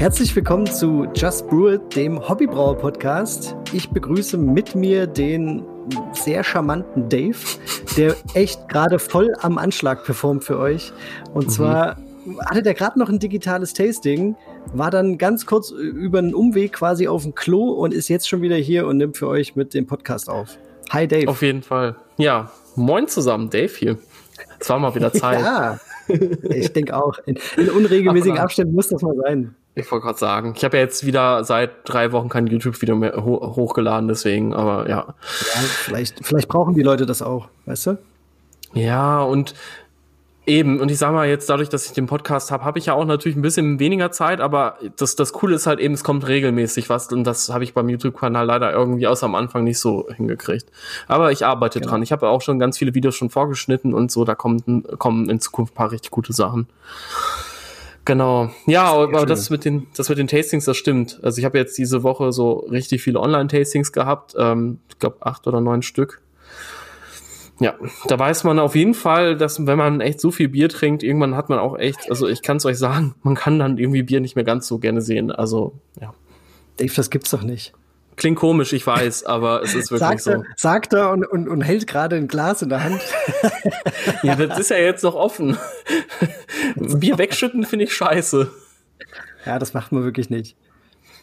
Herzlich willkommen zu Just Brew It, dem Hobbybrauer Podcast. Ich begrüße mit mir den sehr charmanten Dave, der echt gerade voll am Anschlag performt für euch. Und mhm. zwar hatte der gerade noch ein digitales Tasting, war dann ganz kurz über einen Umweg quasi auf dem Klo und ist jetzt schon wieder hier und nimmt für euch mit dem Podcast auf. Hi Dave. Auf jeden Fall. Ja, moin zusammen, Dave hier. Es war mal wieder Zeit. ja, ich denke auch. In, in unregelmäßigen Abständen muss das mal sein. Ich wollte gerade sagen, ich habe ja jetzt wieder seit drei Wochen kein YouTube-Video mehr ho hochgeladen, deswegen, aber ja. Ja, vielleicht, vielleicht brauchen die Leute das auch, weißt du? Ja, und Eben, und ich sag mal jetzt, dadurch, dass ich den Podcast habe, habe ich ja auch natürlich ein bisschen weniger Zeit, aber das, das Coole ist halt eben, es kommt regelmäßig was und das habe ich beim YouTube-Kanal leider irgendwie außer am Anfang nicht so hingekriegt. Aber ich arbeite genau. dran. Ich habe auch schon ganz viele Videos schon vorgeschnitten und so, da kommen, kommen in Zukunft ein paar richtig gute Sachen. Genau. Ja, aber das mit den, das mit den Tastings, das stimmt. Also ich habe jetzt diese Woche so richtig viele Online-Tastings gehabt. Ähm, ich glaube acht oder neun Stück. Ja, da weiß man auf jeden Fall, dass wenn man echt so viel Bier trinkt, irgendwann hat man auch echt, also ich kann es euch sagen, man kann dann irgendwie Bier nicht mehr ganz so gerne sehen. Also, ja. Dave, das gibt's doch nicht. Klingt komisch, ich weiß, aber es ist wirklich sagt so. Er, sagt er und, und, und hält gerade ein Glas in der Hand. ja, das ist ja jetzt noch offen. Bier wegschütten finde ich scheiße. Ja, das macht man wirklich nicht.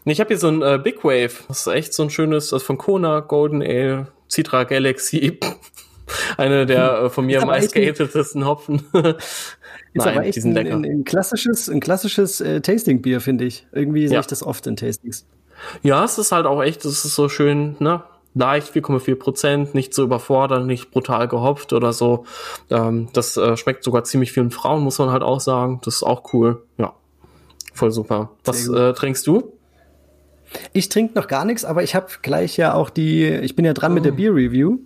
Ich habe hier so ein äh, Big Wave. Das ist echt so ein schönes, das von Kona, Golden Ale, Citra Galaxy. Eine der äh, von mir meist gehatetesten Hopfen. ist Nein, aber echt ein, ein, ein, klassisches, ein klassisches äh, Tasting-Bier, finde ich. Irgendwie ja. sehe ich das oft in Tastings. Ja, es ist halt auch echt, es ist so schön, ne? Leicht, 4,4 Prozent, nicht so überfordert, nicht brutal gehopft oder so. Ähm, das äh, schmeckt sogar ziemlich vielen Frauen, muss man halt auch sagen. Das ist auch cool. Ja, voll super. Was äh, trinkst du? Ich trinke noch gar nichts, aber ich habe gleich ja auch die, ich bin ja dran oh. mit der Beer Review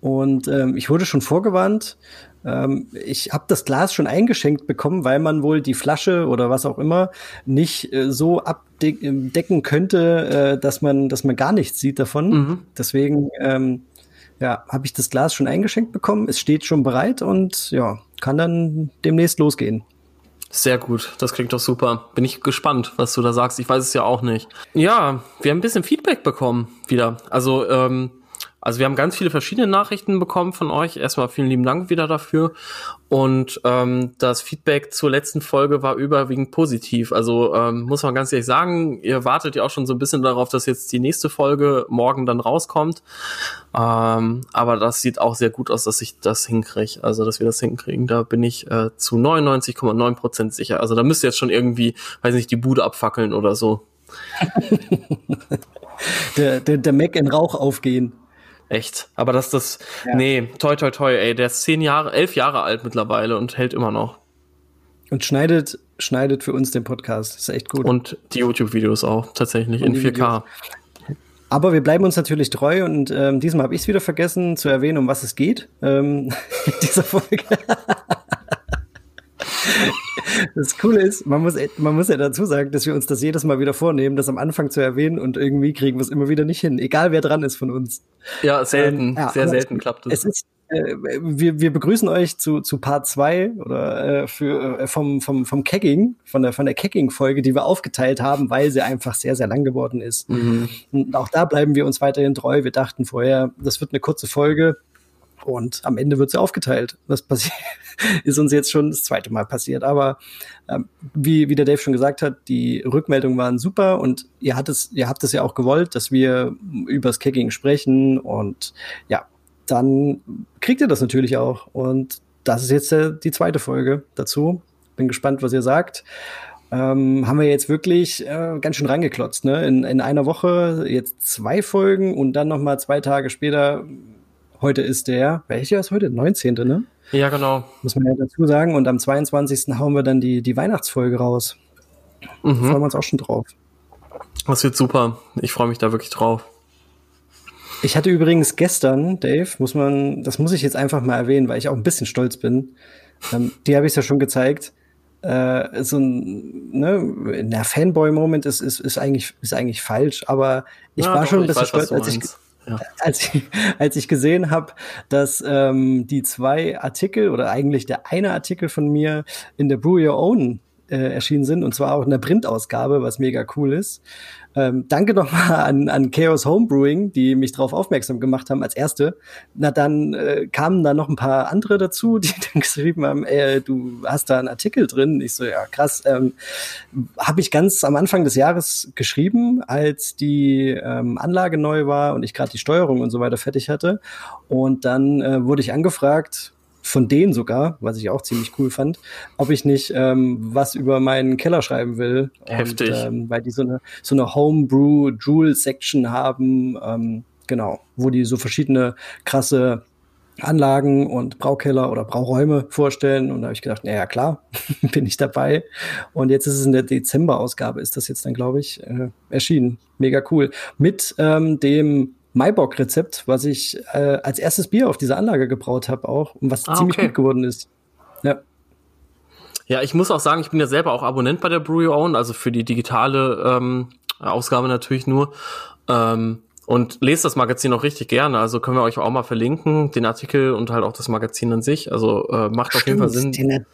und ähm, ich wurde schon vorgewarnt. Ähm, ich habe das Glas schon eingeschenkt bekommen, weil man wohl die Flasche oder was auch immer nicht äh, so abdecken könnte, äh, dass man, dass man gar nichts sieht davon. Mhm. Deswegen ähm, ja, habe ich das Glas schon eingeschenkt bekommen. Es steht schon bereit und ja, kann dann demnächst losgehen. Sehr gut, das klingt doch super. Bin ich gespannt, was du da sagst. Ich weiß es ja auch nicht. Ja, wir haben ein bisschen Feedback bekommen wieder. Also ähm, also wir haben ganz viele verschiedene Nachrichten bekommen von euch. Erstmal vielen lieben Dank wieder dafür. Und ähm, das Feedback zur letzten Folge war überwiegend positiv. Also ähm, muss man ganz ehrlich sagen, ihr wartet ja auch schon so ein bisschen darauf, dass jetzt die nächste Folge morgen dann rauskommt. Ähm, aber das sieht auch sehr gut aus, dass ich das hinkriege. Also dass wir das hinkriegen. Da bin ich äh, zu 99,9 Prozent sicher. Also da müsst ihr jetzt schon irgendwie, weiß nicht, die Bude abfackeln oder so. der, der, der Mac in Rauch aufgehen. Echt. Aber das, das, ja. nee, toi, toi, toi, ey, der ist zehn Jahre, elf Jahre alt mittlerweile und hält immer noch. Und schneidet, schneidet für uns den Podcast. Das ist echt gut. Und die YouTube-Videos auch, tatsächlich, und in 4K. Videos. Aber wir bleiben uns natürlich treu und ähm, diesmal habe ich es wieder vergessen zu erwähnen, um was es geht ähm, in dieser Folge. Das Coole ist, man muss, man muss ja dazu sagen, dass wir uns das jedes Mal wieder vornehmen, das am Anfang zu erwähnen und irgendwie kriegen wir es immer wieder nicht hin, egal wer dran ist von uns. Ja, selten, ähm, ja, sehr selten klappt es. Es ist, äh, wir, wir begrüßen euch zu, zu Part 2 oder äh, für, äh, vom, vom, vom Kegging, von der, von der Kegging-Folge, die wir aufgeteilt haben, weil sie einfach sehr, sehr lang geworden ist. Mhm. Und auch da bleiben wir uns weiterhin treu. Wir dachten vorher, das wird eine kurze Folge und am Ende wird sie aufgeteilt. Das passiert, ist uns jetzt schon das zweite Mal passiert. Aber ähm, wie, wie der Dave schon gesagt hat, die Rückmeldungen waren super und ihr habt es, ihr habt es ja auch gewollt, dass wir übers Kicking sprechen und ja, dann kriegt ihr das natürlich auch. Und das ist jetzt äh, die zweite Folge dazu. Bin gespannt, was ihr sagt. Ähm, haben wir jetzt wirklich äh, ganz schön rangeklotzt, ne? In, in einer Woche jetzt zwei Folgen und dann noch mal zwei Tage später Heute ist der, welcher ist heute? 19. ne? Ja, genau. Muss man ja dazu sagen. Und am 22. hauen wir dann die, die Weihnachtsfolge raus. Mhm. Freuen wir uns auch schon drauf. Das wird super. Ich freue mich da wirklich drauf. Ich hatte übrigens gestern, Dave, muss man, das muss ich jetzt einfach mal erwähnen, weil ich auch ein bisschen stolz bin. Ähm, die habe ich ja schon gezeigt. Äh, so ein, ne, Fanboy-Moment ist, ist, ist eigentlich, ist eigentlich falsch, aber ich ja, war doch, schon ein bisschen stolz, als ich, ja. als, ich, als ich gesehen habe, dass ähm, die zwei Artikel oder eigentlich der eine Artikel von mir in der Brew Your Own äh, erschienen sind und zwar auch in der Printausgabe, was mega cool ist. Ähm, danke nochmal an, an Chaos Homebrewing, die mich darauf aufmerksam gemacht haben als erste. Na, dann äh, kamen da noch ein paar andere dazu, die dann geschrieben haben, ey, du hast da einen Artikel drin. Ich so, ja, krass. Ähm, Habe ich ganz am Anfang des Jahres geschrieben, als die ähm, Anlage neu war und ich gerade die Steuerung und so weiter fertig hatte. Und dann äh, wurde ich angefragt, von denen sogar, was ich auch ziemlich cool fand, ob ich nicht ähm, was über meinen Keller schreiben will. Heftig. Und, ähm, weil die so eine, so eine Homebrew Jewel Section haben, ähm, genau, wo die so verschiedene krasse Anlagen und Braukeller oder Brauräume vorstellen. Und da habe ich gedacht, naja, klar, bin ich dabei. Und jetzt ist es in der Dezember-Ausgabe, ist das jetzt dann, glaube ich, äh, erschienen. Mega cool. Mit ähm, dem Maibock-Rezept, was ich äh, als erstes Bier auf dieser Anlage gebraut habe auch und was ah, ziemlich okay. gut geworden ist. Ja. Ja, ich muss auch sagen, ich bin ja selber auch Abonnent bei der Brew Your Own, also für die digitale ähm, Ausgabe natürlich nur. Ähm, und lest das Magazin auch richtig gerne. Also können wir euch auch mal verlinken, den Artikel und halt auch das Magazin an sich. Also äh, macht Stimmt, auf jeden Fall Sinn. Den,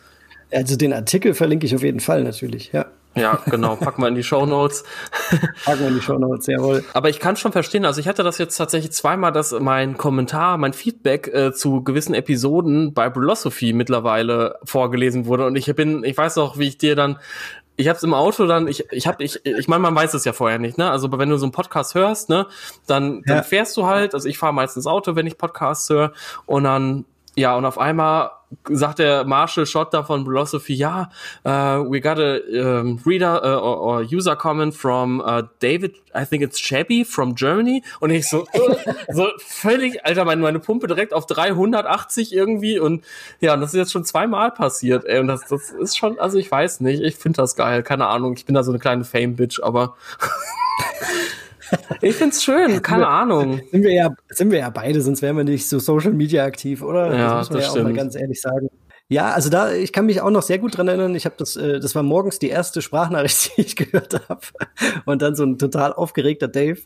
also den Artikel verlinke ich auf jeden Fall natürlich, ja. Ja, genau, packen wir in die Show Notes. packen wir in die Show Notes, jawohl. Aber ich kann schon verstehen, also ich hatte das jetzt tatsächlich zweimal, dass mein Kommentar, mein Feedback äh, zu gewissen Episoden bei Philosophy mittlerweile vorgelesen wurde und ich bin, ich weiß auch, wie ich dir dann ich hab's im Auto dann, ich, ich hab, ich, ich meine, man weiß es ja vorher nicht, ne? Also wenn du so einen Podcast hörst, ne, dann, dann ja. fährst du halt, also ich fahre meistens Auto, wenn ich Podcasts höre, und dann ja, und auf einmal sagt der Marshall Schotter von Philosophy, ja, uh, we got a um, reader uh, or, or, user comment from uh, David, I think it's Shabby from Germany. Und ich so, so völlig, Alter, meine, meine Pumpe direkt auf 380 irgendwie. Und ja, und das ist jetzt schon zweimal passiert, ey. Und das, das ist schon, also ich weiß nicht, ich finde das geil, keine Ahnung. Ich bin da so eine kleine Fame-Bitch, aber Ich find's schön, keine Ahnung. Sind wir, ja, sind wir ja beide, sonst wären wir nicht so Social Media aktiv, oder? Ja, das muss man das ja stimmt. auch mal ganz ehrlich sagen. Ja, also da, ich kann mich auch noch sehr gut dran erinnern. Ich habe das, äh, das war morgens die erste Sprachnachricht, die ich gehört habe. Und dann so ein total aufgeregter Dave,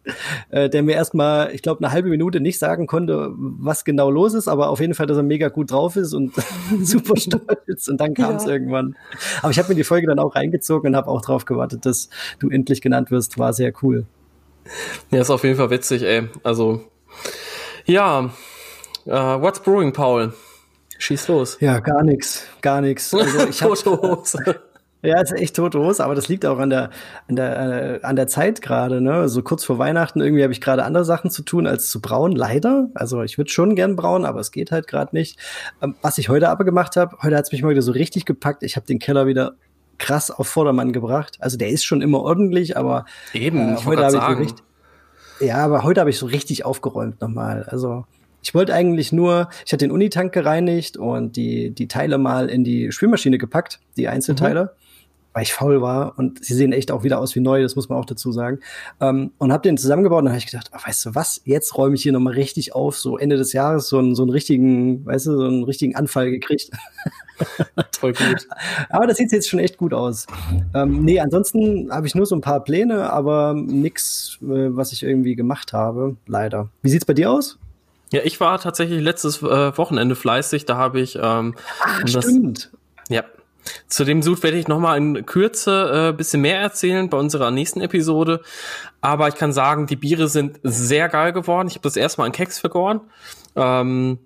äh, der mir erstmal, ich glaube, eine halbe Minute nicht sagen konnte, was genau los ist, aber auf jeden Fall, dass er mega gut drauf ist und super stolz. Und dann kam es ja. irgendwann. Aber ich habe mir die Folge dann auch reingezogen und habe auch drauf gewartet, dass du endlich genannt wirst. War sehr cool. Ja, ist auf jeden Fall witzig, ey. Also, ja. Uh, what's brewing, Paul? Schieß los. Ja, gar nichts, gar nichts. Also ich tote Hose. Ja, ist echt tote Hose, aber das liegt auch an der an der äh, an der Zeit gerade, ne? So also kurz vor Weihnachten irgendwie habe ich gerade andere Sachen zu tun als zu brauen, leider. Also ich würde schon gern brauen, aber es geht halt gerade nicht. Ähm, was ich heute aber gemacht habe, heute hat es mich mal wieder so richtig gepackt. Ich habe den Keller wieder krass auf Vordermann gebracht. Also der ist schon immer ordentlich, aber eben, äh, heute habe ich so richtig, ja, aber heute habe ich so richtig aufgeräumt nochmal. Also ich wollte eigentlich nur, ich hatte den Unitank gereinigt und die die Teile mal in die Spülmaschine gepackt, die Einzelteile. Mhm weil ich faul war und sie sehen echt auch wieder aus wie neu, das muss man auch dazu sagen. Ähm, und habe den zusammengebaut und dann habe ich gedacht, ach, weißt du was, jetzt räume ich hier nochmal richtig auf, so Ende des Jahres so einen, so einen richtigen, weißt du, so einen richtigen Anfall gekriegt. Voll gut. Aber das sieht jetzt schon echt gut aus. Ähm, nee, ansonsten habe ich nur so ein paar Pläne, aber nix, äh, was ich irgendwie gemacht habe, leider. Wie sieht's bei dir aus? Ja, ich war tatsächlich letztes äh, Wochenende fleißig, da habe ich ähm, Ach, stimmt. Zu dem Sud werde ich nochmal in Kürze äh, bisschen mehr erzählen bei unserer nächsten Episode. Aber ich kann sagen, die Biere sind sehr geil geworden. Ich habe das erstmal in Keks vergoren. Ähm,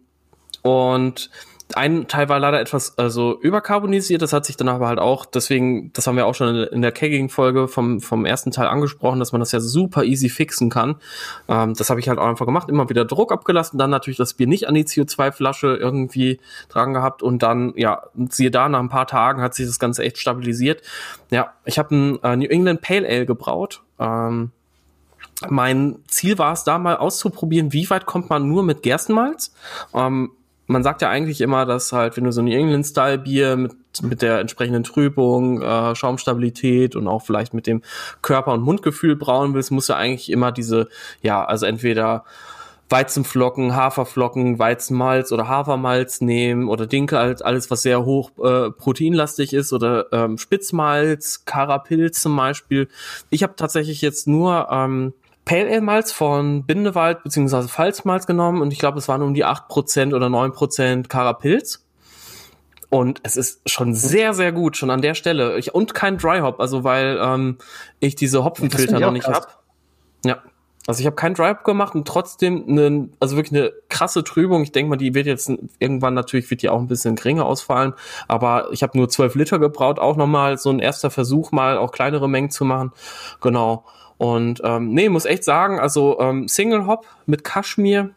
und ein Teil war leider etwas also überkarbonisiert, das hat sich dann aber halt auch, deswegen, das haben wir auch schon in der Kegging-Folge vom, vom ersten Teil angesprochen, dass man das ja super easy fixen kann. Ähm, das habe ich halt auch einfach gemacht, immer wieder Druck abgelassen, dann natürlich das Bier nicht an die CO2-Flasche irgendwie dran gehabt und dann, ja, siehe da, nach ein paar Tagen hat sich das Ganze echt stabilisiert. Ja, ich habe ein äh, New England Pale Ale gebraut. Ähm, mein Ziel war es da mal auszuprobieren, wie weit kommt man nur mit Gerstenmalz. Ähm, man sagt ja eigentlich immer, dass halt, wenn du so ein New England-Style-Bier mit, mit der entsprechenden Trübung, äh, Schaumstabilität und auch vielleicht mit dem Körper- und Mundgefühl brauen willst, musst du eigentlich immer diese, ja, also entweder Weizenflocken, Haferflocken, Weizenmalz oder Hafermalz nehmen oder Dinkel, halt alles, was sehr hoch äh, proteinlastig ist oder ähm, Spitzmalz, Karapilz zum Beispiel. Ich habe tatsächlich jetzt nur ähm, Pale Ale Malz von Bindewald bzw. Pfalzmalz genommen und ich glaube, es waren um die 8% oder 9% Karapilz. und es ist schon sehr, sehr gut, schon an der Stelle. Ich, und kein Dry Hop, also weil ähm, ich diese Hopfenfilter noch nicht habe. Ja. Also ich habe keinen Dry Hop gemacht und trotzdem eine, also wirklich eine krasse Trübung. Ich denke mal, die wird jetzt irgendwann natürlich wird die auch ein bisschen geringer ausfallen. Aber ich habe nur 12 Liter gebraut, auch nochmal so ein erster Versuch, mal auch kleinere Mengen zu machen. Genau. Und ähm, nee, muss echt sagen, also ähm, Single Hop mit Kaschmir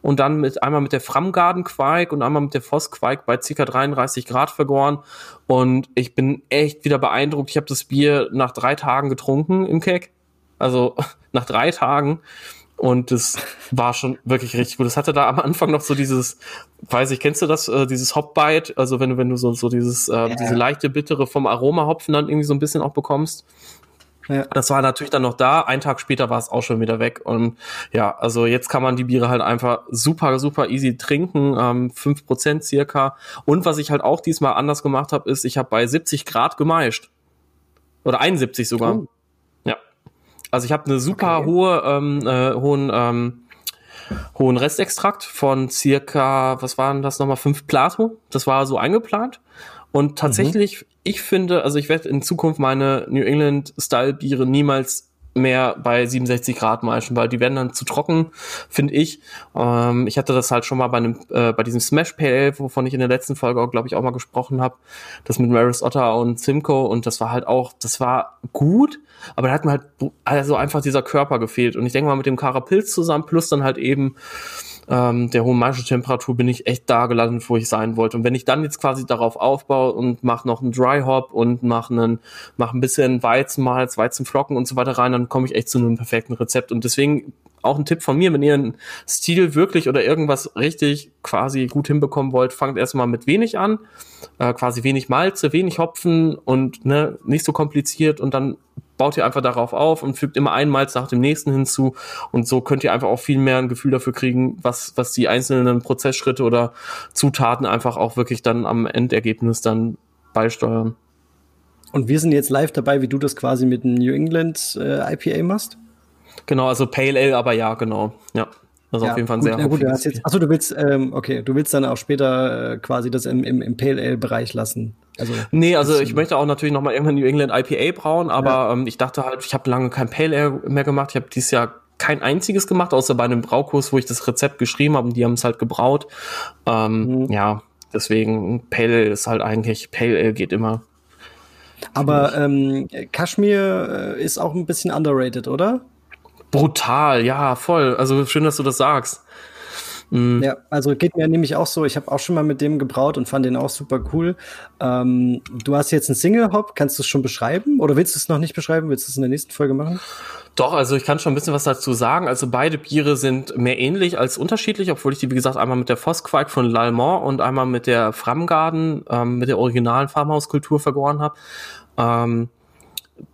und dann mit einmal mit der Framgarden Quark und einmal mit der Voss Quark bei ca. 33 Grad vergoren. Und ich bin echt wieder beeindruckt. Ich habe das Bier nach drei Tagen getrunken im Keck. Also nach drei Tagen. Und das war schon wirklich richtig gut. Das hatte da am Anfang noch so dieses, weiß ich, kennst du das, äh, dieses Hopbite? Also wenn du, wenn du so, so dieses, äh, ja. diese leichte Bittere vom Aromahopfen dann irgendwie so ein bisschen auch bekommst. Ja. Das war natürlich dann noch da. Ein Tag später war es auch schon wieder weg. Und ja, also jetzt kann man die Biere halt einfach super, super easy trinken. Ähm, 5% circa. Und was ich halt auch diesmal anders gemacht habe, ist, ich habe bei 70 Grad gemeischt. Oder 71 sogar. Oh. Ja. Also ich habe eine super okay. hohe, ähm, äh, hohen, ähm, hohen Restextrakt von circa, was waren das nochmal, 5 Plato. Das war so eingeplant. Und tatsächlich, mhm. Ich finde, also ich werde in Zukunft meine New England Style Biere niemals mehr bei 67 Grad maischen, weil die werden dann zu trocken, finde ich. Ähm, ich hatte das halt schon mal bei einem, äh, bei diesem Smash Pale, wovon ich in der letzten Folge auch, glaube ich, auch mal gesprochen habe. Das mit Maris Otter und Simcoe und das war halt auch, das war gut, aber da hat mir halt also einfach dieser Körper gefehlt. Und ich denke mal mit dem Karapilz zusammen, plus dann halt eben ähm, der hohen Maische-Temperatur bin ich echt da gelandet, wo ich sein wollte. Und wenn ich dann jetzt quasi darauf aufbaue und mache noch einen Dry Hop und mache einen, mach ein bisschen Weizenmalz, Weizenflocken und so weiter rein, dann komme ich echt zu einem perfekten Rezept. Und deswegen auch ein Tipp von mir, wenn ihr einen Stil wirklich oder irgendwas richtig quasi gut hinbekommen wollt, fangt erstmal mit wenig an, äh, quasi wenig Malze, wenig Hopfen und ne, nicht so kompliziert und dann baut ihr einfach darauf auf und fügt immer ein Malz nach dem nächsten hinzu und so könnt ihr einfach auch viel mehr ein Gefühl dafür kriegen, was, was die einzelnen Prozessschritte oder Zutaten einfach auch wirklich dann am Endergebnis dann beisteuern. Und wir sind jetzt live dabei, wie du das quasi mit dem New England äh, IPA machst? Genau, also Pale Ale, aber ja, genau, ja. Also ja, auf jeden Fall gut, sehr ja, gut, jetzt, Achso, du willst, ähm, okay, du willst dann auch später äh, quasi das im, im, im Pale Ale-Bereich lassen. Also, nee, also ich möchte auch natürlich noch mal irgendwann New England IPA brauen, aber ja. ähm, ich dachte halt, ich habe lange kein Pale Ale mehr gemacht. Ich habe dieses Jahr kein einziges gemacht, außer bei einem Braukurs, wo ich das Rezept geschrieben habe und die haben es halt gebraut. Ähm, mhm. Ja, deswegen Pale Ale ist halt eigentlich, Pale Ale geht immer. Aber ähm, Kaschmir äh, ist auch ein bisschen underrated, oder? Brutal, ja, voll. Also schön, dass du das sagst. Mhm. Ja, also geht mir nämlich auch so. Ich habe auch schon mal mit dem gebraut und fand den auch super cool. Ähm, du hast jetzt einen Single Hop, kannst du es schon beschreiben oder willst du es noch nicht beschreiben? Willst du es in der nächsten Folge machen? Doch, also ich kann schon ein bisschen was dazu sagen. Also beide Biere sind mehr ähnlich als unterschiedlich, obwohl ich die, wie gesagt, einmal mit der Vossquark von L'Allemand und einmal mit der Framgarden, ähm, mit der originalen Farmhauskultur vergoren habe. Ähm,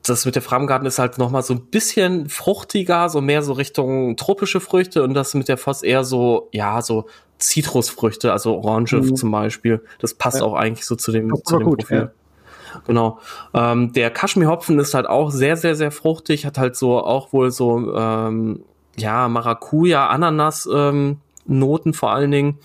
das mit der Framgarten ist halt noch mal so ein bisschen fruchtiger, so mehr so Richtung tropische Früchte und das mit der Voss eher so, ja, so Zitrusfrüchte, also Orange mhm. zum Beispiel. Das passt ja. auch eigentlich so zu dem, zu dem gut, Profil. Ja. Genau. Ähm, der Kaschmirhopfen ist halt auch sehr, sehr, sehr fruchtig, hat halt so auch wohl so, ähm, ja, Maracuja, Ananas, ähm, Noten vor allen Dingen.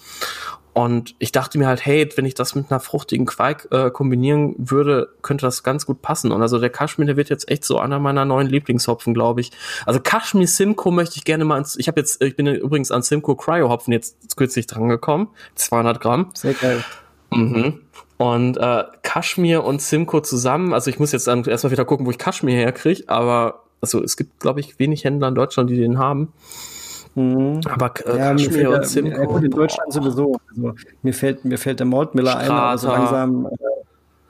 Und ich dachte mir halt, hey, wenn ich das mit einer fruchtigen Quark äh, kombinieren würde, könnte das ganz gut passen. Und also der Kaschmir, der wird jetzt echt so einer meiner neuen Lieblingshopfen, glaube ich. Also Kaschmir Simcoe möchte ich gerne mal ins, ich habe jetzt, ich bin übrigens an Simcoe Cryo Hopfen jetzt kürzlich dran gekommen. 200 Gramm. Sehr geil. Mhm. Und äh, Kaschmir und Simcoe zusammen, also ich muss jetzt dann erstmal wieder gucken, wo ich Kaschmir herkriege, aber also es gibt, glaube ich, wenig Händler in Deutschland, die den haben. Mhm. Aber äh, ja, Kaschmir und Simcoe. Ja, gut, in Deutschland sowieso. Also, mir, fällt, mir fällt der Mordmiller ein, also langsam. Äh,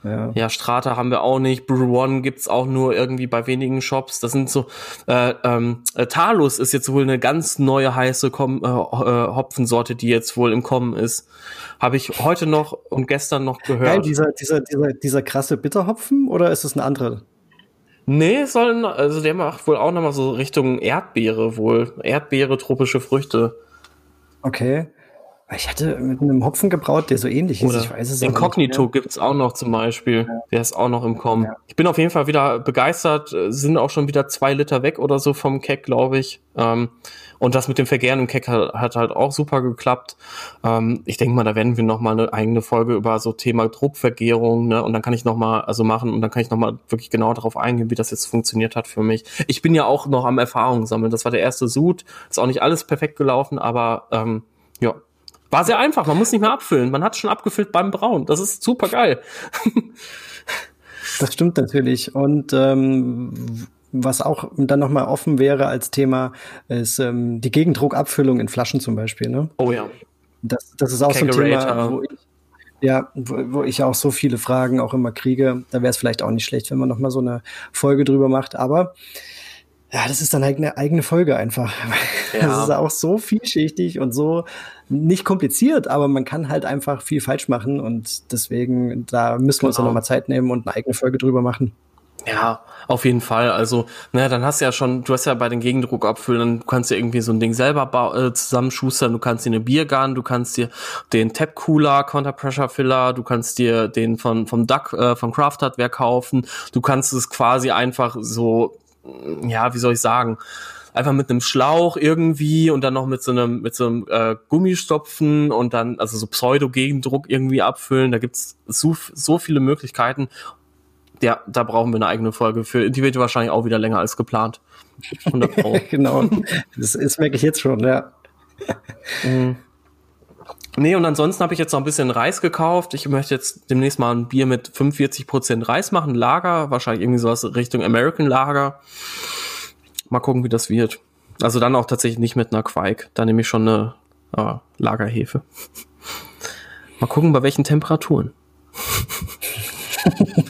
ja. ja, Strata haben wir auch nicht. Brew One gibt's auch nur irgendwie bei wenigen Shops. Das sind so. Äh, ähm, äh, Talus ist jetzt wohl eine ganz neue heiße Kom äh, äh, Hopfensorte, die jetzt wohl im Kommen ist. Habe ich heute noch und gestern noch gehört. Geil, dieser, dieser, dieser, dieser krasse Bitterhopfen oder ist es ein anderer? Nee, sollen, also der macht wohl auch nochmal so Richtung Erdbeere wohl. Erdbeere, tropische Früchte. Okay. Ich hatte mit einem Hopfen gebraut, der so ähnlich ist. Oder ich weiß es Incognito gibt's auch noch zum Beispiel. Ja. Der ist auch noch im Kommen. Ja. Ich bin auf jeden Fall wieder begeistert. Sind auch schon wieder zwei Liter weg oder so vom Keck, glaube ich. Ähm, und das mit dem Vergären im Keck hat, hat halt auch super geklappt. Ähm, ich denke mal, da werden wir noch mal eine eigene Folge über so Thema Druckvergärung, ne? Und dann kann ich noch mal also machen und dann kann ich noch mal wirklich genau darauf eingehen, wie das jetzt funktioniert hat für mich. Ich bin ja auch noch am Erfahrungen sammeln. Das war der erste Sud. Ist auch nicht alles perfekt gelaufen, aber ähm, ja, war sehr einfach. Man muss nicht mehr abfüllen. Man hat schon abgefüllt beim Brauen. Das ist super geil. das stimmt natürlich. Und ähm, was auch dann nochmal offen wäre als Thema, ist ähm, die Gegendruckabfüllung in Flaschen zum Beispiel. Ne? Oh ja. Das, das ist auch so ein Thema, wo ich, ja, wo, wo ich auch so viele Fragen auch immer kriege. Da wäre es vielleicht auch nicht schlecht, wenn man nochmal so eine Folge drüber macht. Aber ja, das ist dann halt eine eigene Folge einfach. Ja. Das ist auch so vielschichtig und so nicht kompliziert, aber man kann halt einfach viel falsch machen und deswegen, da müssen wir uns genau. dann nochmal Zeit nehmen und eine eigene Folge drüber machen. Ja, auf jeden Fall. Also, naja, dann hast du ja schon, du hast ja bei den Gegendruckabfüllern, du kannst dir irgendwie so ein Ding selber äh, zusammenschustern, du kannst dir eine Biergun, du kannst dir den Tap Cooler, Counter Pressure Filler, du kannst dir den von, vom Duck, äh, von Craft Hardware kaufen, du kannst es quasi einfach so ja, wie soll ich sagen, einfach mit einem Schlauch irgendwie und dann noch mit so einem mit so einem äh, Gummistopfen und dann also so Pseudo-Gegendruck irgendwie abfüllen. Da gibt's so, so viele Möglichkeiten. Ja, da brauchen wir eine eigene Folge für. Die wird wahrscheinlich auch wieder länger als geplant. 100 Pro. genau. Das, das merke ich jetzt schon, ja. Mhm. Nee, und ansonsten habe ich jetzt noch ein bisschen Reis gekauft. Ich möchte jetzt demnächst mal ein Bier mit 45% Reis machen, Lager, wahrscheinlich irgendwie sowas Richtung American Lager. Mal gucken, wie das wird. Also dann auch tatsächlich nicht mit einer Quake. Da nehme ich schon eine äh, Lagerhefe. Mal gucken, bei welchen Temperaturen.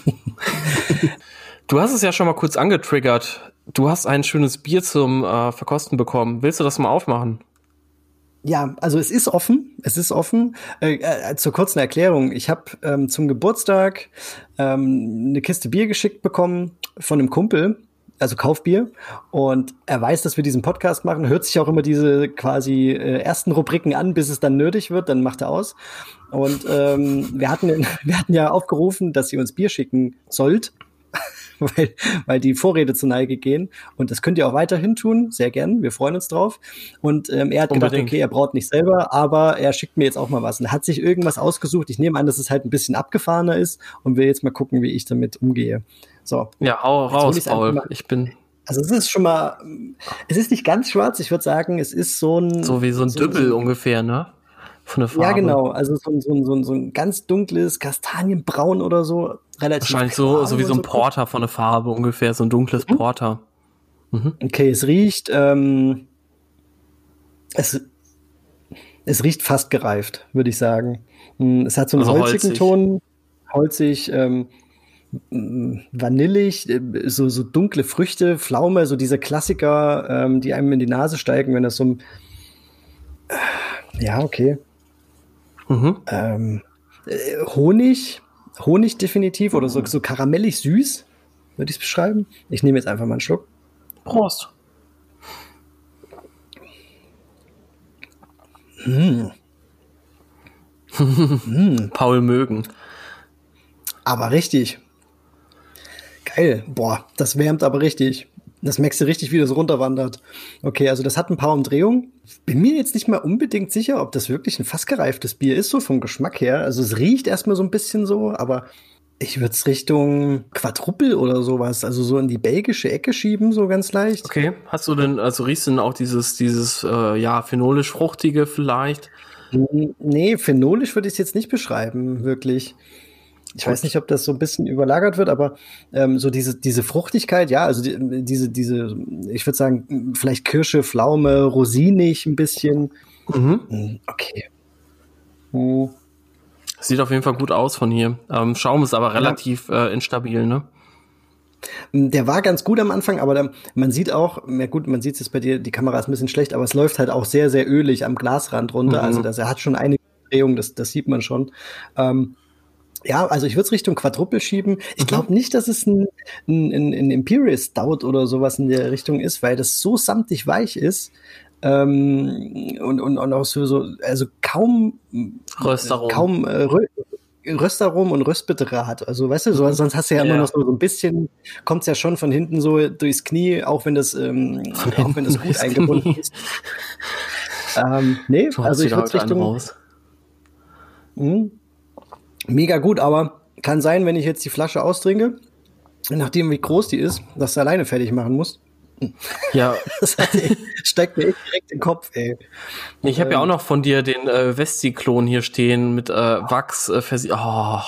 du hast es ja schon mal kurz angetriggert. Du hast ein schönes Bier zum äh, Verkosten bekommen. Willst du das mal aufmachen? Ja, also es ist offen. Es ist offen. Äh, äh, zur kurzen Erklärung. Ich habe ähm, zum Geburtstag ähm, eine Kiste Bier geschickt bekommen von einem Kumpel, also Kaufbier. Und er weiß, dass wir diesen Podcast machen, hört sich auch immer diese quasi äh, ersten Rubriken an, bis es dann nötig wird, dann macht er aus. Und ähm, wir, hatten, wir hatten ja aufgerufen, dass ihr uns Bier schicken sollt. weil, weil die Vorräte zur Neige gehen. Und das könnt ihr auch weiterhin tun, sehr gern. Wir freuen uns drauf. Und ähm, er hat Unbedingt. gedacht, okay, er braut nicht selber, aber er schickt mir jetzt auch mal was. Und er hat sich irgendwas ausgesucht. Ich nehme an, dass es halt ein bisschen abgefahrener ist und will jetzt mal gucken, wie ich damit umgehe. So. Ja, hau raus, Paul. Ich bin also es ist schon mal, es ist nicht ganz schwarz, ich würde sagen, es ist so ein. So wie so ein so Düppel so, ungefähr, ne? Von der Farbe. Ja, genau. Also so, so, so, so ein ganz dunkles Kastanienbraun oder so. Relativ Wahrscheinlich so, so wie so ein Porter von der Farbe ungefähr, so ein dunkles mhm. Porter. Mhm. Okay, es riecht, ähm, es, es riecht fast gereift, würde ich sagen. Hm, es hat so einen also holzigen holzig. Ton, holzig, ähm, vanillig, äh, so, so dunkle Früchte, Pflaume, so diese Klassiker, ähm, die einem in die Nase steigen, wenn das so ein, ja, okay. Mhm. Ähm, äh, Honig, Honig definitiv oder so, so karamellig süß, würde ich es beschreiben. Ich nehme jetzt einfach mal einen Schluck. Prost. Mm. mm. Paul mögen. Aber richtig. Geil. Boah, das wärmt aber richtig. Das merkst du richtig, wie das runterwandert. Okay, also das hat ein paar Umdrehungen. Bin mir jetzt nicht mal unbedingt sicher, ob das wirklich ein fassgereiftes Bier ist, so vom Geschmack her. Also es riecht erstmal so ein bisschen so, aber ich würde es Richtung Quadruppel oder sowas, also so in die belgische Ecke schieben, so ganz leicht. Okay, hast du denn, also riechst du denn auch dieses, dieses, äh, ja, phenolisch-fruchtige vielleicht? Nee, phenolisch würde ich es jetzt nicht beschreiben, wirklich. Ich weiß nicht, ob das so ein bisschen überlagert wird, aber ähm, so diese, diese Fruchtigkeit, ja, also die, diese, diese, ich würde sagen, vielleicht Kirsche, Pflaume, rosinig ein bisschen. Mhm. Hm, okay. Mhm. Sieht auf jeden Fall gut aus von hier. Ähm, Schaum ist aber relativ ja. äh, instabil, ne? Hm, der war ganz gut am Anfang, aber da, man sieht auch, ja gut, man sieht es bei dir, die Kamera ist ein bisschen schlecht, aber es läuft halt auch sehr, sehr ölig am Glasrand runter. Mhm. Also das, er hat schon einige Drehungen, das, das sieht man schon. Ähm, ja, also ich würde es Richtung Quadruppel schieben. Ich glaube mhm. nicht, dass es ein, ein, ein Imperial Stout oder sowas in der Richtung ist, weil das so samtig weich ist. Ähm, und, und, und auch so, so also kaum Röstarom. kaum äh, Rö Röstarom und Röstbedraht. Also weißt du, so, Mhm. sonst hast du ja, Ja. immer noch so, so ein bisschen, kommt's ja schon von hinten so durchs Knie, auch wenn das, ähm, auch wenn das gut eingebunden ist. Ähm, nee, hast also ich würde Richtung raus. Mhm. Mega gut, aber kann sein, wenn ich jetzt die Flasche austrinke, nachdem wie groß die ist, dass du alleine fertig machen musst. Ja, Das steigt mir echt direkt in den Kopf, ey. ich habe ja Ähm. auch noch von dir den äh, Vesti-Klon hier stehen mit äh, Wachs äh, Oh,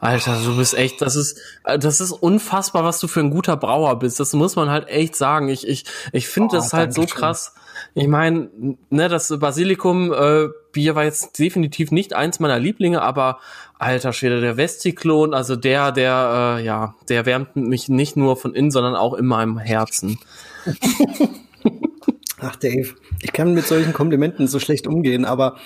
Alter, du bist echt, das ist, äh, das ist unfassbar, was du für ein guter Brauer bist. Das muss man halt echt sagen. Ich, ich, ich finde Oh, das halt so Dankeschön. krass. Ich meine, ne, das Basilikum äh, Bier war jetzt definitiv nicht eins meiner Lieblinge, aber alter Schwede, der Vesti-Klon, also der, der, äh, ja, der wärmt mich nicht nur von innen, sondern auch in meinem Herzen. Ach, Dave, ich kann mit solchen Komplimenten so schlecht umgehen, aber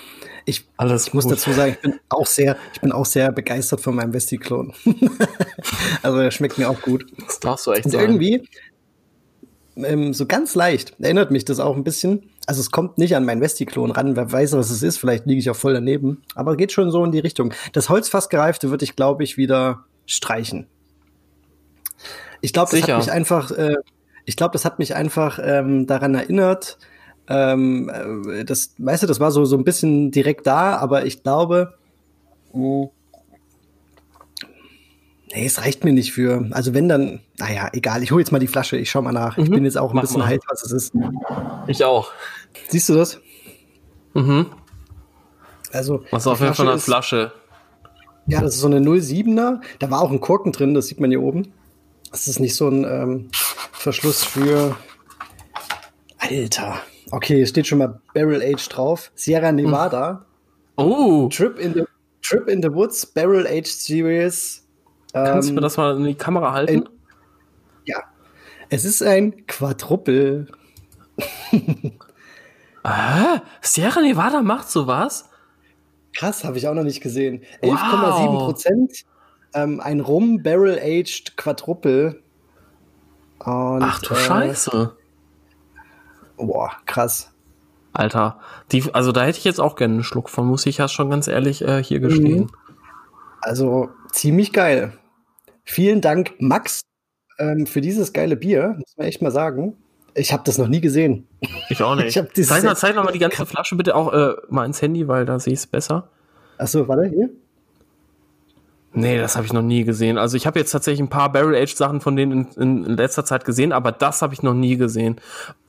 ich, Alles ich muss dazu sagen, ich bin auch sehr, ich bin auch sehr begeistert von meinem Vesti-Klon. also er schmeckt mir auch gut. Das darfst du echt Und sagen. irgendwie, ähm, so ganz leicht, erinnert mich das auch ein bisschen. Also es kommt nicht an meinen Vesti-Klon ran, wer weiß, was es ist, vielleicht liege ich auch voll daneben. Aber geht schon so in die Richtung. Das Holzfassgereifte würde ich, glaube ich, wieder streichen. Ich glaube, das Sicher. hat mich einfach, äh, ich glaube, das hat mich einfach daran erinnert. Ähm, äh, das, weißt du, das war so, so ein bisschen direkt da, aber ich glaube, mh, nee, es reicht mir nicht für. Also wenn dann, naja, egal, ich hole jetzt mal die Flasche, ich schau mal nach. Ich Mhm. bin jetzt auch ein Mach bisschen mal. heiß, was es ist. Ich auch. Siehst du das? Mhm. Also, Was die auf jeden Fall eine ist- Flasche. Ja, das ist so eine 07er. Da war auch ein Korken drin, das sieht man hier oben. Das ist nicht so ein ähm, Verschluss für. Alter. Okay, es steht schon mal Barrel Age drauf. Sierra Nevada. Oh, Trip, in the, Trip in the Woods, Barrel Age Series. Kannst du Ähm, mir das mal in die Kamera halten? Ja. Es ist ein Quadruppel. Ah, Sierra Nevada macht sowas? Krass, habe ich auch noch nicht gesehen. Wow. 11,7 Prozent. Ähm, ein Rum Barrel Aged Quadruppel. Und, Ach du äh, Scheiße. Boah, krass. Alter, die, also da hätte ich jetzt auch gerne einen Schluck von, muss ich ja schon ganz ehrlich äh, hier gestehen. Also ziemlich geil. Vielen Dank, Max, ähm, für dieses geile Bier, muss man echt mal sagen. Ich habe das noch nie gesehen. Ich auch nicht. Ich zeig, mal, zeig mal die ganze Flasche bitte auch äh, mal ins Handy, weil da sehe ich es besser. Achso, warte, hier. Nee, das habe ich noch nie gesehen. Also ich habe jetzt tatsächlich ein paar Barrel-Aged-Sachen von denen in, in letzter Zeit gesehen, aber das habe ich noch nie gesehen.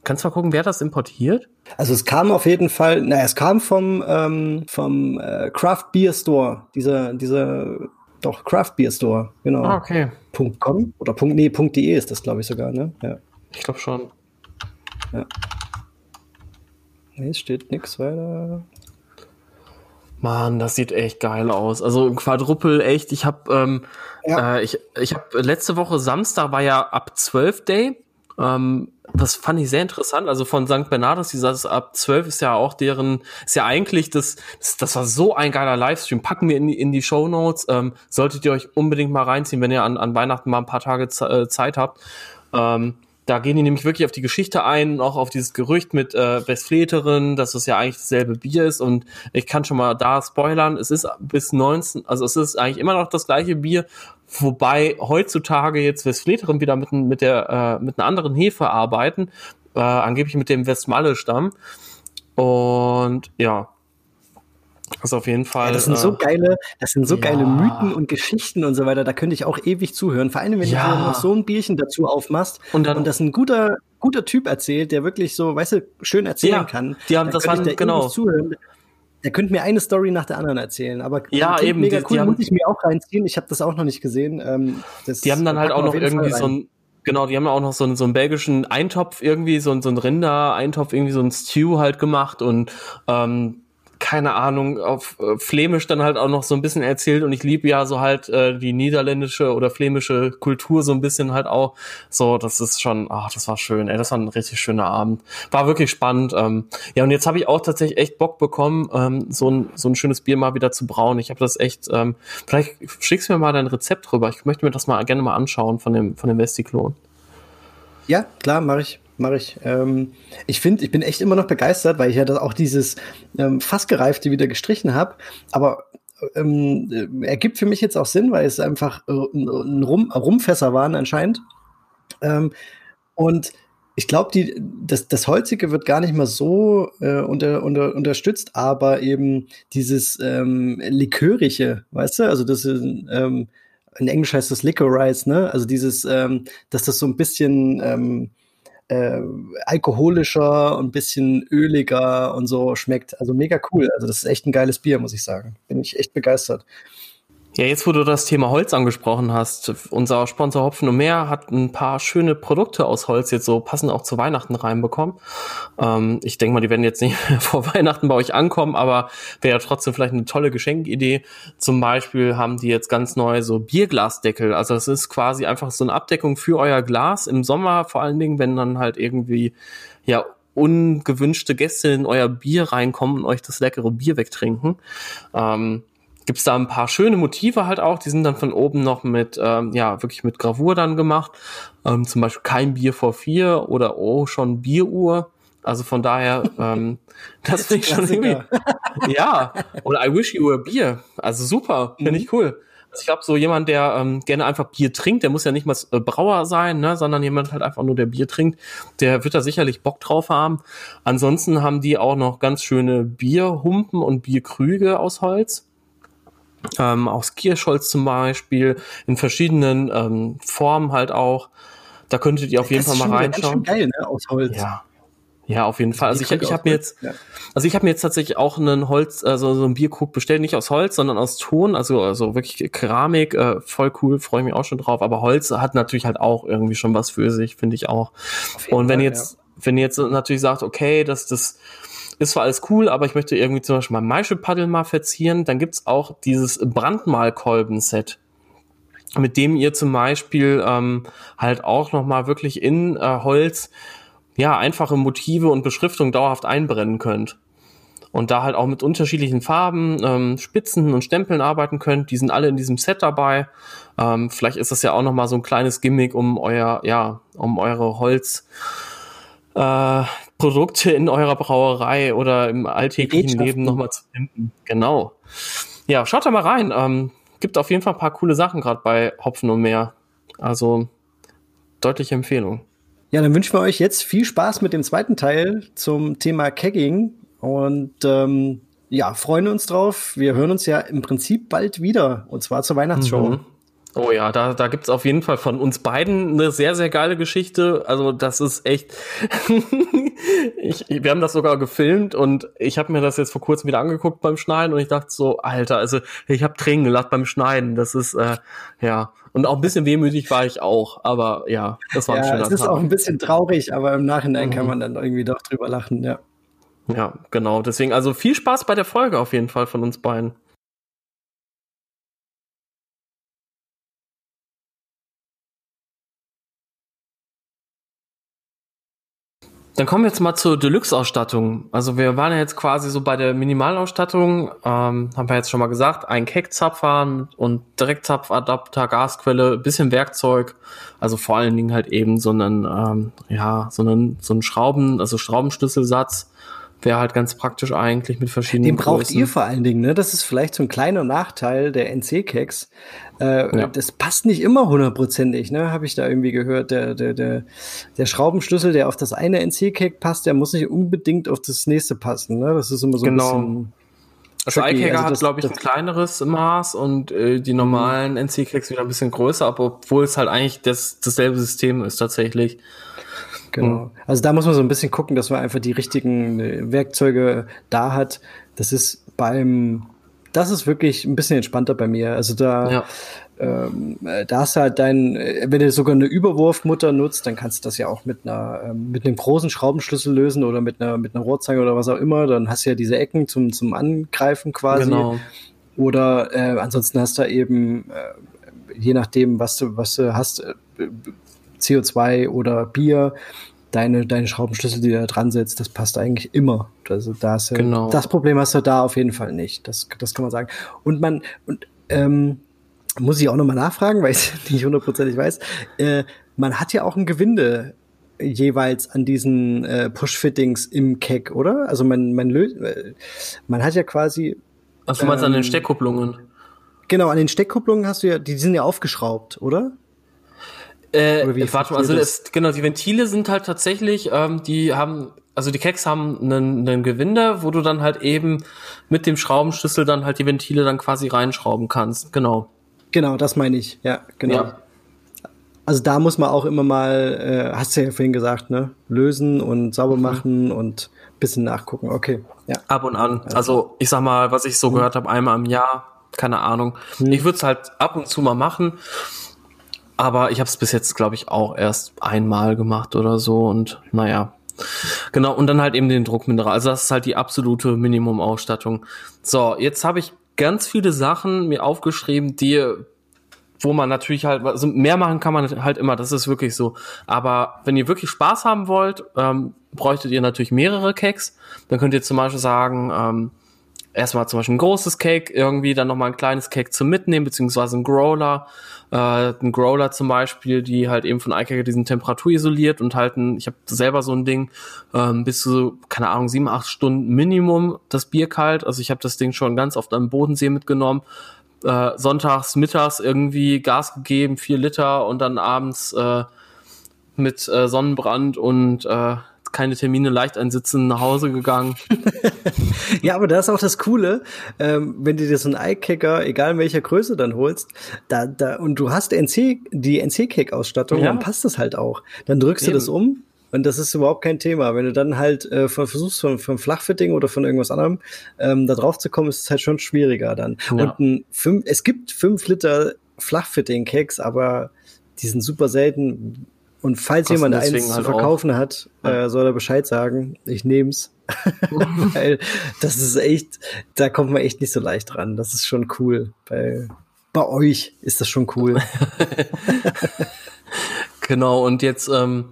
Kannst du mal gucken, wer das importiert? Also es kam auf jeden Fall, naja, es kam vom, ähm, vom äh, Craft Beer Store. Dieser, dieser, doch, Craft Beer Store, genau. Ah, okay. Punkt .com oder Punkt, nee, Punkt .de ist das, glaube ich, sogar, ne? Ja. Ich glaube schon. Nee, es steht nix weiter. Mann, das sieht echt geil aus. Also ein Quadruppel, echt. Ich habe ähm, Ja. äh, ich, ich habe letzte Woche Samstag war ja ab 12 Day. Ähm, das fand ich sehr interessant. Also von St. Bernardus, dieses ab 12 ist ja auch deren, ist ja eigentlich das, das, das war so ein geiler Livestream. Packen wir in die, in die Show Notes. Ähm, solltet ihr euch unbedingt mal reinziehen, wenn ihr an, an Weihnachten mal ein paar Tage äh, Zeit habt. Ähm, da gehen die nämlich wirklich auf die Geschichte ein, auch auf dieses Gerücht mit äh, Westfleterin, dass es ja eigentlich dasselbe Bier ist. Und ich kann schon mal da spoilern, es ist bis 19, also es ist eigentlich immer noch das gleiche Bier, wobei heutzutage jetzt Westfleterin wieder mit, mit, der, äh, mit einer anderen Hefe arbeiten, äh, angeblich mit dem Westmalle-Stamm. Und ja, ist auf jeden Fall. Ja, das sind äh, so geile, das sind so ja. geile Mythen und Geschichten und so weiter. Da könnte ich auch ewig zuhören. Vor allem, wenn Ja. du noch so ein Bierchen dazu aufmachst Und dann- das ein guter, guter Typ erzählt, der wirklich so, weißt du, schön erzählen Ja, kann. die haben- dann das waren- ich da genau. ewig zuhören. Der könnte mir eine Story nach der anderen erzählen. Aber Ja, klingt eben, mega die- cool, die haben- muss ich mir auch reinziehen. Ich habe das auch noch nicht gesehen. Ähm, das Die haben dann halt auch noch irgendwie so ein, genau, die haben auch noch so einen, so einen belgischen Eintopf irgendwie, so, ein- so ein Rinder-Eintopf, irgendwie so ein Stew halt gemacht und ähm, keine Ahnung, auf äh, Flämisch dann halt auch noch so ein bisschen erzählt und ich liebe ja so halt äh, die niederländische oder flämische Kultur so ein bisschen halt auch. So, das ist schon, ach, das war schön, ey, das war ein richtig schöner Abend. War wirklich spannend. Ähm, ja, und jetzt habe ich auch tatsächlich echt Bock bekommen, ähm, so, ein, so ein schönes Bier mal wieder zu brauen. Ich habe das echt, ähm, vielleicht schickst du mir mal dein Rezept rüber. Ich möchte mir das mal gerne mal anschauen von dem, von dem Vestiklon. Ja, klar, mache ich. Mache ich. Ähm, ich finde, ich bin echt immer noch begeistert, weil ich ja das auch dieses ähm, Fassgereifte wieder gestrichen habe. Aber ähm, ergibt für mich jetzt auch Sinn, weil es einfach äh, ein Rum, Rumfässer waren anscheinend. Ähm, und ich glaube, das, das Holzige wird gar nicht mal so äh, unter, unter, unterstützt, aber eben dieses ähm, Likörige, weißt du? Also das ist, ähm, in Englisch heißt das Licorice, ne? Also dieses, ähm, dass das so ein bisschen ähm, äh, alkoholischer und bisschen öliger und so schmeckt. Also mega cool. Also das ist echt ein geiles Bier, muss ich sagen. Bin ich echt begeistert. Ja, jetzt wo du das Thema Holz angesprochen hast, unser Sponsor Hopfen und Meer hat ein paar schöne Produkte aus Holz jetzt so passend auch zu Weihnachten reinbekommen. Ähm, ich denke mal, die werden jetzt nicht vor Weihnachten bei euch ankommen, aber wäre ja trotzdem vielleicht eine tolle Geschenkidee. Zum Beispiel haben die jetzt ganz neu so Bierglasdeckel. Also das ist quasi einfach so eine Abdeckung für euer Glas im Sommer, vor allen Dingen, wenn dann halt irgendwie ja ungewünschte Gäste in euer Bier reinkommen und euch das leckere Bier wegtrinken. Ähm, gibt's da ein paar schöne Motive halt auch. Die sind dann von oben noch mit, ähm, ja, wirklich mit Gravur dann gemacht. Ähm, zum Beispiel kein Bier vor vier oder oh, schon Bieruhr. Also von daher, ähm, das finde ich schon irgendwie. ja, oder I wish you were Bier. Also super, finde mhm. ich cool. Also ich glaube, so jemand, der ähm, gerne einfach Bier trinkt, der muss ja nicht mal äh, Brauer sein, ne, sondern jemand halt einfach nur, der Bier trinkt, der wird da sicherlich Bock drauf haben. Ansonsten haben die auch noch ganz schöne Bierhumpen und Bierkrüge aus Holz ähm, aus Kirschholz zum Beispiel, in verschiedenen ähm, Formen halt auch. Da könntet ihr auf jeden Fall mal reinschauen. Das ist geil, ne? Aus Holz. Ja. Ja, auf jeden Fall. Also ich, ich habe mir jetzt, also ich habe mir jetzt tatsächlich auch einen Holz, also so ein Bierkrug bestellt, nicht aus Holz, sondern aus Ton, also also wirklich Keramik, äh, voll cool, freue mich auch schon drauf. Aber Holz hat natürlich halt auch irgendwie schon was für sich, finde ich auch. Und wenn Fall, jetzt, ja. wenn ihr jetzt natürlich sagt, okay, dass das ist zwar alles cool, aber ich möchte irgendwie zum Beispiel mein Maischepaddel mal verzieren, dann gibt's auch dieses Brandmalkolben-Set mit dem ihr zum Beispiel ähm, halt auch nochmal wirklich in äh, Holz ja einfache Motive und Beschriftung dauerhaft einbrennen könnt. Und da halt auch mit unterschiedlichen Farben, ähm, Spitzen und Stempeln arbeiten könnt. Die sind alle in diesem Set dabei. Ähm, vielleicht ist das ja auch nochmal so ein kleines Gimmick, um euer, ja, um eure Holz, äh, Produkte in eurer Brauerei oder im alltäglichen Leben nochmal zu finden. Genau. Ja, schaut da mal rein. Ähm, gibt auf jeden Fall ein paar coole Sachen gerade bei Hopfen und mehr. Also deutliche Empfehlung. Ja, dann wünschen wir euch jetzt viel Spaß mit dem zweiten Teil zum Thema Kegging und ähm, ja, freuen uns drauf. Wir hören uns ja im Prinzip bald wieder und zwar zur Weihnachtsshow. Mhm. Oh ja, da, da gibt's auf jeden Fall von uns beiden eine sehr, sehr geile Geschichte. Also das ist echt. ich, wir haben das sogar gefilmt und ich habe mir das jetzt vor kurzem wieder angeguckt beim Schneiden und ich dachte so, Alter, also ich habe Tränen gelacht beim Schneiden. Das ist äh, ja und auch ein bisschen wehmütig war ich auch, aber ja, das war ein ja, schöner Es ist Tag. auch ein bisschen traurig, aber im Nachhinein mhm. kann man dann irgendwie doch drüber lachen, ja. Ja, genau. Deswegen also viel Spaß bei der Folge auf jeden Fall von uns beiden. Dann kommen wir jetzt mal zur Deluxe-Ausstattung. Also wir waren ja jetzt quasi so bei der Minimalausstattung, ähm, haben wir jetzt schon mal gesagt, ein Keckzapfer und Direktzapfadapter, Gasquelle, bisschen Werkzeug, also vor allen Dingen halt eben so einen, ähm, ja, so einen, so einen Schrauben, also Schraubenschlüsselsatz, Wäre halt ganz praktisch eigentlich mit verschiedenen. Den braucht Größen. ihr vor allen Dingen, ne? Das ist vielleicht so ein kleiner Nachteil der NC-Keks. Äh, ja. Das passt nicht immer hundertprozentig, ne? Habe ich da irgendwie gehört. Der, der, der, der Schraubenschlüssel, der auf das eine NC-Cake passt, der muss nicht unbedingt auf das nächste passen, ne? Das ist immer so ein genau. bisschen. Also iCaker also hat, glaube ich, ein kleineres Maß und äh, die normalen NC-Cakes wieder ein bisschen größer, aber obwohl es halt eigentlich das, dasselbe System ist tatsächlich. Genau. Mhm. Also da muss man so ein bisschen gucken, dass man einfach die richtigen äh, Werkzeuge da hat. Das ist beim, das ist wirklich ein bisschen entspannter bei mir. Also da, ja. ähm, äh, da hast du halt dein, äh, wenn du sogar eine Überwurfmutter nutzt, dann kannst du das ja auch mit einer, ähm, mit einem großen Schraubenschlüssel lösen oder mit einer, mit einer Rohrzange oder was auch immer. Dann hast du ja diese Ecken zum, zum Angreifen quasi. Genau. Oder äh, ansonsten hast du eben, äh, je nachdem, was du, was du hast, äh, CO2 oder Bier, deine, deine Schraubenschlüssel, die du da dran setzt, das passt eigentlich immer. Also da hast du, genau. das Problem hast du da auf jeden Fall nicht. Das, das kann man sagen. Und man, und, ähm, muss ich auch nochmal nachfragen, weil ich nicht hundertprozentig weiß. Äh, man hat ja auch ein Gewinde jeweils an diesen äh, Push-Fittings im Keck, oder? Also man, man löst, äh, man hat ja quasi. Also du meinst ähm, an den ähm, Steckkupplungen? Genau, an den Steckkupplungen hast du ja, die sind ja aufgeschraubt, oder? Äh, warte mal, also das, genau, die Ventile sind halt tatsächlich, ähm, die haben, also die Keks haben einen, einen Gewinde, wo du dann halt eben mit dem Schraubenschlüssel dann halt die Ventile dann quasi reinschrauben kannst, genau. Genau, das meine ich, ja, genau. Ja. Also da muss man auch immer mal, äh, hast du ja vorhin gesagt, ne, lösen und sauber mhm. machen und bisschen nachgucken, okay, ja. Ab und an, also ich sag mal, was ich so mhm. gehört habe, einmal im Jahr, keine Ahnung. Mhm. Ich würde es halt ab und zu mal machen aber ich habe es bis jetzt, glaube ich, auch erst einmal gemacht oder so und naja. Genau, und dann halt eben den Druckmineral. Also das ist halt die absolute Minimumausstattung. So, jetzt habe ich ganz viele Sachen mir aufgeschrieben, die, wo man natürlich halt, also mehr machen kann man halt immer, das ist wirklich so. Aber wenn ihr wirklich Spaß haben wollt, ähm, bräuchtet ihr natürlich mehrere Cakes. Dann könnt ihr zum Beispiel sagen, ähm, erstmal zum Beispiel ein großes Cake, irgendwie dann nochmal ein kleines Cake zum Mitnehmen, beziehungsweise ein Growler äh, ein Growler zum Beispiel, die halt eben von iCaker diesen Temperatur isoliert und halten, ich habe selber so ein Ding, ähm, bis zu, keine Ahnung, sieben, acht Stunden Minimum das Bier kalt. Also ich habe das Ding schon ganz oft am Bodensee mitgenommen. Äh, sonntags, mittags irgendwie Gas gegeben, vier Liter und dann abends äh, mit äh, Sonnenbrand und äh, keine Termine leicht einsitzen, nach Hause gegangen. ja, aber da ist auch das Coole, ähm, wenn du dir so einen Eye-Kicker, egal in welcher Größe dann holst, da, da, und du hast NC, die NC-Kick-Ausstattung, ja. dann passt das halt auch. Dann drückst Eben. du das um und das ist überhaupt kein Thema. Wenn du dann halt äh, von, versuchst, von, von Flachfitting oder von irgendwas anderem ähm, da drauf zu kommen, ist es halt schon schwieriger dann. Ja. Und ein fünf, es gibt fünf Liter Flachfitting-Keks, aber die sind super selten und falls jemand eins halt zu verkaufen auch. hat, äh, soll er Bescheid sagen. Ich nehm's. Weil das ist echt, da kommt man echt nicht so leicht ran. Das ist schon cool. Bei, bei euch ist das schon cool. genau, und jetzt ähm,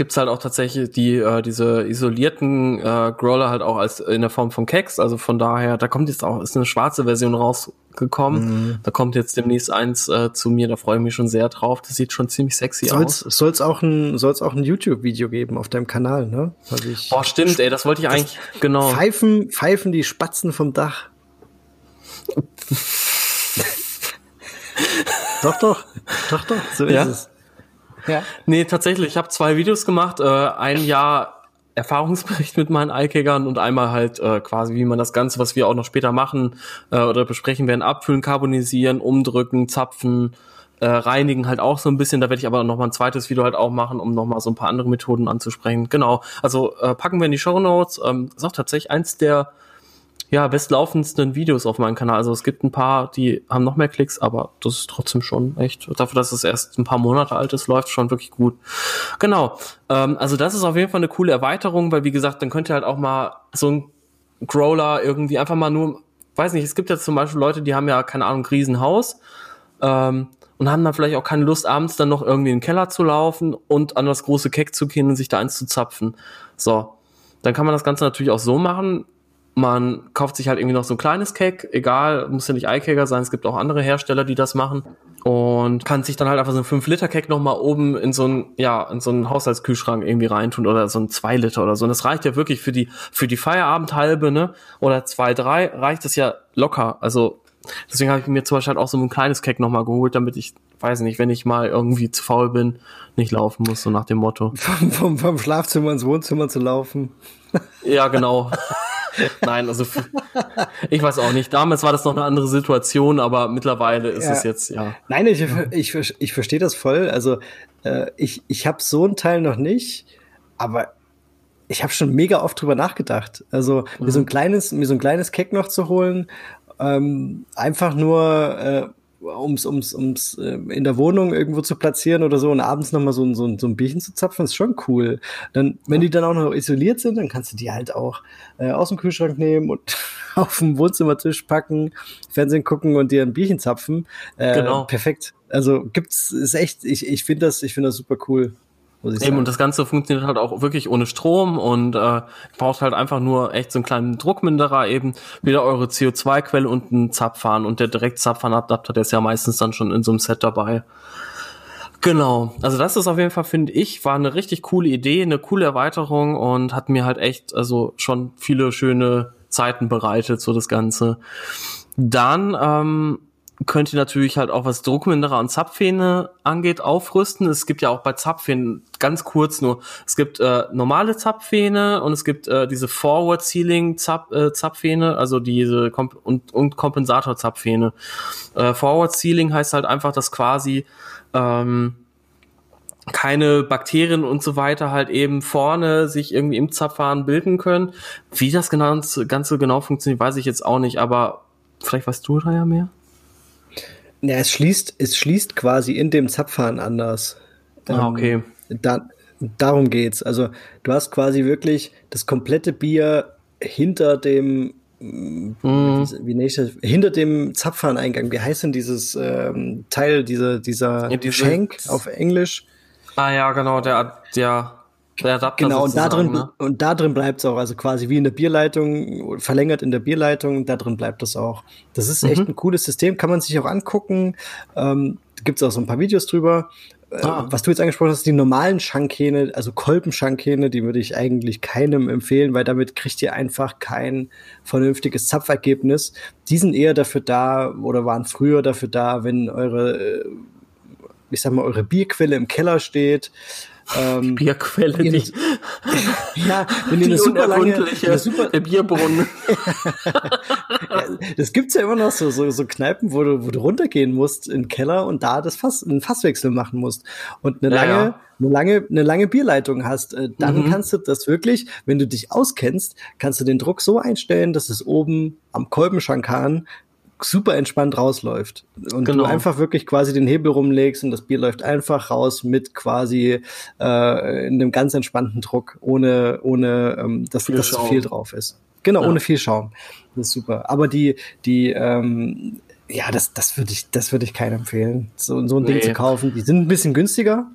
gibt's halt auch tatsächlich die äh, diese isolierten äh, Growler halt auch als in der Form von Keks. Also von daher, da kommt jetzt auch ist eine schwarze Version rausgekommen. Mhm. Da kommt jetzt demnächst eins äh, zu mir. Da freue ich mich schon sehr drauf. Das sieht schon ziemlich sexy soll's, aus. Soll's auch ein soll's auch ein YouTube-Video geben auf deinem Kanal, ne? Also Boah, stimmt. Ey, das wollte ich eigentlich genau. Pfeifen pfeifen die Spatzen vom Dach. doch, doch, doch, doch. So ja? ist es. Ja. Nee, tatsächlich. Ich habe zwei Videos gemacht. Äh, ein Jahr Erfahrungsbericht mit meinen Eikegern und einmal halt äh, quasi, wie man das Ganze, was wir auch noch später machen äh, oder besprechen werden, abfüllen, carbonisieren, umdrücken, zapfen, äh, reinigen halt auch so ein bisschen. Da werde ich aber noch mal ein zweites Video halt auch machen, um noch mal so ein paar andere Methoden anzusprechen. Genau. Also äh, packen wir in die Show Notes. Ähm, ist auch tatsächlich eins der ja, bestlaufendsten Videos auf meinem Kanal. Also es gibt ein paar, die haben noch mehr Klicks, aber das ist trotzdem schon echt, dafür, dass es erst ein paar Monate alt ist, läuft schon wirklich gut. Genau. Ähm, also das ist auf jeden Fall eine coole Erweiterung, weil wie gesagt, dann könnt ihr halt auch mal so ein Growler irgendwie einfach mal nur, weiß nicht, es gibt ja zum Beispiel Leute, die haben ja, keine Ahnung, ein Riesenhaus ähm, und haben dann vielleicht auch keine Lust, abends dann noch irgendwie in den Keller zu laufen und an das große Keck zu gehen und sich da eins zu zapfen. So. Dann kann man das Ganze natürlich auch so machen, man kauft sich halt irgendwie noch so ein kleines Cake, egal, muss ja nicht iCaker sein, es gibt auch andere Hersteller, die das machen. Und kann sich dann halt einfach so ein 5-Liter-Cake nochmal oben in so ein, ja, in so einen Haushaltskühlschrank irgendwie reintun oder so ein 2 Liter oder so. Und das reicht ja wirklich für die, für die Feierabendhalbe, ne? Oder 2, 3 reicht es ja locker. Also, deswegen habe ich mir zum Beispiel halt auch so ein kleines Cake nochmal geholt, damit ich, weiß nicht, wenn ich mal irgendwie zu faul bin, nicht laufen muss, so nach dem Motto. Vom, vom, vom Schlafzimmer ins Wohnzimmer zu laufen. Ja, genau. Nein, also ich weiß auch nicht. Damals war das noch eine andere Situation, aber mittlerweile ist ja. es jetzt, ja. Nein, ich, ich, ich verstehe das voll. Also äh, ich, ich habe so einen Teil noch nicht, aber ich habe schon mega oft drüber nachgedacht. Also mhm. mir so ein kleines, mir so ein kleines Keck noch zu holen, ähm, einfach nur äh, ums, ums, ums äh, in der Wohnung irgendwo zu platzieren oder so und abends nochmal so, so, so ein Bierchen zu zapfen, ist schon cool. Dann, wenn die dann auch noch isoliert sind, dann kannst du die halt auch äh, aus dem Kühlschrank nehmen und auf dem Wohnzimmertisch packen, Fernsehen gucken und dir ein Bierchen zapfen. Äh, genau. Perfekt. Also gibt's, ist echt, ich, ich finde das, ich finde das super cool. Eben, und das Ganze funktioniert halt auch wirklich ohne Strom und äh, braucht halt einfach nur echt so einen kleinen Druckminderer eben, wieder eure CO2-Quelle und einen Zapfhahn und der Direktzapfhahnadapter, der ist ja meistens dann schon in so einem Set dabei. Genau, also das ist auf jeden Fall, finde ich, war eine richtig coole Idee, eine coole Erweiterung und hat mir halt echt, also schon viele schöne Zeiten bereitet, so das Ganze. Dann ähm, könnt ihr natürlich halt auch was Druckminderer und Zapfhähne angeht aufrüsten. Es gibt ja auch bei Zapfhähnen ganz kurz nur, es gibt äh, normale Zapfhähne und es gibt äh, diese Forward Ceiling Zap, äh, Zapfhähne, also diese Komp und, und Kompensator Zapfhähne. Äh, Forward Ceiling heißt halt einfach, dass quasi ähm, keine Bakterien und so weiter halt eben vorne sich irgendwie im Zapfhahn bilden können. Wie das Ganze genau funktioniert, weiß ich jetzt auch nicht, aber vielleicht weißt du da ja mehr. Ja, es schließt, es schließt quasi in dem Zapfhahn anders. Ah, okay. Ähm, da, darum geht's. Also du hast quasi wirklich das komplette Bier hinter dem mm, wie nenne ich das? Hinter dem Zapfhahneingang. Wie heißt denn dieses ähm, Teil, dieser, dieser Ja, diese- Schenk auf Englisch? Ah ja, genau, der, der, der Adapter Genau, und da drin, ne? und da drin bleibt es auch, also quasi wie in der Bierleitung, verlängert in der Bierleitung, da drin bleibt es auch. Das ist echt Mhm. ein cooles System, kann man sich auch angucken. Ähm, Gibt es auch so ein paar Videos drüber. Äh, Ah. Was du jetzt angesprochen hast, die normalen Schankhähne, also Kolbenschankhähne, die würde ich eigentlich keinem empfehlen, weil damit kriegt ihr einfach kein vernünftiges Zapfergebnis. Die sind eher dafür da oder waren früher dafür da, wenn eure, äh, ich sag mal, eure Bierquelle im Keller steht. Ähm, Bierquelle, die, nicht- ja, wenn die eine super lange, eine super, der Bierbrunnen. das gibt's ja immer noch so, so, so Kneipen, wo du, wo du runtergehen musst in den Keller und da das Fass, einen Fasswechsel machen musst und eine Ja, lange, ja. eine lange, eine lange Bierleitung hast, äh, dann Mhm. kannst du das wirklich, wenn du dich auskennst, kannst du den Druck so einstellen, dass es oben am Kolbenschankan super entspannt rausläuft und Genau. du einfach wirklich quasi den Hebel rumlegst und das Bier läuft einfach raus mit quasi äh, in einem ganz entspannten Druck, ohne ohne ähm, dass, Viel dass zu viel drauf ist. Genau, Ja. ohne viel Schaum. Das ist super. Aber die die ähm, ja, das das würde ich das würde ich keinem empfehlen, so so ein Ding Nee. zu kaufen. Die sind ein bisschen günstiger,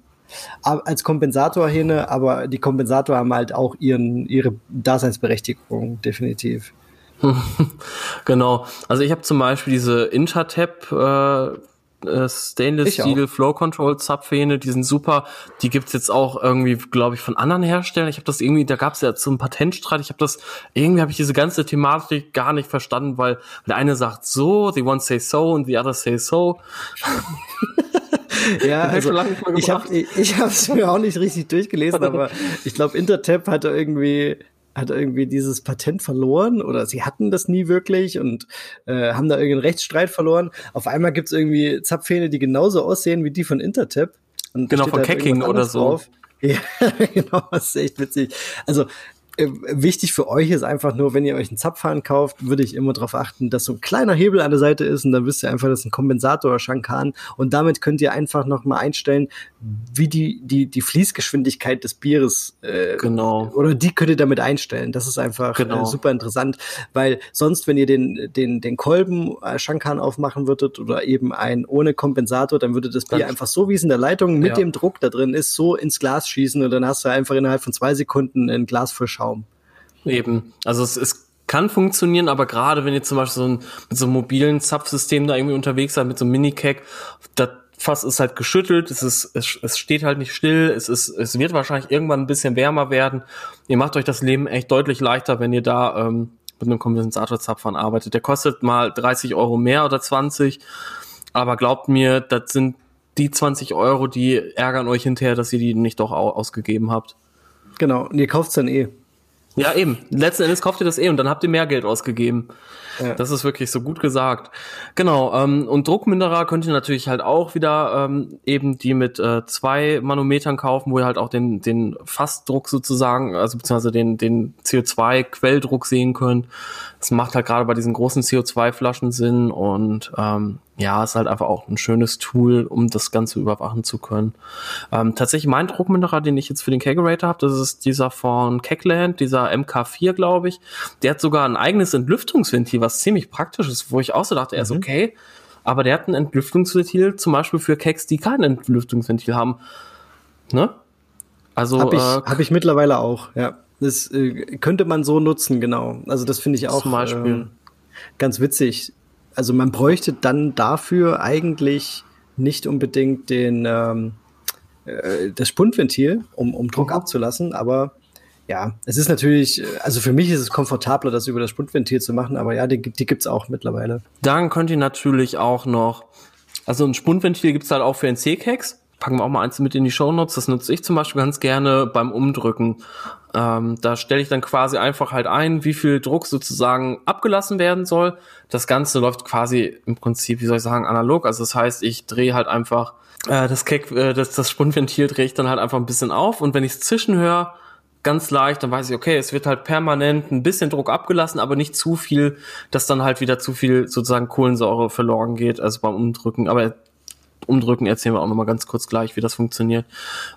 als Kompensatorhähne, aber die Kompensator haben halt auch ihren ihre Daseinsberechtigung definitiv. genau. Also ich habe zum Beispiel diese Intertap äh, äh, Stainless Ich auch. Steel Flow Control Zapfhähne, die sind super. Die gibt's jetzt auch irgendwie, glaube ich, von anderen Herstellern. Ich habe das irgendwie, da gab's ja zum Patentstreit. Ich habe das irgendwie habe ich diese ganze Thematik gar nicht verstanden, weil der eine sagt so, the one say so und the other say so. Ja, ich also ich habe ich habe es mir auch nicht richtig durchgelesen, aber ich glaube Intertap hatte irgendwie hat irgendwie dieses Patent verloren oder sie hatten das nie wirklich und äh, haben da irgendeinen Rechtsstreit verloren. Auf einmal gibt's irgendwie Zapfhähne, die genauso aussehen wie die von Intertap. Und Genau, von halt Kecking oder so. Ja, genau, das ist echt witzig. Also wichtig für euch ist einfach nur, wenn ihr euch einen Zapfhahn kauft, würde ich immer darauf achten, dass so ein kleiner Hebel an der Seite ist und dann wisst ihr einfach, das ist ein Kompensator oder Schankan und damit könnt ihr einfach noch mal einstellen, wie die die die Fließgeschwindigkeit des Bieres äh, Genau. oder die könnt ihr damit einstellen. Das ist einfach Genau. äh, super interessant, weil sonst, wenn ihr den den den Kolben äh, Schankan aufmachen würdet oder eben ein ohne Kompensator, dann würde das Bier Dann- einfach so wie es in der Leitung mit Ja. dem Druck da drin ist, so ins Glas schießen und dann hast du einfach innerhalb von zwei Sekunden ein Glas voll Schaum. Eben. Also es, es kann funktionieren, aber gerade wenn ihr zum Beispiel so ein, mit so einem mobilen Zapfsystem da irgendwie unterwegs seid, mit so einem Mini-Cack, das Fass ist halt geschüttelt, es ist, es, es steht halt nicht still, es ist, es wird wahrscheinlich irgendwann ein bisschen wärmer werden. Ihr macht euch das Leben echt deutlich leichter, wenn ihr da ähm, mit einem Kondensatorzapfern arbeitet. Der kostet mal 30 Euro mehr oder 20, aber glaubt mir, das sind die 20 Euro, die ärgern euch hinterher, dass ihr die nicht doch au ausgegeben habt. Genau, und ihr kauft's dann eh. Ja, eben. Letzten Endes kauft ihr das eh und dann habt ihr mehr Geld ausgegeben. Ja. Das ist wirklich so gut gesagt. Genau. Ähm, und Druckminderer könnt ihr natürlich halt auch wieder ähm, eben die mit äh, zwei Manometern kaufen, wo ihr halt auch den, den Fassdruck sozusagen, also beziehungsweise den, den CO2-Quelldruck sehen könnt. Das macht halt gerade bei diesen großen CO2-Flaschen Sinn und ähm, ja, ist halt einfach auch ein schönes Tool, um das Ganze überwachen zu können. Ähm, tatsächlich mein Druckminderer, den ich jetzt für den Kegerator habe, das ist dieser von Kegland, dieser MK4, glaube ich. Der hat sogar ein eigenes Entlüftungsventil, was ziemlich praktisch ist, wo ich auch so dachte, er ist Mhm. okay. Aber der hat ein Entlüftungsventil zum Beispiel für Kegs, die kein Entlüftungsventil haben. Ne? Also Hab ich, äh, hab ich mittlerweile auch, ja. Das äh, könnte man so nutzen, genau. Also das finde ich auch ähm, ganz witzig. Also man bräuchte dann dafür eigentlich nicht unbedingt den, ähm, äh, das Spundventil, um, um Druck mhm. abzulassen, aber ja, es ist natürlich, also für mich ist es komfortabler, das über das Spundventil zu machen, aber ja, die, die gibt's auch mittlerweile. Dann könnt ihr natürlich auch noch, also ein Spundventil gibt's halt auch für den C-Kex. Packen wir auch mal eins mit in die Show Notes. Das nutze ich zum Beispiel ganz gerne beim Umdrücken. Ähm, da stelle ich dann quasi einfach halt ein, wie viel Druck sozusagen abgelassen werden soll. Das Ganze läuft quasi im Prinzip, wie soll ich sagen, analog. Also das heißt, ich drehe halt einfach äh, das, Keck, äh, das, das Spundventil drehe ich dann halt einfach ein bisschen auf und wenn ich es zwischenhöre, ganz leicht, dann weiß ich, okay, es wird halt permanent ein bisschen Druck abgelassen, aber nicht zu viel, dass dann halt wieder zu viel sozusagen Kohlensäure verloren geht, also beim Umdrücken. Aber Umdrücken erzählen wir auch nochmal ganz kurz gleich, wie das funktioniert.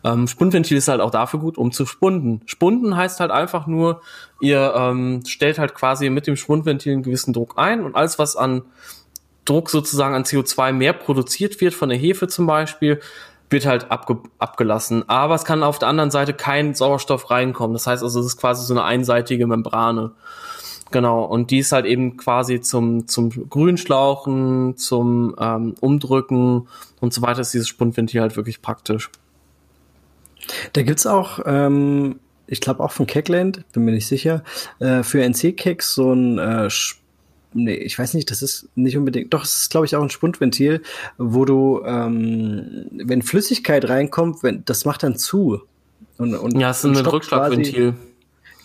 Ähm, Spundventil ist halt auch dafür gut, um zu spunden. Spunden heißt halt einfach nur, ihr ähm, stellt halt quasi mit dem Spundventil einen gewissen Druck ein und alles, was an Druck sozusagen an CO2 mehr produziert wird, von der Hefe zum Beispiel, wird halt abge abgelassen. Aber es kann auf der anderen Seite kein Sauerstoff reinkommen. Das heißt also, es ist quasi so eine einseitige Membrane. Genau, und die ist halt eben quasi zum, zum Grünschlauchen, zum ähm, Umdrücken und so weiter ist dieses Spundventil halt wirklich praktisch. Da gibt's auch, ähm, ich glaube auch von Keckland, bin mir nicht sicher, äh, für NC-Keks so ein äh, nee, ich weiß nicht, das ist nicht unbedingt, doch, es ist, glaube ich, auch ein Spundventil, wo du, ähm, wenn Flüssigkeit reinkommt, wenn, das macht dann zu. Und, und, ja, es ist ein Rückschlagventil.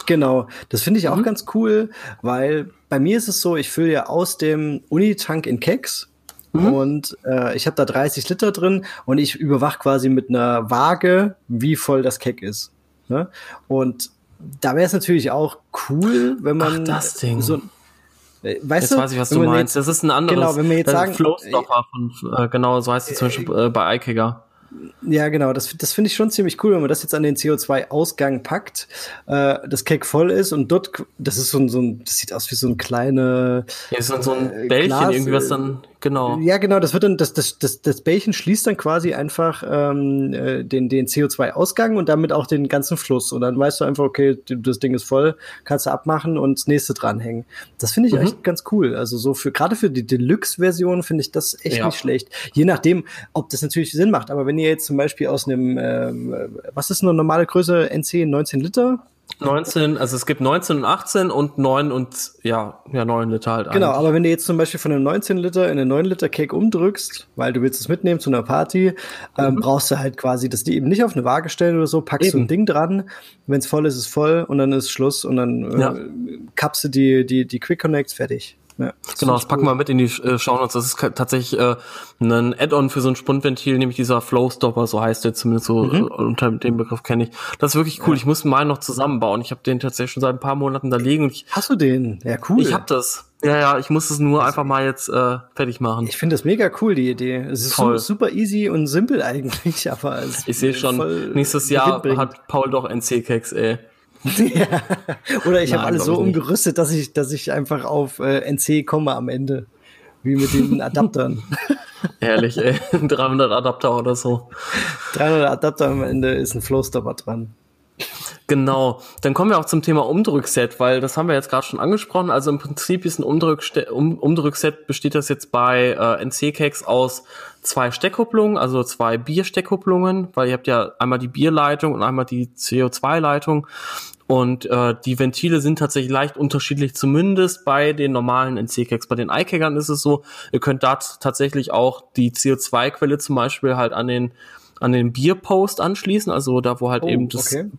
Genau, das finde ich auch mhm. ganz cool, weil bei mir ist es so, ich fülle ja aus dem Unitank in Keks mhm. und äh, ich habe da 30 Liter drin und ich überwache quasi mit einer Waage, wie voll das Keck ist. Ne? Und da wäre es natürlich auch cool, wenn man Ach, das Ding. so äh, weißt jetzt du, weiß ich, was du meinst. Jetzt, das ist ein anderes. Genau, wenn wir jetzt sagen, Flowstopper von, äh, genau, so heißt es zum Beispiel äh, bei iKigger. Ja, genau. Das, das finde ich schon ziemlich cool, wenn man das jetzt an den CO2-Ausgang packt, äh, das Cake voll ist und dort, das ist so ein, so ein, das sieht aus wie so ein kleine. Ja, so, so ein äh, Bällchen Glas, irgendwie, was dann, genau. Ja, genau. Das wird dann, das, das, das, das Bällchen schließt dann quasi einfach ähm, äh, den, den CO2-Ausgang und damit auch den ganzen Fluss. Und dann weißt du einfach, okay, das Ding ist voll, kannst du abmachen und das nächste dranhängen. Das finde ich mhm. echt ganz cool. Also so für, gerade für die Deluxe-Version finde ich das echt ja. nicht schlecht. Je nachdem, ob das natürlich Sinn macht. Aber wenn ihr jetzt zum Beispiel aus einem, äh, was ist eine normale Größe NC, 19 Liter? 19, also es gibt 19 und 18 und 9 und ja, ja 9 Liter halt. Genau, eigentlich. aber wenn du jetzt zum Beispiel von einem 19 Liter in einen 9 Liter Cake umdrückst, weil du willst es mitnehmen zu einer Party, ähm, mhm. brauchst du halt quasi, dass die eben nicht auf eine Waage stellen oder so, packst eben. du ein Ding dran, wenn es voll ist, ist voll und dann ist Schluss und dann äh, ja. kappst du die, die, die Quick Connects fertig. Ja, genau, das packen wir mit in die äh, Shownotes. Das ist tatsächlich äh, ein Add-on für so ein Spundventil, nämlich dieser Flowstopper, so heißt der zumindest so mhm. äh, unter dem Begriff kenne ich. Das ist wirklich cool. Ja. Ich muss mal noch zusammenbauen. Ich habe den tatsächlich schon seit ein paar Monaten da liegen. Ich, Hast du den? Ja, cool. Ich habe das. Ja, ja, ich muss es nur das einfach mal jetzt äh, fertig machen. Ich finde das mega cool, die Idee. Es ist Voll. super easy und simpel eigentlich, aber es ich sehe schon, nächstes Jahr hat Paul doch NC-Keks, ey ja. Oder ich habe alles so umgerüstet, dass ich, dass ich einfach auf äh, NC komme am Ende. Wie mit den Adaptern. Ehrlich, ey. 300 Adapter oder so. 300 Adapter am Ende ist ein Flowstopper dran. Genau. Dann kommen wir auch zum Thema Umdrückset, weil das haben wir jetzt gerade schon angesprochen. Also im Prinzip ist ein Umdrückste um Umdrückset besteht das jetzt bei äh, NC-Cakes aus zwei Steckkupplungen, also zwei Biersteckkupplungen, weil ihr habt ja einmal die Bierleitung und einmal die CO2-Leitung. Und äh, die Ventile sind tatsächlich leicht unterschiedlich, zumindest bei den normalen NC-Cakes. Bei den iCaggern ist es so, ihr könnt da tatsächlich auch die CO2-Quelle zum Beispiel halt an den an den Bierpost anschließen, also da wo halt oh, eben das okay.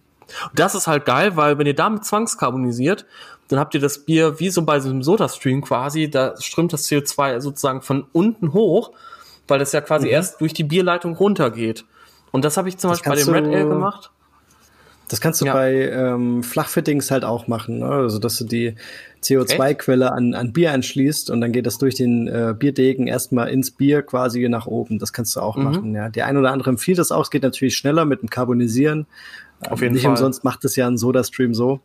Das ist halt geil, weil wenn ihr damit zwangskarbonisiert, dann habt ihr das Bier wie so bei so einem Soda-Stream quasi, da strömt das CO2 sozusagen von unten hoch, weil das ja quasi mhm. erst durch die Bierleitung runtergeht. Und das habe ich zum das Beispiel bei dem Red Ale gemacht. Das kannst du ja. bei ähm, Flachfittings halt auch machen, ne? also dass du die CO2-Quelle an, an Bier anschließt und dann geht das durch den äh, Bierdegen erstmal ins Bier quasi nach oben. Das kannst du auch mhm. machen. Ja, der ein oder andere empfiehlt das auch. Es geht natürlich schneller mit dem Carbonisieren. Auf jeden Nicht Fall. umsonst macht es ja ein Soda-Stream so.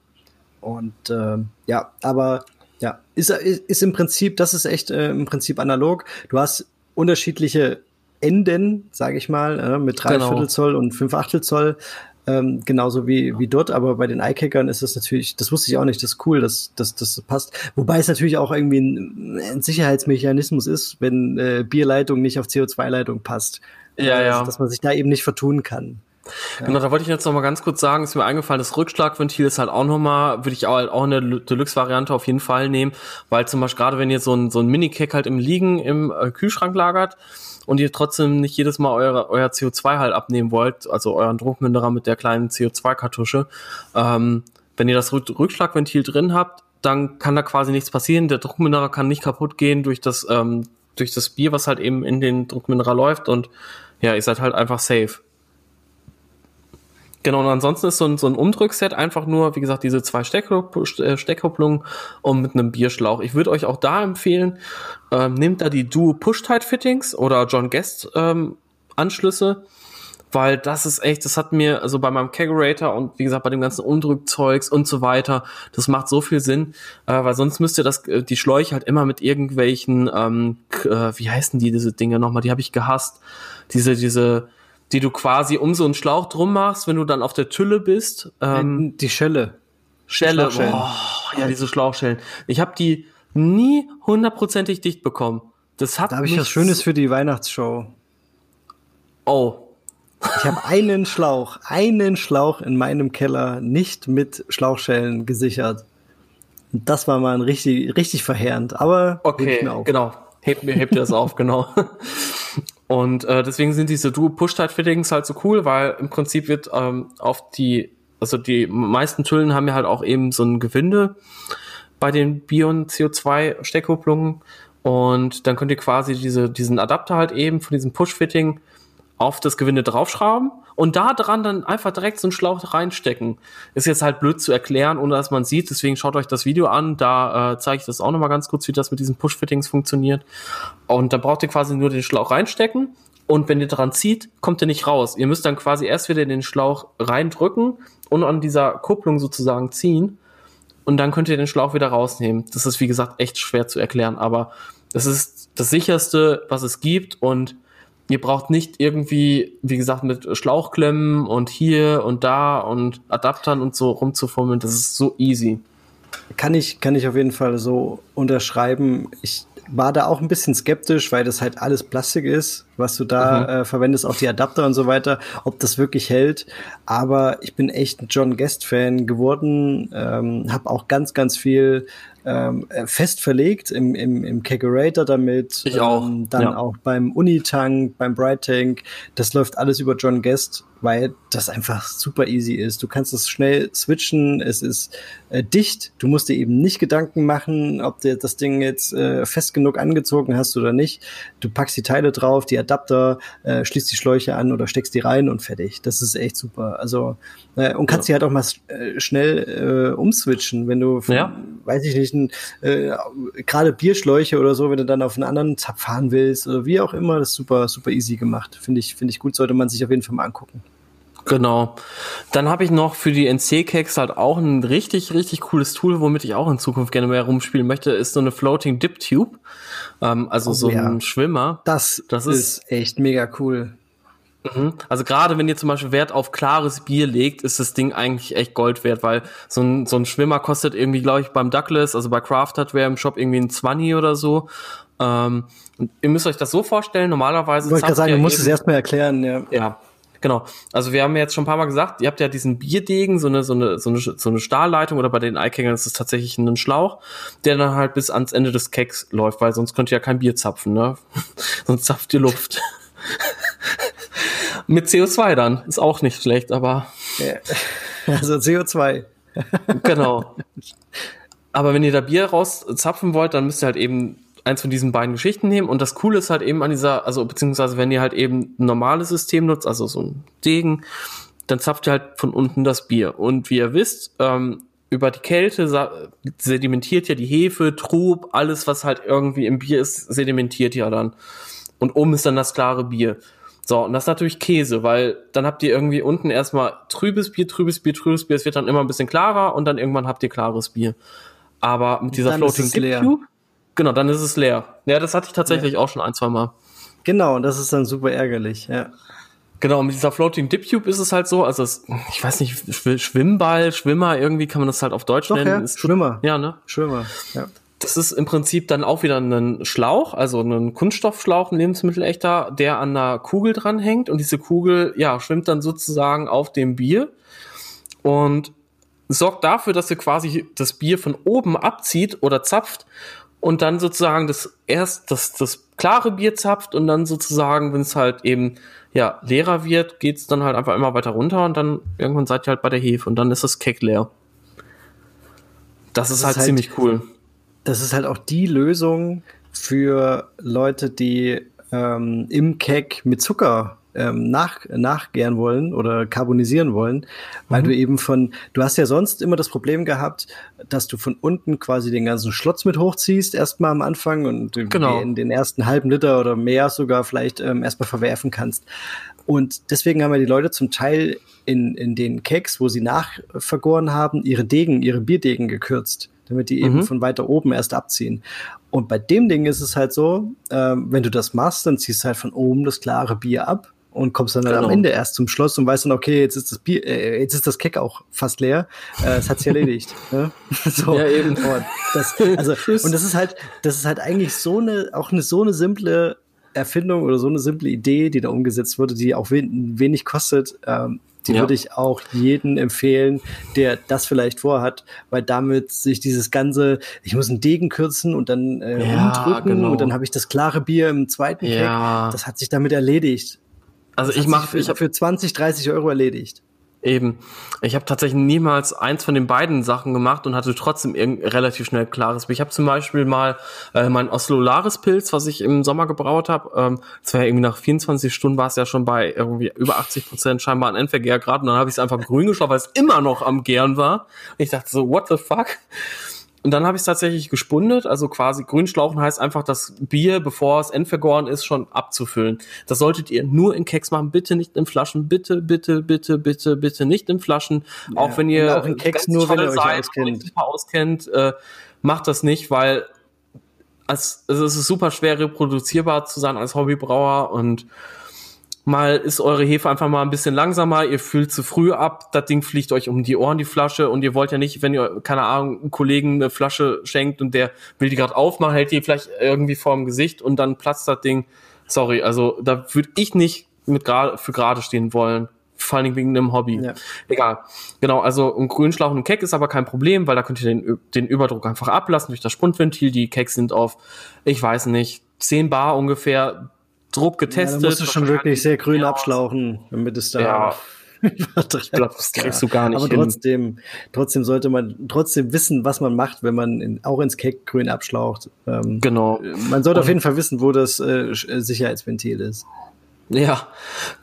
Und äh, ja, aber ja, ist, ist im Prinzip, das ist echt äh, im Prinzip analog. Du hast unterschiedliche Enden, sage ich mal, äh, mit drei genau. Viertel Zoll und fünf Achtel Zoll. Ähm, genauso wie, wie dort, aber bei den Eye-Kickern ist das natürlich, das wusste ich auch nicht, das ist cool, dass das, das passt. Wobei es natürlich auch irgendwie ein, ein Sicherheitsmechanismus ist, wenn äh, Bierleitung nicht auf CO2-Leitung passt. Ja, ja. Also, dass man sich da eben nicht vertun kann. Ja. Genau, da wollte ich jetzt noch mal ganz kurz sagen, ist mir eingefallen, das Rückschlagventil ist halt auch noch mal, würde ich auch, halt auch eine Deluxe-Variante auf jeden Fall nehmen, weil zum Beispiel gerade wenn ihr so ein, so ein Mini-Cake halt im Liegen im äh, Kühlschrank lagert und ihr trotzdem nicht jedes Mal eure, euer CO2 halt abnehmen wollt, also euren Druckminderer mit der kleinen CO2-Kartusche, ähm, wenn ihr das Rückschlagventil drin habt, dann kann da quasi nichts passieren. Der Druckminderer kann nicht kaputt gehen durch das, ähm, durch das Bier, was halt eben in den Druckminderer läuft und ja, ihr seid halt einfach safe. Genau, und ansonsten ist so ein, so ein Umdrückset einfach nur, wie gesagt, diese zwei äh, Steckkupplungen und mit einem Bierschlauch. Ich würde euch auch da empfehlen, ähm, nehmt da die Duo Push-Tight-Fittings oder John Guest ähm, Anschlüsse, weil das ist echt, das hat mir, also bei meinem Kegerator und wie gesagt, bei dem ganzen Umdrückzeugs und so weiter, das macht so viel Sinn, äh, weil sonst müsst ihr das, äh, die Schläuche halt immer mit irgendwelchen, ähm, äh, wie heißen die, diese Dinge nochmal, die habe ich gehasst, diese, diese, die du quasi um so einen Schlauch drum machst, wenn du dann auf der Tülle bist. Ähm, die Schelle. Schelle, boah, ja, diese Schlauchschellen. Ich habe die nie hundertprozentig dicht bekommen. Das hat da habe ich was Schönes für die Weihnachtsshow. Oh. Ich habe einen Schlauch, einen Schlauch in meinem Keller nicht mit Schlauchschellen gesichert. Das war mal ein richtig, richtig verheerend. Aber okay, genau. Hebt mir, hebt ihr das auf, genau. Und äh, deswegen sind diese Duo Push-Tight-Fittings halt so cool, weil im Prinzip wird ähm, auf die, also die meisten Tüllen haben ja halt auch eben so ein Gewinde bei den Bion CO2-Steckkupplungen. Und dann könnt ihr quasi diese, diesen Adapter halt eben von diesem Push-Fitting auf das Gewinde draufschrauben und da dran dann einfach direkt so einen Schlauch reinstecken. Ist jetzt halt blöd zu erklären, ohne dass man sieht. Deswegen schaut euch das Video an. Da äh, zeige ich das auch nochmal ganz kurz, wie das mit diesen Push-Fittings funktioniert. Und da braucht ihr quasi nur den Schlauch reinstecken. Und wenn ihr dran zieht, kommt ihr nicht raus. Ihr müsst dann quasi erst wieder den Schlauch reindrücken und an dieser Kupplung sozusagen ziehen. Und dann könnt ihr den Schlauch wieder rausnehmen. Das ist, wie gesagt, echt schwer zu erklären. Aber das ist das sicherste, was es gibt. Und ihr braucht nicht irgendwie, wie gesagt, mit Schlauchklemmen und hier und da und Adaptern und so rumzufummeln. Das ist so easy. Kann ich, kann ich auf jeden Fall so unterschreiben. Ich war da auch ein bisschen skeptisch, weil das halt alles Plastik ist, was du da mhm. äh, verwendest, auch die Adapter und so weiter, ob das wirklich hält. Aber ich bin echt ein John Guest Fan geworden, ähm, habe auch ganz, ganz viel ähm, äh, fest verlegt im, im, im Kegerator damit. Ich auch. Ähm, dann ja. auch beim Unitank, beim Bright Tank. Das läuft alles über John Guest, weil das einfach super easy ist. Du kannst es schnell switchen. Es ist äh, dicht. Du musst dir eben nicht Gedanken machen, ob du das Ding jetzt äh, fest genug angezogen hast oder nicht. Du packst die Teile drauf, die Adapter, äh, schließt die Schläuche an oder steckst die rein und fertig. Das ist echt super. Also äh, und kannst ja. die halt auch mal äh, schnell äh, umswitchen, wenn du, von, ja. weiß ich nicht, äh, gerade Bierschläuche oder so, wenn du dann auf einen anderen Zap fahren willst oder wie auch immer, das ist super, super easy gemacht. Finde ich, finde ich gut, sollte man sich auf jeden Fall mal angucken. Genau. Dann habe ich noch für die NC-Cakes halt auch ein richtig, richtig cooles Tool, womit ich auch in Zukunft gerne mehr rumspielen möchte, ist so eine Floating Dip Tube. Ähm, also oh, so ja. ein Schwimmer. Das, das ist, ist echt mega cool. Mhm. Also gerade wenn ihr zum Beispiel Wert auf klares Bier legt, ist das Ding eigentlich echt Gold wert, weil so ein, so ein Schwimmer kostet irgendwie, glaube ich, beim Douglas, also bei Craft Hardware im Shop irgendwie ein 20 oder so. Ähm, ihr müsst euch das so vorstellen, normalerweise. Ich wollte gerade sagen, du musst es erstmal erklären, ja. Ja, Genau. Also wir haben jetzt schon ein paar Mal gesagt, ihr habt ja diesen Bierdegen, so eine, so eine, so eine, so eine Stahlleitung oder bei den Eikingern ist es tatsächlich ein Schlauch, der dann halt bis ans Ende des Keks läuft, weil sonst könnt ihr ja kein Bier zapfen, ne? sonst zapft ihr Luft. Mit CO2 dann. Ist auch nicht schlecht, aber. Also CO2. genau. Aber wenn ihr da Bier rauszapfen wollt, dann müsst ihr halt eben eins von diesen beiden Geschichten nehmen. Und das Coole ist halt eben an dieser, also beziehungsweise wenn ihr halt eben ein normales System nutzt, also so ein Degen, dann zapft ihr halt von unten das Bier. Und wie ihr wisst, ähm, über die Kälte sedimentiert ja die Hefe, Trub, alles, was halt irgendwie im Bier ist, sedimentiert ja dann. Und oben ist dann das klare Bier. So, und das ist natürlich Käse, weil dann habt ihr irgendwie unten erstmal trübes Bier, trübes Bier, trübes Bier, es wird dann immer ein bisschen klarer und dann irgendwann habt ihr klares Bier. Aber mit dieser Floating Dip Cube, genau, dann ist es leer. Ja, das hatte ich tatsächlich ja. auch schon ein, zwei Mal. Genau, und das ist dann super ärgerlich, ja. Genau, mit dieser Floating Dip Tube ist es halt so, also es, ich weiß nicht, Schwimmball, Schwimmer, irgendwie kann man das halt auf Deutsch Doch, nennen. Ja, ist, Schwimmer. Ja, ne? Schwimmer, ja. Das ist im Prinzip dann auch wieder ein Schlauch, also ein Kunststoffschlauch, ein Lebensmittelechter, der an einer Kugel dranhängt und diese Kugel, ja, schwimmt dann sozusagen auf dem Bier und sorgt dafür, dass ihr quasi das Bier von oben abzieht oder zapft und dann sozusagen das erst das, das klare Bier zapft und dann sozusagen, wenn es halt eben ja leerer wird, geht's dann halt einfach immer weiter runter und dann irgendwann seid ihr halt bei der Hefe und dann ist das Keck leer. Das, das ist, halt, halt ziemlich cool. Das ist halt auch die Lösung für Leute, die ähm, im Keck mit Zucker ähm, nach, nachgären wollen oder carbonisieren wollen, weil mhm. du eben von, du hast ja sonst immer das Problem gehabt, dass du von unten quasi den ganzen Schlotz mit hochziehst, erstmal am Anfang und genau. in den ersten halben Liter oder mehr sogar vielleicht ähm, erstmal verwerfen kannst. Und deswegen haben ja die Leute zum Teil in, in den Keks, wo sie nachvergoren haben, ihre Degen, ihre Bierdegen gekürzt damit die eben mhm. von weiter oben erst abziehen. Und bei dem Ding ist es halt so, ähm, wenn du das machst, dann ziehst du halt von oben das klare Bier ab und kommst dann halt genau. am Ende erst zum Schloss und weißt dann, okay, jetzt ist das Bier, äh, jetzt ist das Keck auch fast leer. Äh, es hat sich erledigt. ne? so. Ja, eben. Und das, also, und das ist halt, das ist halt eigentlich so eine, auch eine so eine simple Erfindung oder so eine simple Idee, die da umgesetzt wurde, die auch wen, wenig kostet. Ähm, die ja. würde ich auch jeden empfehlen, der das vielleicht vorhat, weil damit sich dieses ganze, ich muss einen Degen kürzen und dann äh, ja, umdrücken genau. und dann habe ich das klare Bier im zweiten ja. Keck, das hat sich damit erledigt. Also ich mache, ich habe für 20, 30 Euro erledigt. Eben. Ich habe tatsächlich niemals eins von den beiden Sachen gemacht und hatte trotzdem relativ schnell klares. Ich habe zum Beispiel mal äh, mein Oslolaris Pilz, was ich im Sommer gebraut habe. Ähm, das war ja irgendwie nach 24 Stunden war es ja schon bei irgendwie über 80 Prozent scheinbar an Endvergärgrad. Und dann habe ich es einfach grün geschaut, weil es immer noch am Gären war. Und ich dachte so, what the fuck? Und dann habe ich es tatsächlich gespundet, also quasi Grünschlauchen heißt einfach das Bier, bevor es endvergoren ist, schon abzufüllen. Das solltet ihr nur in Keks machen, bitte nicht in Flaschen, bitte, bitte, bitte, bitte, bitte nicht in Flaschen. Ja, auch wenn ihr auch in Keks nur, wenn ihr euch auskennt. auskennt äh, macht das nicht, weil es, es ist super schwer reproduzierbar zu sein als Hobbybrauer und mal ist eure Hefe einfach mal ein bisschen langsamer, ihr fühlt zu früh ab, das Ding fliegt euch um die Ohren, die Flasche, und ihr wollt ja nicht, wenn ihr, keine Ahnung, einen Kollegen eine Flasche schenkt und der will die gerade aufmachen, hält die vielleicht irgendwie vorm Gesicht und dann platzt das Ding. Sorry, also da würde ich nicht mit grade, für gerade stehen wollen. Vor allen Dingen wegen einem Hobby. Ja. Egal. Genau, also ein Grünschlauch und ein Keck ist aber kein Problem, weil da könnt ihr den, den Überdruck einfach ablassen durch das Spundventil. Die Kecks sind auf, ich weiß nicht, 10 Bar ungefähr Druck getestet. Ja, musst du schon wirklich sehr grün abschlauchen, damit es da. Ja. ich glaube, das kriegst du gar nicht. Aber trotzdem, trotzdem sollte man trotzdem wissen, was man macht, wenn man in, auch ins Cake grün abschlaucht. Ähm, genau. Man sollte Und, auf jeden Fall wissen, wo das äh, Sicherheitsventil ist. Ja,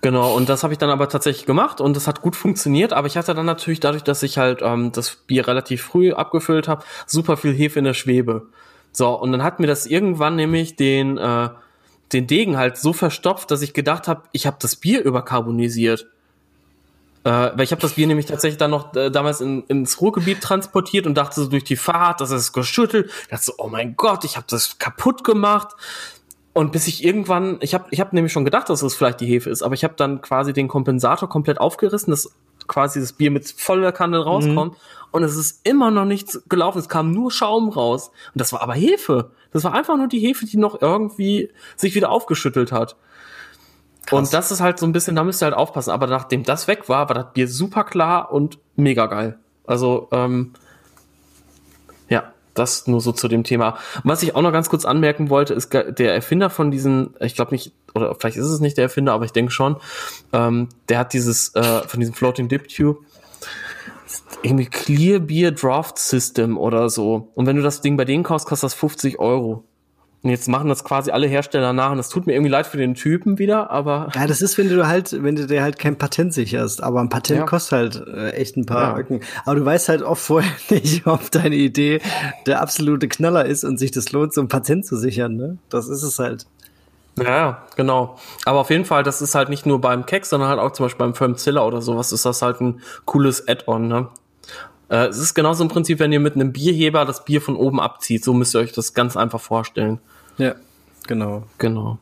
genau. Und das habe ich dann aber tatsächlich gemacht und das hat gut funktioniert. Aber ich hatte dann natürlich dadurch, dass ich halt ähm, das Bier relativ früh abgefüllt habe, super viel Hefe in der Schwebe. So, und dann hat mir das irgendwann nämlich den äh, den Degen halt so verstopft, dass ich gedacht habe, ich habe das Bier überkarbonisiert. Äh, weil ich habe das Bier nämlich tatsächlich dann noch äh, damals in, ins Ruhrgebiet transportiert und dachte so durch die Fahrt, das ist geschüttelt. Dachte so, oh mein Gott, ich habe das kaputt gemacht. Und bis ich irgendwann, ich habe ich hab nämlich schon gedacht, dass es das vielleicht die Hefe ist, aber ich habe dann quasi den Kompensator komplett aufgerissen, dass quasi das Bier mit voller Kanne rauskommt. Mhm. Und es ist immer noch nichts gelaufen. Es kam nur Schaum raus. Und das war aber Hefe. Das war einfach nur die Hefe, die noch irgendwie sich wieder aufgeschüttelt hat. Krass. Und das ist halt so ein bisschen, da müsst ihr halt aufpassen. Aber nachdem das weg war, war das Bier super klar und mega geil. Also, ähm, ja, das nur so zu dem Thema. was ich auch noch ganz kurz anmerken wollte, ist der Erfinder von diesen, ich glaube nicht, oder vielleicht ist es nicht der Erfinder, aber ich denke schon, ähm, der hat dieses, äh, von diesem Floating Dip Tube, irgendwie Clear Beer Draft System oder so. Und wenn du das Ding bei denen kaufst, kostet das 50 Euro. Und jetzt machen das quasi alle Hersteller nach und das tut mir irgendwie leid für den Typen wieder, aber. Ja, das ist, wenn du halt, wenn du dir halt kein Patent sicherst, aber ein Patent ja. kostet halt äh, echt ein paar ja. Öcken. Aber du weißt halt oft vorher nicht, ob deine Idee der absolute Knaller ist und sich das lohnt, so ein Patent zu sichern, ne? Das ist es halt. Ja, genau. Aber auf jeden Fall, das ist halt nicht nur beim Keck, sondern halt auch zum Beispiel beim Firmzilla oder sowas ist das halt ein cooles Add-on, ne? Äh, es ist genauso im Prinzip, wenn ihr mit einem Bierheber das Bier von oben abzieht. So müsst ihr euch das ganz einfach vorstellen. Ja, genau. Genau.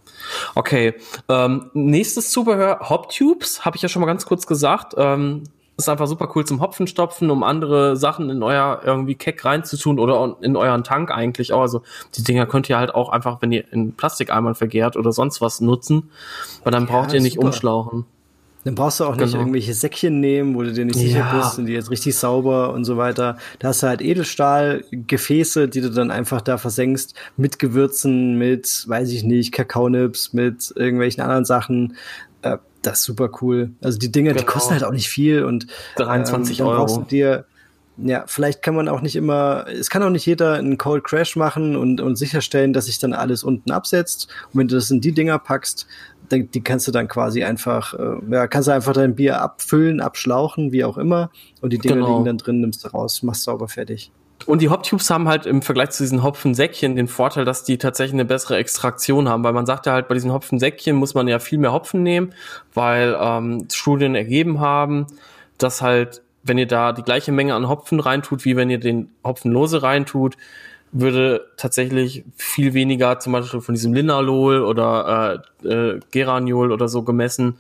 Okay. Ähm, nächstes Zubehör, Hoptubes, habe ich ja schon mal ganz kurz gesagt. Ähm, ist einfach super cool zum Hopfenstopfen, um andere Sachen in euer irgendwie Keck reinzutun oder in euren Tank eigentlich auch. Also die Dinger könnt ihr halt auch einfach, wenn ihr in Plastikeimern vergehrt oder sonst was nutzen, weil dann braucht ja, ihr nicht super. umschlauchen. Dann brauchst du auch nicht genau. irgendwelche Säckchen nehmen, wo du dir nicht sicher ja. bist, sind die jetzt richtig sauber und so weiter. Da hast du halt Edelstahlgefäße, die du dann einfach da versenkst mit Gewürzen, mit, weiß ich nicht, Kakaonips, mit irgendwelchen anderen Sachen. Äh, das ist super cool. Also die Dinger, genau. die kosten halt auch nicht viel und 23 ähm, Euro. dir ja, vielleicht kann man auch nicht immer, es kann auch nicht jeder einen Cold Crash machen und, und sicherstellen, dass sich dann alles unten absetzt. Und wenn du das in die Dinger packst, die, die kannst du dann quasi einfach, äh, ja, kannst du einfach dein Bier abfüllen, abschlauchen, wie auch immer. Und die Dinger genau. liegen dann drin, nimmst du raus, machst sauber fertig. Und die Hoptubes haben halt im Vergleich zu diesen Hopfensäckchen den Vorteil, dass die tatsächlich eine bessere Extraktion haben, weil man sagt ja halt, bei diesen Hopfensäckchen muss man ja viel mehr Hopfen nehmen, weil ähm, Studien ergeben haben, dass halt, wenn ihr da die gleiche Menge an Hopfen reintut, wie wenn ihr den Hopfen lose reintut, würde tatsächlich viel weniger zum Beispiel von diesem Linalol oder äh, äh, Geraniol oder so gemessen.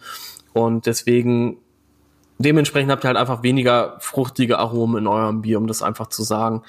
Und deswegen, dementsprechend habt ihr halt einfach weniger fruchtige Aromen in eurem Bier, um das einfach zu sagen.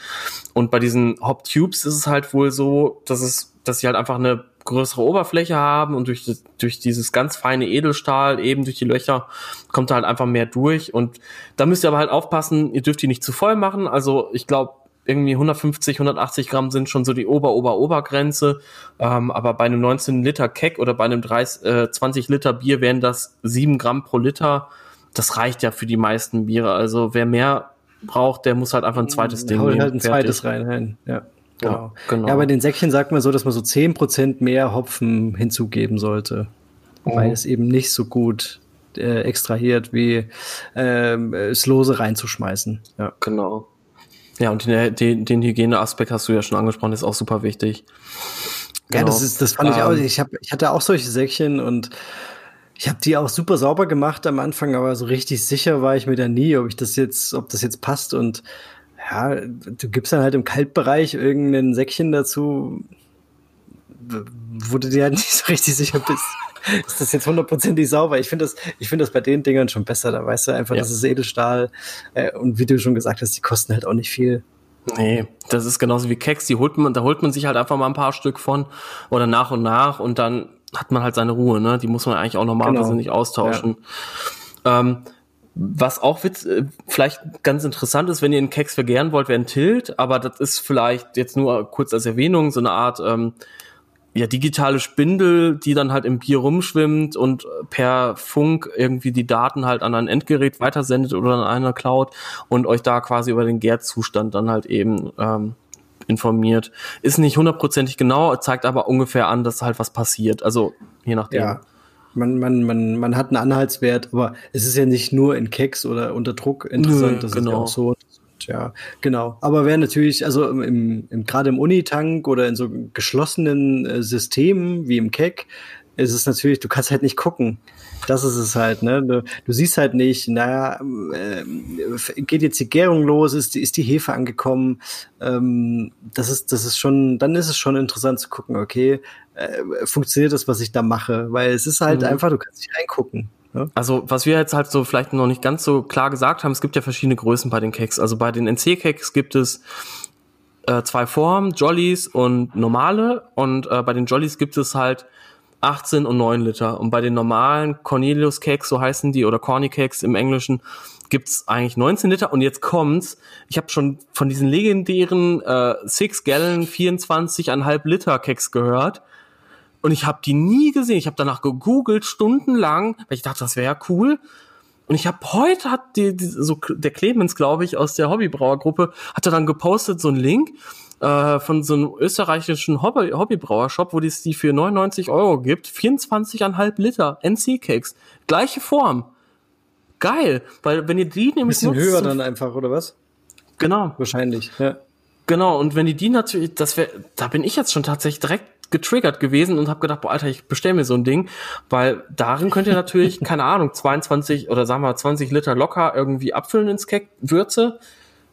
Und bei diesen Hop Tubes ist es halt wohl so, dass es, dass sie halt einfach eine größere Oberfläche haben und durch, durch dieses ganz feine Edelstahl eben durch die Löcher kommt da halt einfach mehr durch und da müsst ihr aber halt aufpassen, ihr dürft die nicht zu voll machen. Also ich glaube, irgendwie 150, 180 Gramm sind schon so die Ober-Ober-Obergrenze. Ähm, aber bei einem 19 Liter Keck oder bei einem 30, äh, 20 Liter Bier wären das 7 Gramm pro Liter. Das reicht ja für die meisten Biere. Also wer mehr braucht, der muss halt einfach ein zweites Ding Hau nehmen. halt ein zweites rein, rein. Ja. Genau. Genau. Ja, bei den Säckchen sagt man so, dass man so 10% mehr Hopfen hinzugeben sollte. Oh. Weil es eben nicht so gut äh, extrahiert, wie ähm, es lose reinzuschmeißen. Ja, genau. Ja, und den, den, den Hygieneaspekt hast du ja schon angesprochen, ist auch super wichtig. Genau. Ja, das ist, das fand ähm, ich auch. Ich hab, ich hatte auch solche Säckchen und ich habe die auch super sauber gemacht am Anfang, aber so richtig sicher war ich mir da nie, ob ich das jetzt, ob das jetzt passt. Und ja, du gibst dann halt im Kaltbereich irgendein Säckchen dazu, wo du dir halt nicht so richtig sicher bist. ist das jetzt hundertprozentig sauber? Ich finde das, ich finde das bei den Dingern schon besser. Da weißt du einfach, ja. das ist Edelstahl. Äh, und wie du schon gesagt hast, die kosten halt auch nicht viel. Nee, das ist genauso wie Keks, die holt man, da holt man sich halt einfach mal ein paar Stück von oder nach und nach und dann hat man halt seine Ruhe, ne? Die muss man eigentlich auch normalerweise genau. nicht austauschen. Ja. Ähm, was auch witz, äh, vielleicht ganz interessant ist, wenn ihr einen Keks vergären wollt, wäre ein Tilt, aber das ist vielleicht jetzt nur kurz als Erwähnung so eine Art ähm, ja, digitale Spindel, die dann halt im Bier rumschwimmt und per Funk irgendwie die Daten halt an ein Endgerät weitersendet oder an einer Cloud und euch da quasi über den Gärzustand dann halt eben ähm, informiert. Ist nicht hundertprozentig genau, zeigt aber ungefähr an, dass halt was passiert. Also je nachdem. Ja. Man, man, man, man hat einen Anhaltswert, aber es ist ja nicht nur in Keks oder unter Druck interessant, Nö, das genau. ist ja genau. auch so, ja, genau. Aber wer natürlich, also im, im, gerade im Unitank oder in so geschlossenen äh, Systemen wie im Keck, ist es natürlich, du kannst halt nicht gucken. Das ist es halt, ne? Du, du siehst halt nicht, naja, äh, geht jetzt die Gärung los, ist die, ist die Hefe angekommen? Ähm, das ist, das ist schon, dann ist es schon interessant zu gucken, okay, äh, funktioniert das, was ich da mache? Weil es ist halt mhm. einfach, du kannst nicht reingucken. Also, was wir jetzt halt so vielleicht noch nicht ganz so klar gesagt haben, es gibt ja verschiedene Größen bei den Cakes. Also bei den NC-Cakes gibt es äh, zwei Formen, Jollies und normale. Und äh, bei den Jollies gibt es halt 18 und 9 Liter. Und bei den normalen Cornelius Cakes, so heißen die, oder Corny Cakes im Englischen, gibt's eigentlich 19 Liter. Und jetzt kommt's, ich habe schon von diesen legendären äh, 6 Gallon 24,5 Liter Cakes gehört und ich habe die nie gesehen. Ich habe danach gegoogelt stundenlang, weil ich dachte, das wäre ja cool. Und ich habe heute hat die, die, so der Clemens, glaube ich, aus der Hobbybrauergruppe, hat er dann gepostet so einen Link äh, von so einem österreichischen Hobby, Hobbybrauershop, wo es die für 99 Euro gibt, 24,5 Liter NC-Cakes, gleiche Form. Geil, weil wenn ihr die nämlich bisschen nutzt, höher dann einfach oder was? Genau, wahrscheinlich. Ja. Genau, und wenn die die natürlich, das wäre, da bin ich jetzt schon tatsächlich direkt getriggert gewesen und habe gedacht, boah, Alter, ich bestell mir so ein Ding, weil darin könnt ihr natürlich, keine Ahnung, 22 oder sagen wir 20 Liter locker irgendwie abfüllen ins Keck, Würze,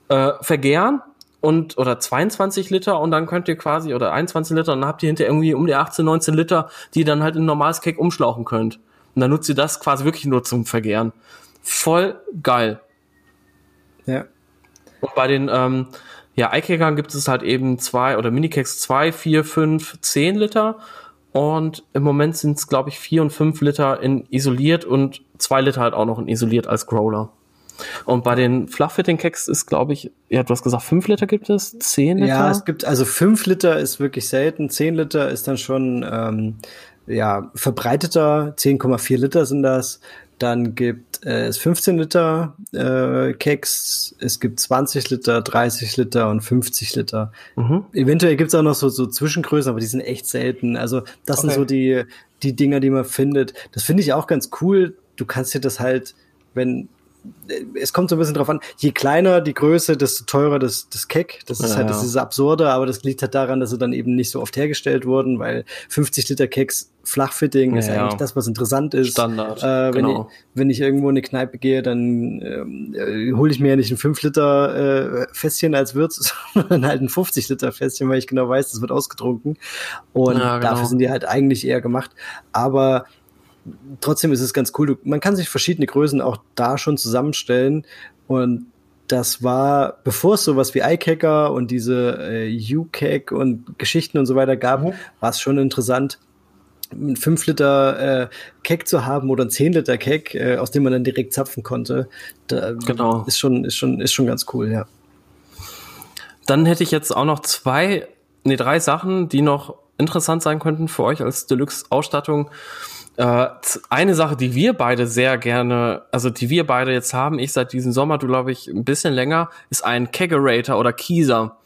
äh, vergären und oder 22 Liter und dann könnt ihr quasi oder 21 Liter und dann habt ihr hinter irgendwie um die 18, 19 Liter, die ihr dann halt in ein normales Keck umschlauchen könnt. Und dann nutzt ihr das quasi wirklich nur zum Vergären. Voll geil. Ja. Und bei den ähm, ja, Eikekern gibt es halt eben zwei oder Minikeks zwei, vier, fünf, zehn Liter. Und im Moment sind es, glaube ich, vier und fünf Liter in isoliert und zwei Liter halt auch noch in isoliert als Growler. Und bei den Flachfitting-Keks ist, glaube ich, ja, du hast gesagt, fünf Liter gibt es, zehn Liter? Ja, es gibt, also fünf Liter ist wirklich selten, zehn Liter ist dann schon, ähm, ja, verbreiteter, 10,4 Liter sind das. Dann gibt es 15 Liter äh, Keks, es gibt 20 Liter, 30 Liter und 50 Liter. Mhm. Eventuell gibt es auch noch so, so Zwischengrößen, aber die sind echt selten. Also das okay. sind so die, die Dinger, die man findet. Das finde ich auch ganz cool. Du kannst dir das halt, wenn es kommt so ein bisschen drauf an, je kleiner die Größe, desto teurer das, das Keck. Das ist ja, halt, das ist absurde, aber das liegt halt daran, dass sie dann eben nicht so oft hergestellt wurden, weil 50 Liter Keks Flachfitting ja, ist eigentlich das, was interessant ist. Standard. Äh, wenn, genau. ich, wenn ich irgendwo in eine Kneipe gehe, dann ähm, äh, hole ich mir ja nicht ein 5 Liter äh, Fässchen als Wirt, sondern halt ein 50 Liter Fässchen, weil ich genau weiß, das wird ausgetrunken. Und ja, genau. dafür sind die halt eigentlich eher gemacht. Aber trotzdem ist es ganz cool. man kann sich verschiedene Größen auch da schon zusammenstellen und das war, bevor es sowas wie iCacker und diese äh, UCAC und Geschichten und so weiter gab, mhm. war es schon interessant, einen 5 Liter äh, Keck zu haben oder einen 10 Liter Keck, äh, aus dem man dann direkt zapfen konnte. Da, genau. Ist schon, ist schon, ist schon ganz cool, ja. Dann hätte ich jetzt auch noch zwei, nee, drei Sachen, die noch interessant sein könnten für euch als Deluxe-Ausstattung. Äh, eine Sache, die wir beide sehr gerne, also die wir beide jetzt haben, ich seit diesem Sommer, du glaube ich ein bisschen länger, ist ein Kegerator oder Kieser.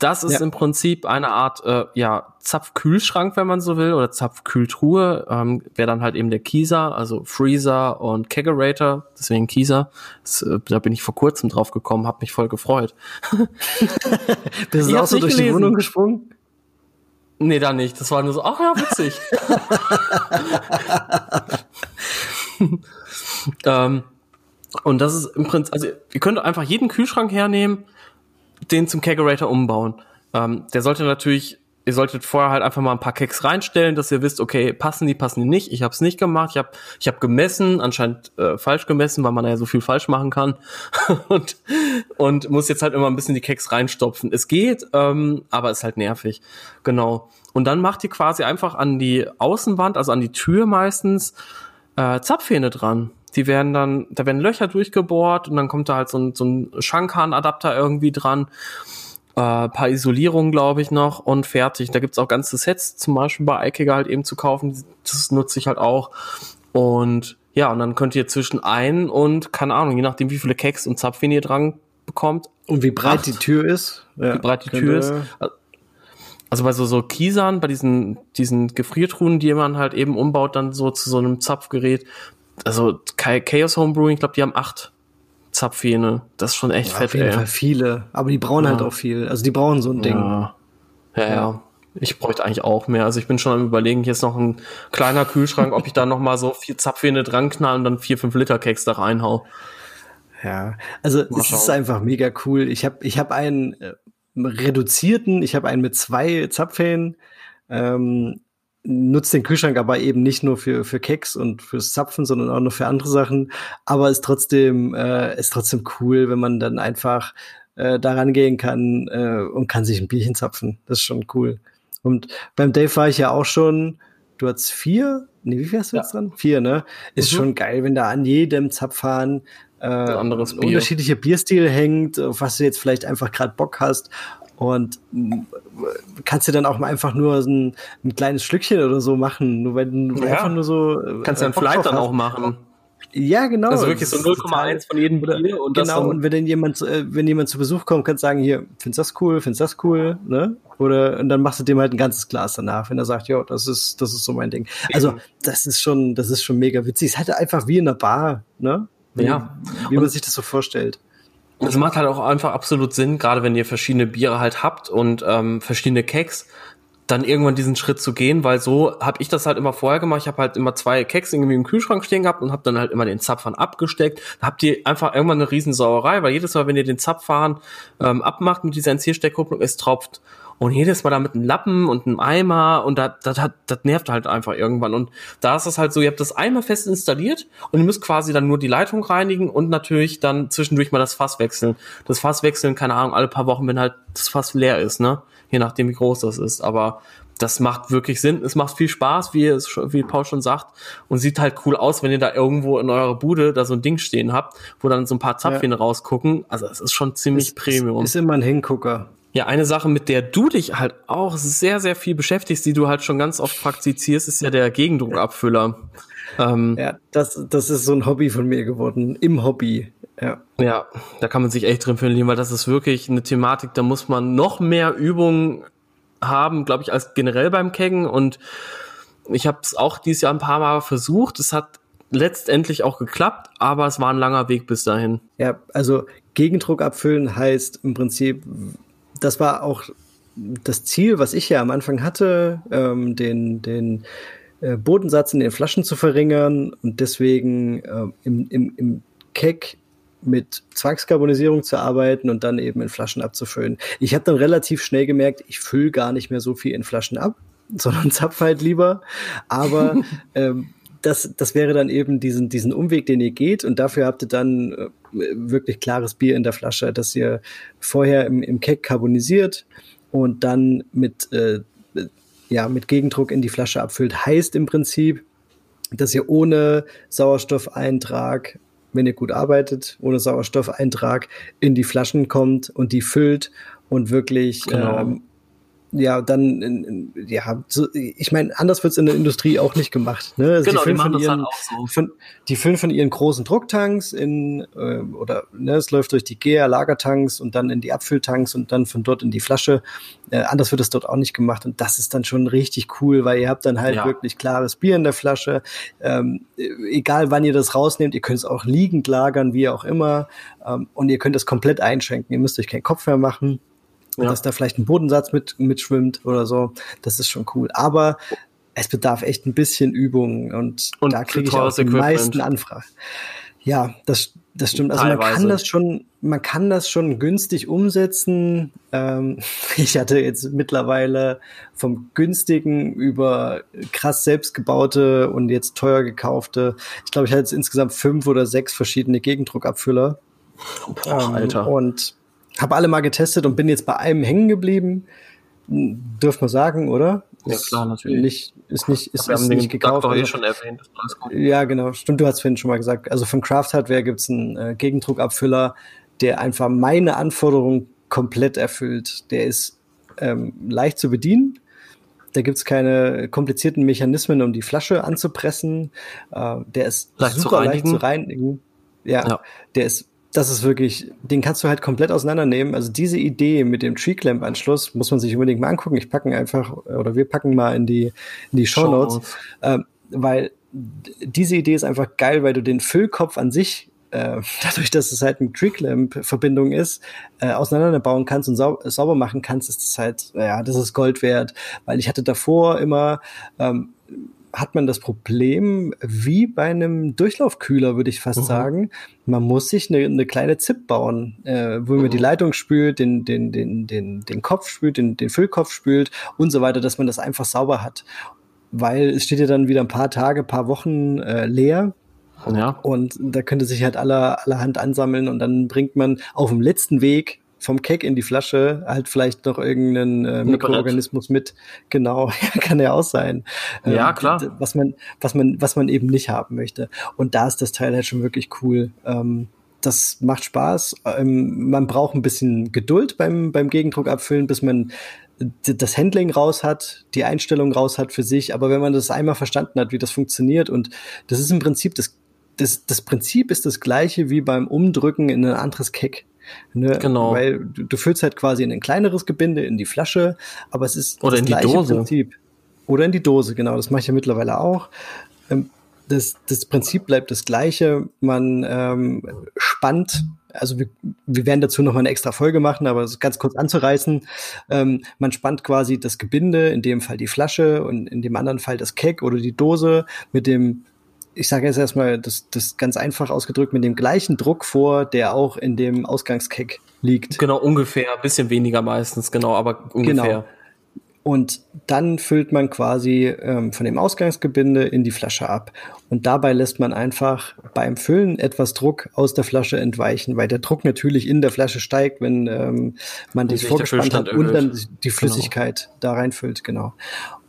Das ist ja. im Prinzip eine Art äh, ja, Zapfkühlschrank, wenn man so will, oder Zapfkühltruhe. Ähm, Wäre dann halt eben der Kieser, also Freezer und Kegerator, deswegen Kieser. Das, äh, da bin ich vor kurzem drauf gekommen, habe mich voll gefreut. Bist du auch so durch gelesen. die Wohnung gesprungen? Nee, da nicht. Das war nur so, ach ja, witzig. ähm, und das ist im Prinzip, also ihr könnt einfach jeden Kühlschrank hernehmen, den zum Kegerator umbauen. Ähm, der sollte natürlich ihr solltet vorher halt einfach mal ein paar Keks reinstellen, dass ihr wisst, okay, passen die, passen die nicht. Ich habe es nicht gemacht. Ich habe ich hab gemessen, anscheinend äh, falsch gemessen, weil man ja so viel falsch machen kann und und muss jetzt halt immer ein bisschen die Keks reinstopfen. Es geht, ähm, aber ist halt nervig. Genau. Und dann macht ihr quasi einfach an die Außenwand, also an die Tür meistens äh, Zapfhähne dran. Die werden dann, da werden Löcher durchgebohrt und dann kommt da halt so ein, so ein Schankan-Adapter irgendwie dran äh, paar Isolierungen, glaube ich, noch und fertig. Da gibt's auch ganze Sets, zum Beispiel bei Eikega halt eben zu kaufen. Das nutze ich halt auch. Und ja, und dann könnt ihr zwischen ein und, keine Ahnung, je nachdem, wie viele Keks und Zapfen ihr dran bekommt. Und wie breit acht, die Tür ist. Ja, wie breit die Tür ist. Also bei so, so Kiesern, bei diesen, diesen Gefriertruhen, die man halt eben umbaut, dann so zu so einem Zapfgerät. Also Chaos Homebrewing, ich glaube, die haben acht Zapfhähne. Das ist schon echt ja, fett, Auf jeden ey. Fall viele. Aber die brauchen halt ja. halt auch viel. Also die brauchen so ein Ding. Ja, ja. ja. Ich bräuchte eigentlich auch mehr. Also ich bin schon am überlegen, hier ist noch ein kleiner Kühlschrank, ob ich da noch mal so vier Zapfhähne dran knall und dann vier, fünf Liter Keks da reinhau. Ja, also es ist einfach mega cool. Ich habe ich hab einen äh, reduzierten, ich habe einen mit zwei Zapfhähnen. Ähm, nutzt den Kühlschrank aber eben nicht nur für, für Keks und fürs Zapfen, sondern auch noch für andere Sachen. Aber ist trotzdem, äh, ist trotzdem cool, wenn man dann einfach äh, daran gehen kann äh, und kann sich ein Bierchen zapfen. Das ist schon cool. Und beim Dave war ich ja auch schon, du hast vier, nee, wie viel hast du ja. jetzt dran? Vier, ne? Ist mhm. schon geil, wenn da an jedem Zapfhahn äh, ein anderes Bier. unterschiedlicher Bierstil hängt, auf was du jetzt vielleicht einfach gerade Bock hast und kannst du dann auch mal einfach nur so ein, ein kleines Schlückchen oder so machen, nur wenn du ja. einfach nur so. Äh, kannst du dann vielleicht dann auch machen. Ja, genau. Also wirklich so 0,1 von jedem Bier und genau. und wenn dann jemand, äh, wenn jemand zu Besuch kommt, kannst du sagen, hier, findest das cool, findest das cool, ne? Oder und dann machst du dem halt ein ganzes Glas danach, wenn er sagt, ja, das ist, das ist so mein Ding. Also das ist schon, das ist schon mega witzig. Es ist halt einfach wie in einer Bar, ne? Wie, ja. Wie man sich das so vorstellt es macht halt auch einfach absolut Sinn, gerade wenn ihr verschiedene Biere halt habt und ähm, verschiedene Keks, dann irgendwann diesen Schritt zu gehen, weil so habe ich das halt immer vorher gemacht. Ich habe halt immer zwei Keks irgendwie im Kühlschrank stehen gehabt und habe dann halt immer den Zapfhahn abgesteckt. Da habt ihr einfach irgendwann eine Riesensauerei, weil jedes Mal, wenn ihr den Zapfhahn ähm, abmacht mit dieser NC-Steckkupplung, es tropft. Und jedes Mal da mit einem Lappen und einem Eimer und das, das, hat, das nervt halt einfach irgendwann. Und da ist es halt so, ihr habt das Eimer fest installiert und ihr müsst quasi dann nur die Leitung reinigen und natürlich dann zwischendurch mal das Fass wechseln. Das Fass wechseln, keine Ahnung, alle paar Wochen, wenn halt das Fass leer ist, ne? Je nachdem, wie groß das ist. Aber das macht wirklich Sinn. Es macht viel Spaß, wie es wie Paul schon sagt, und sieht halt cool aus, wenn ihr da irgendwo in eurer Bude da so ein Ding stehen habt, wo dann so ein paar Zapfen ja. rausgucken. Also es ist schon ziemlich ist, Premium. Ist immer ein Hingucker. Ja, eine Sache, mit der du dich halt auch sehr, sehr viel beschäftigst, die du halt schon ganz oft praktizierst, ist ja der Gegendruckabfüller. Ähm, ja, das, das ist so ein Hobby von mir geworden, im Hobby. Ja. ja, da kann man sich echt drin verlieren, weil das ist wirklich eine Thematik, da muss man noch mehr Übungen haben, glaube ich, als generell beim Keggen. Und ich habe es auch dieses Jahr ein paar Mal versucht. Es hat letztendlich auch geklappt, aber es war ein langer Weg bis dahin. Ja, also Gegendruck abfüllen heißt im Prinzip, das war auch das Ziel, was ich ja am Anfang hatte, ähm, den, den äh, Bodensatz in den Flaschen zu verringern und deswegen äh, im, im, im Keg mit Zwangskarbonisierung zu arbeiten und dann eben in Flaschen abzufüllen. Ich habe dann relativ schnell gemerkt, ich fülle gar nicht mehr so viel in Flaschen ab, sondern zapf halt lieber. Aber ähm, das, das wäre dann eben diesen, diesen Umweg, den ihr geht. Und dafür habt ihr dann äh, wirklich klares Bier in der Flasche, das ihr vorher im, im Keck carbonisiert und dann mit, äh, ja, mit Gegendruck in die Flasche abfüllt. Heißt im Prinzip, dass ihr ohne Sauerstoffeintrag wenn ihr gut arbeitet, ohne Sauerstoffeintrag in die Flaschen kommt und die füllt und wirklich genau. ähm, ja, dann, ja, so, ich meine, anders wird's in der Industrie auch nicht gemacht. Ne? Also genau, die, die machen das ihren, halt auch so. Von, die füllen von ihren großen Drucktanks in, äh, oder ne, es läuft durch die GEA-Lagertanks und dann in die Abfülltanks und dann von dort in die Flasche. Äh, anders wird es dort auch nicht gemacht und das ist dann schon richtig cool, weil ihr habt dann halt ja. wirklich klares Bier in der Flasche. Ähm, egal wann ihr das rausnehmt, ihr könnt es auch liegend lagern, wie auch immer. Ähm, und ihr könnt es komplett einschenken. Ihr müsst euch keinen Kopf mehr machen ja. dass da vielleicht ein Bodensatz mit mitschwimmt oder so. Das ist schon cool. Aber es bedarf echt ein bisschen Übung und, und da kriege ich auch die Equipment. meisten Anfragen. Ja, das, das stimmt. Also Teilweise. man kann das schon, man kann das schon günstig umsetzen. Ähm, ich hatte jetzt mittlerweile vom günstigen über krass selbstgebaute und jetzt teuer gekaufte. Ich glaube, ich hatte jetzt insgesamt fünf oder sechs verschiedene Gegendruckabfüller. Boah, ähm, Alter. Und habe alle mal getestet und bin jetzt bei einem hängen geblieben. Dürfen wir sagen, oder? Ja, klar, natürlich. Nicht, ist nicht, ist, wir ist haben nicht den gekauft. doch eh schon erwähnt. Ja, genau. Stimmt, du hast vorhin schon mal gesagt. Also von Craft Hardware gibt's einen äh, Gegendruckabfüller, der einfach meine Anforderungen komplett erfüllt. Der ist ähm, leicht zu bedienen. Da gibt's keine komplizierten Mechanismen, um die Flasche anzupressen. Äh, der ist leicht super zu leicht zu reinigen. Ja, ja, der ist das ist wirklich, den kannst du halt komplett auseinandernehmen. Also diese Idee mit dem Tree Clamp Anschluss muss man sich unbedingt mal angucken. Ich packen einfach, oder wir packen mal in die, in die Show Notes, ähm, weil diese Idee ist einfach geil, weil du den Füllkopf an sich äh, dadurch, dass es halt eine Tree-Clamp-Verbindung ist, äh, auseinanderbauen kannst und sau sauber machen kannst, ist das halt, ja, das ist Gold wert. Weil ich hatte davor immer ähm, hat man das Problem, wie bei einem Durchlaufkühler, würde ich fast mhm. sagen. Man muss sich eine, eine kleine ZIP bauen, äh, wo man die mhm. Leitung spült, den, den, den, den, den Kopf spült, den, den Füllkopf spült und so weiter, dass man das einfach sauber hat. Weil es steht ja dann wieder ein paar Tage, paar Wochen äh, leer. Ja. Und da könnte sich halt aller, allerhand ansammeln und dann bringt man auf dem letzten Weg vom Keck in die Flasche halt vielleicht noch irgendeinen äh, Mikroorganismus mit. Genau, kann ja auch sein. Ja, ähm, klar. Was man, was man, was man eben nicht haben möchte. Und da ist das Teil halt schon wirklich cool. Ähm, das macht Spaß. Ähm, man braucht ein bisschen Geduld beim, beim Gegendruck abfüllen, bis man das Handling raus hat, die Einstellung raus hat für sich. Aber wenn man das einmal verstanden hat, wie das funktioniert und das ist im Prinzip das, das, das Prinzip ist das gleiche wie beim Umdrücken in ein anderes Keck. Ne? Genau. Weil du, du füllst halt quasi in ein kleineres Gebinde, in die Flasche, aber es ist Oder das in die gleiche Dose. Prinzip. Oder in die Dose, genau. Das mache ich ja mittlerweile auch. Ähm, das, das Prinzip bleibt das gleiche. Man ähm, spannt, also wir, wir werden dazu noch mal eine extra Folge machen, aber ganz kurz anzureißen. Ähm, man spannt quasi das Gebinde, in dem Fall die Flasche und in dem anderen Fall das Keck oder die Dose mit dem ich sage jetzt erstmal das, das ganz einfach ausgedrückt, mit dem gleichen Druck vor, der auch in dem Ausgangskeck liegt. Genau, ungefähr, bisschen weniger meistens, genau, aber ungefähr. Genau. Und dann füllt man quasi ähm, von dem Ausgangsgebinde in die Flasche ab. Und dabei lässt man einfach beim Füllen etwas Druck aus der Flasche entweichen, weil der Druck natürlich in der Flasche steigt, wenn ähm, man die vorgespannt hat und dann die genau. Flüssigkeit genau. da reinfüllt, genau.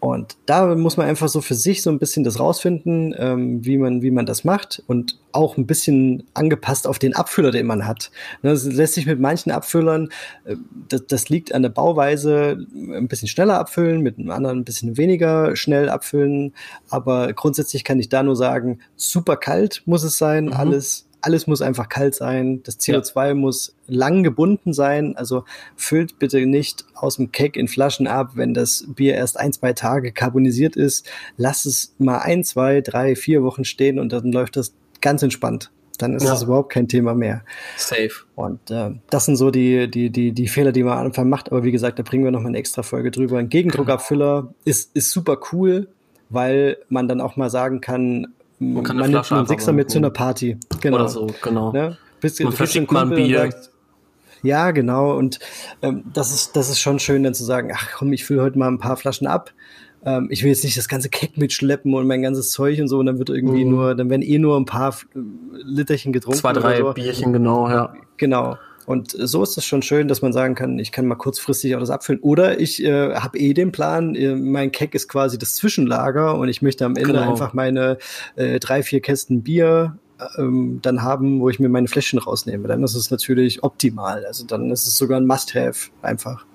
Und da muss man einfach so für sich so ein bisschen das rausfinden, ähm, wie man wie man das macht und auch ein bisschen angepasst auf den Abfüller, den man hat. Ne, das lässt sich mit manchen Abfüllern, äh, das, das liegt an der Bauweise, ein bisschen schneller abfüllen, mit einem anderen ein bisschen weniger schnell abfüllen. Aber grundsätzlich kann ich da nur sagen, super kalt muss es sein, mhm. alles alles muss einfach kalt sein. Das CO2 ja. muss lang gebunden sein. Also füllt bitte nicht aus dem Keck in Flaschen ab, wenn das Bier erst ein, zwei Tage carbonisiert ist. Lass es mal ein, zwei, drei, vier Wochen stehen und dann läuft das ganz entspannt. Dann ist ja. das überhaupt kein Thema mehr. Safe. Und äh, das sind so die, die, die, die Fehler, die man am Anfang macht. Aber wie gesagt, da bringen wir noch mal eine extra Folge drüber. Ein Gegendruckabfüller ist, ist super cool, weil man dann auch mal sagen kann, man, kann man nimmt einen Sechser mit zu einer Party. Genau. Oder so, genau. Ne? Bisschen, man verschickt mal ein Bier. Ja, genau. Und ähm, das, ist, das ist schon schön, dann zu sagen, ach komm, ich fülle heute mal ein paar Flaschen ab. Ähm, ich will jetzt nicht das ganze Keck mitschleppen und mein ganzes Zeug und so, und dann wird irgendwie mhm. nur, dann werden eh nur ein paar Literchen getrunken. Zwei, drei so. Bierchen, genau, ja. Genau. Und so ist es schon schön, dass man sagen kann, ich kann mal kurzfristig auch das abfüllen. Oder ich äh, habe eh den Plan, äh, mein Keck ist quasi das Zwischenlager und ich möchte am Ende genau. einfach meine äh, drei, vier Kästen Bier ähm, dann haben, wo ich mir meine Fläschchen rausnehme. Dann ist es natürlich optimal. Also dann ist es sogar ein Must-Have einfach.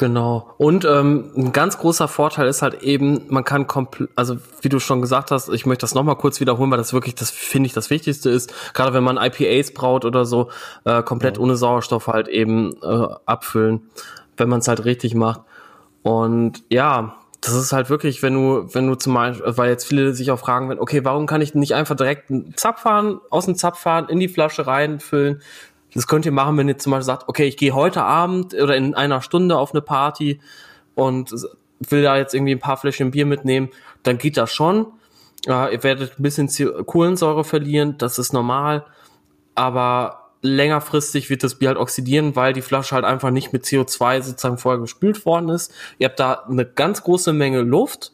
Genau. Und ähm, ein ganz großer Vorteil ist halt eben, man kann komplett, also wie du schon gesagt hast, ich möchte das nochmal kurz wiederholen, weil das wirklich, das finde ich das Wichtigste ist, gerade wenn man IPAs braut oder so, äh, komplett ja. ohne Sauerstoff halt eben äh, abfüllen, wenn man es halt richtig macht. Und ja, das ist halt wirklich, wenn du, wenn du zum Beispiel, weil jetzt viele sich auch fragen, okay, warum kann ich nicht einfach direkt einen Zapfhahn, aus dem Zapfhahn in die Flasche reinfüllen? Das könnt ihr machen, wenn ihr zum Beispiel sagt, okay, ich gehe heute Abend oder in einer Stunde auf eine Party und will da jetzt irgendwie ein paar Fläschchen Bier mitnehmen, dann geht das schon. Ja, ihr werdet ein bisschen Kohlensäure verlieren, das ist normal, aber längerfristig wird das Bier halt oxidieren, weil die Flasche halt einfach nicht mit CO2 sozusagen vorher gespült worden ist. Ihr habt da eine ganz große Menge Luft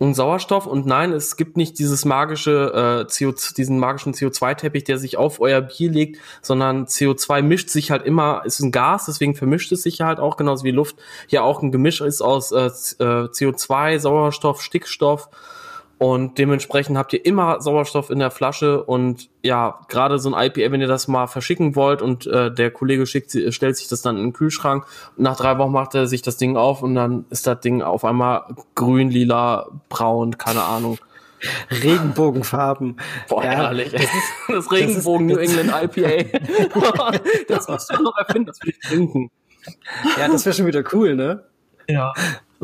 und Sauerstoff und nein, es gibt nicht dieses magische äh, CO, diesen magischen CO2-Teppich, der sich auf euer Bier legt, sondern CO2 mischt sich halt immer, ist ein Gas, deswegen vermischt es sich halt auch genauso wie Luft hier auch ein Gemisch ist aus äh, äh CO2, Sauerstoff, Stickstoff und dementsprechend habt ihr immer Sauerstoff in der Flasche und ja, gerade so ein IPA, wenn ihr das mal verschicken wollt und äh, der Kollege schickt, stellt sich das dann in den Kühlschrank und nach drei Wochen macht er sich das Ding auf und dann ist das Ding auf einmal grün, lila, braun, keine Ahnung. Regenbogenfarben. Boah, ja, herrlich. Das, ist, das Regenbogen das New England IPA. das musst du noch erfinden, das will ich trinken. Ja, das wäre schon wieder cool, ne? Ja.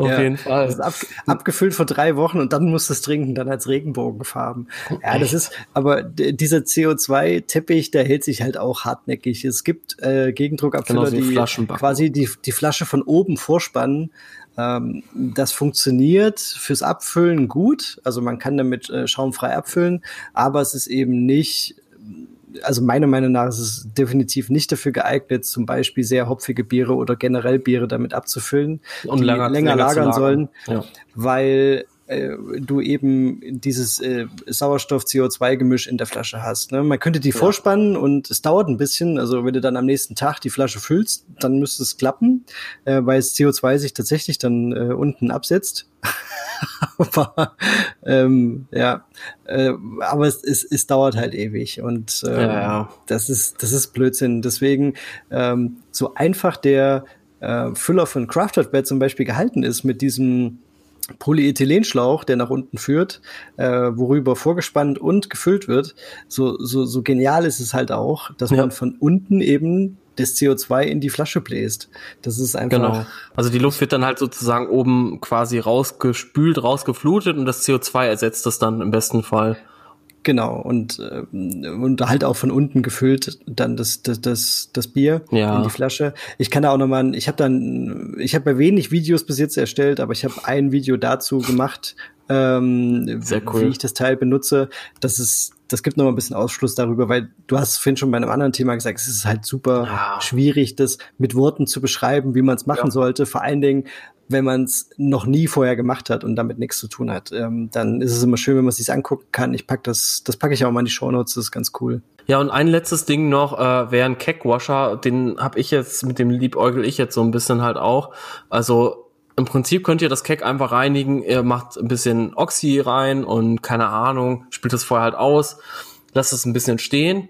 Auf ja, jeden Fall. Das ist ab, abgefüllt vor drei Wochen und dann musst du es trinken, dann als Regenbogenfarben. Ja, das ist, aber dieser CO2-Teppich, der hält sich halt auch hartnäckig. Es gibt äh, Gegendruckabfüller, genau, die quasi die, die Flasche von oben vorspannen. Ähm, das funktioniert fürs Abfüllen gut. Also man kann damit äh, schaumfrei abfüllen, aber es ist eben nicht also meiner Meinung nach ist es definitiv nicht dafür geeignet, zum Beispiel sehr hopfige Biere oder generell Biere damit abzufüllen, und die länger, länger, lagern, lagern sollen, ja. weil äh, du eben dieses äh, Sauerstoff-CO2-Gemisch in der Flasche hast. Ne? Man könnte die ja. vorspannen und es dauert ein bisschen. Also wenn du dann am nächsten Tag die Flasche füllst, dann müsste es klappen, äh, weil das CO2 sich tatsächlich dann äh, unten absetzt. aber ähm, ja, äh, aber es, es, es dauert halt ewig und ja, ja. das ist das ist Blödsinn. Deswegen ähm, so einfach der äh, Füller von Crafted Bed zum Beispiel gehalten ist mit diesem Polyethylenschlauch, der nach unten führt, äh, worüber vorgespannt und gefüllt wird. So, so, so genial ist es halt auch, dass ja. man von unten eben das CO2 in die Flasche bläst. Das ist einfach. Genau. Also die Luft wird dann halt sozusagen oben quasi rausgespült, rausgeflutet und das CO2 ersetzt das dann im besten Fall. Genau, und, äh, und halt auch von unten gefüllt dann das, das, das, das Bier ja. in die Flasche. Ich kann da auch nochmal, ich habe dann, ich habe wenig Videos bis jetzt erstellt, aber ich habe ein Video dazu gemacht, ähm, Sehr cool. wie ich das Teil benutze. Das ist, das gibt noch mal ein bisschen Ausschluss darüber, weil du hast vorhin schon bei einem anderen Thema gesagt, es ist halt super ja. schwierig, das mit Worten zu beschreiben, wie man es machen ja. sollte. Vor allen Dingen, wenn man es noch nie vorher gemacht hat und damit nichts zu tun hat. Ähm, dann ist es immer schön, wenn man es sich angucken kann. Ich pack das, das packe ich auch mal in die Show Notes, das ist ganz cool. Ja, und ein letztes Ding noch, äh, wäre ein Keckwasher, den habe ich jetzt, mit dem liebäugel ich jetzt so ein bisschen halt auch. Also im Prinzip könnt ihr das Keck einfach reinigen, ihr macht ein bisschen Oxy rein und keine Ahnung, spielt das vorher halt aus, lasst es ein bisschen stehen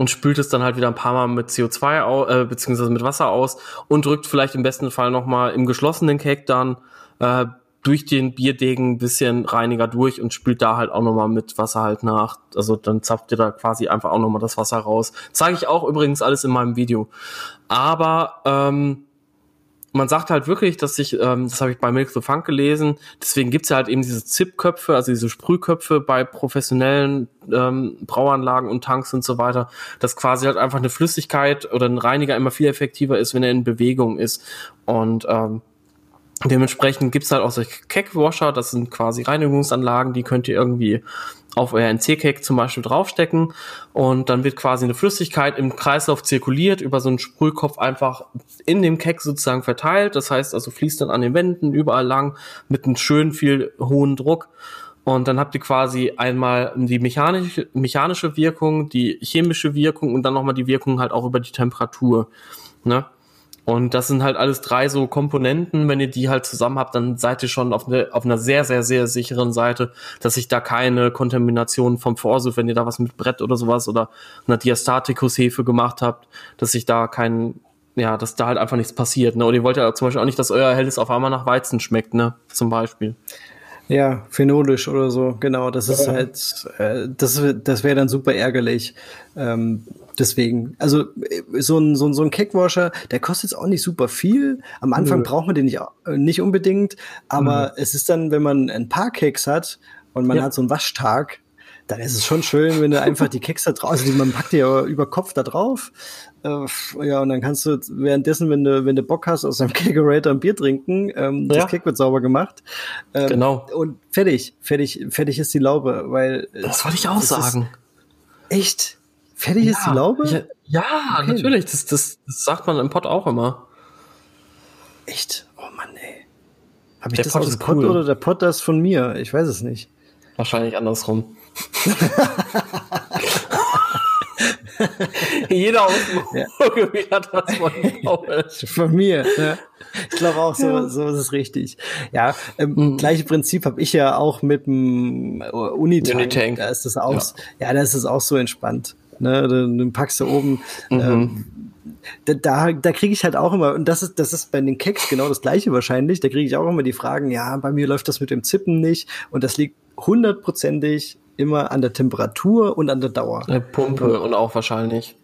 und spült es dann halt wieder ein paar Mal mit CO2 aus, äh, beziehungsweise mit Wasser aus und drückt vielleicht im besten Fall nochmal im geschlossenen Keck dann äh, durch den Bierdegen ein bisschen Reiniger durch und spült da halt auch nochmal mit Wasser halt nach. Also dann zapft ihr da quasi einfach auch nochmal das Wasser raus. Zeige ich auch übrigens alles in meinem Video. Aber ähm, man sagt halt wirklich, dass sich, ähm, das habe ich bei Milk the Funk gelesen, deswegen gibt's ja halt eben diese Zip-Köpfe, also diese Sprühköpfe bei professionellen ähm, Brauanlagen und Tanks und so weiter, dass quasi halt einfach eine Flüssigkeit oder ein Reiniger immer viel effektiver ist, wenn er in Bewegung ist. Und ähm, Dementsprechend gibt's halt auch solche Keckwasher, das sind quasi Reinigungsanlagen, die könnt ihr irgendwie auf euer NC-Cake zum Beispiel draufstecken und dann wird quasi eine Flüssigkeit im Kreislauf zirkuliert, über so einen Sprühkopf einfach in dem Keck sozusagen verteilt. Das heißt also fließt dann an den Wänden überall lang mit einem schön viel hohen Druck. Und dann habt ihr quasi einmal die mechanische, mechanische Wirkung, die chemische Wirkung und dann nochmal die Wirkung halt auch über die Temperatur. Ne? Und das sind halt alles drei so Komponenten. Wenn ihr die halt zusammen habt, dann seid ihr schon auf, eine, auf einer sehr, sehr, sehr sicheren Seite, dass sich da keine Kontamination vom Vorsuch, wenn ihr da was mit Brett oder sowas oder einer Diastatikus-Hefe gemacht habt, dass sich da kein, ja, dass da halt einfach nichts passiert. Ne? Und ihr wollt ja zum Beispiel auch nicht, dass euer Helles auf einmal nach Weizen schmeckt, ne? Zum Beispiel. Ja, phenolisch oder so, genau. Das ist halt, äh, das, das wäre dann super ärgerlich. Ähm, deswegen, also äh, so ein, so ein, so ein Keckwasher, der kostet jetzt auch nicht super viel. Am Anfang mhm. braucht man den nicht, äh, nicht unbedingt, aber mhm. es ist dann, wenn man ein paar Keks hat und man ja. hat so einen Waschtag, dann ist es schon schön, wenn du einfach die Keks da drauf, also man packt die ja über Kopf da drauf. Äh, ja, und dann kannst du währenddessen, wenn du, wenn du Bock hast, aus deinem Kegerator ein Bier trinken, ähm, ja. das Kek wird sauber gemacht. Ähm, genau. Und fertig, fertig, fertig ist die Laube, weil. Das wollte ich auch sagen. echt? Fertig ja. ist die Laube? Ja, ja okay. natürlich. Das, das, das sagt man im Pod auch immer. Echt? Oh Mann, ey. Hab ich der das Pod aus dem cool. oder der Pod das von mir? Ich weiß es nicht. Wahrscheinlich andersrum. Jeder aus dem ja. hat das von Von mir. Ja. Ich glaube auch, so, ja. so ist es richtig. Ja, ähm, mhm. gleiche Prinzip habe ich ja auch mit dem Unitank. Unitank. Da ist das auch, ja. ja, da ist es auch so entspannt. Ne, dann packst du oben. Mhm. Ähm, da, da, da kriege ich halt auch immer, und das ist, das ist bei den Keks genau das gleiche wahrscheinlich, da kriege ich auch immer die Fragen, ja, bei mir läuft das mit dem Zippen nicht und das liegt hundertprozentig immer an der Temperatur und an der Dauer. Eine Pumpe und auch wahrscheinlich.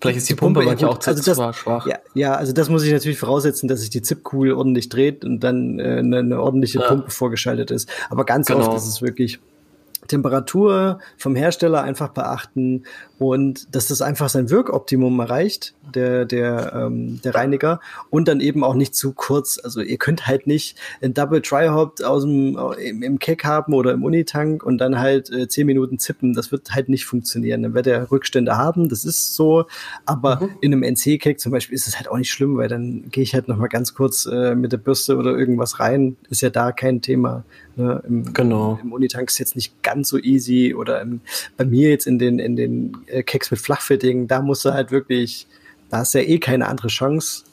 Vielleicht ist die, die Pumpe, Pumpe manchmal auch also das, schwach. Ja, ja, also das muss ich natürlich voraussetzen, dass sich die Zipkugel ordentlich dreht und dann äh, eine, eine ordentliche ja. Pumpe vorgeschaltet ist. Aber ganz genau. oft ist es wirklich Temperatur vom Hersteller einfach beachten und dass das einfach sein Wirkoptimum erreicht, der, der, ähm, der Reiniger und dann eben auch nicht zu kurz. Also ihr könnt halt nicht ein Double Dry Hop aus dem, im, im Keck haben oder im Unitank und dann halt äh, zehn Minuten zippen. Das wird halt nicht funktionieren. Dann wird er Rückstände haben, das ist so. Aber mhm. in einem NC-Keck zum Beispiel ist es halt auch nicht schlimm, weil dann gehe ich halt noch mal ganz kurz äh, mit der Bürste oder irgendwas rein. Ist ja da kein Thema. Ne? Im, genau. Im Unitank ist jetzt nicht ganz so easy oder im, bei mir jetzt in den, in den äh, Keks mit Flachfitting, da musst du halt wirklich, da hast du ja eh keine andere Chance.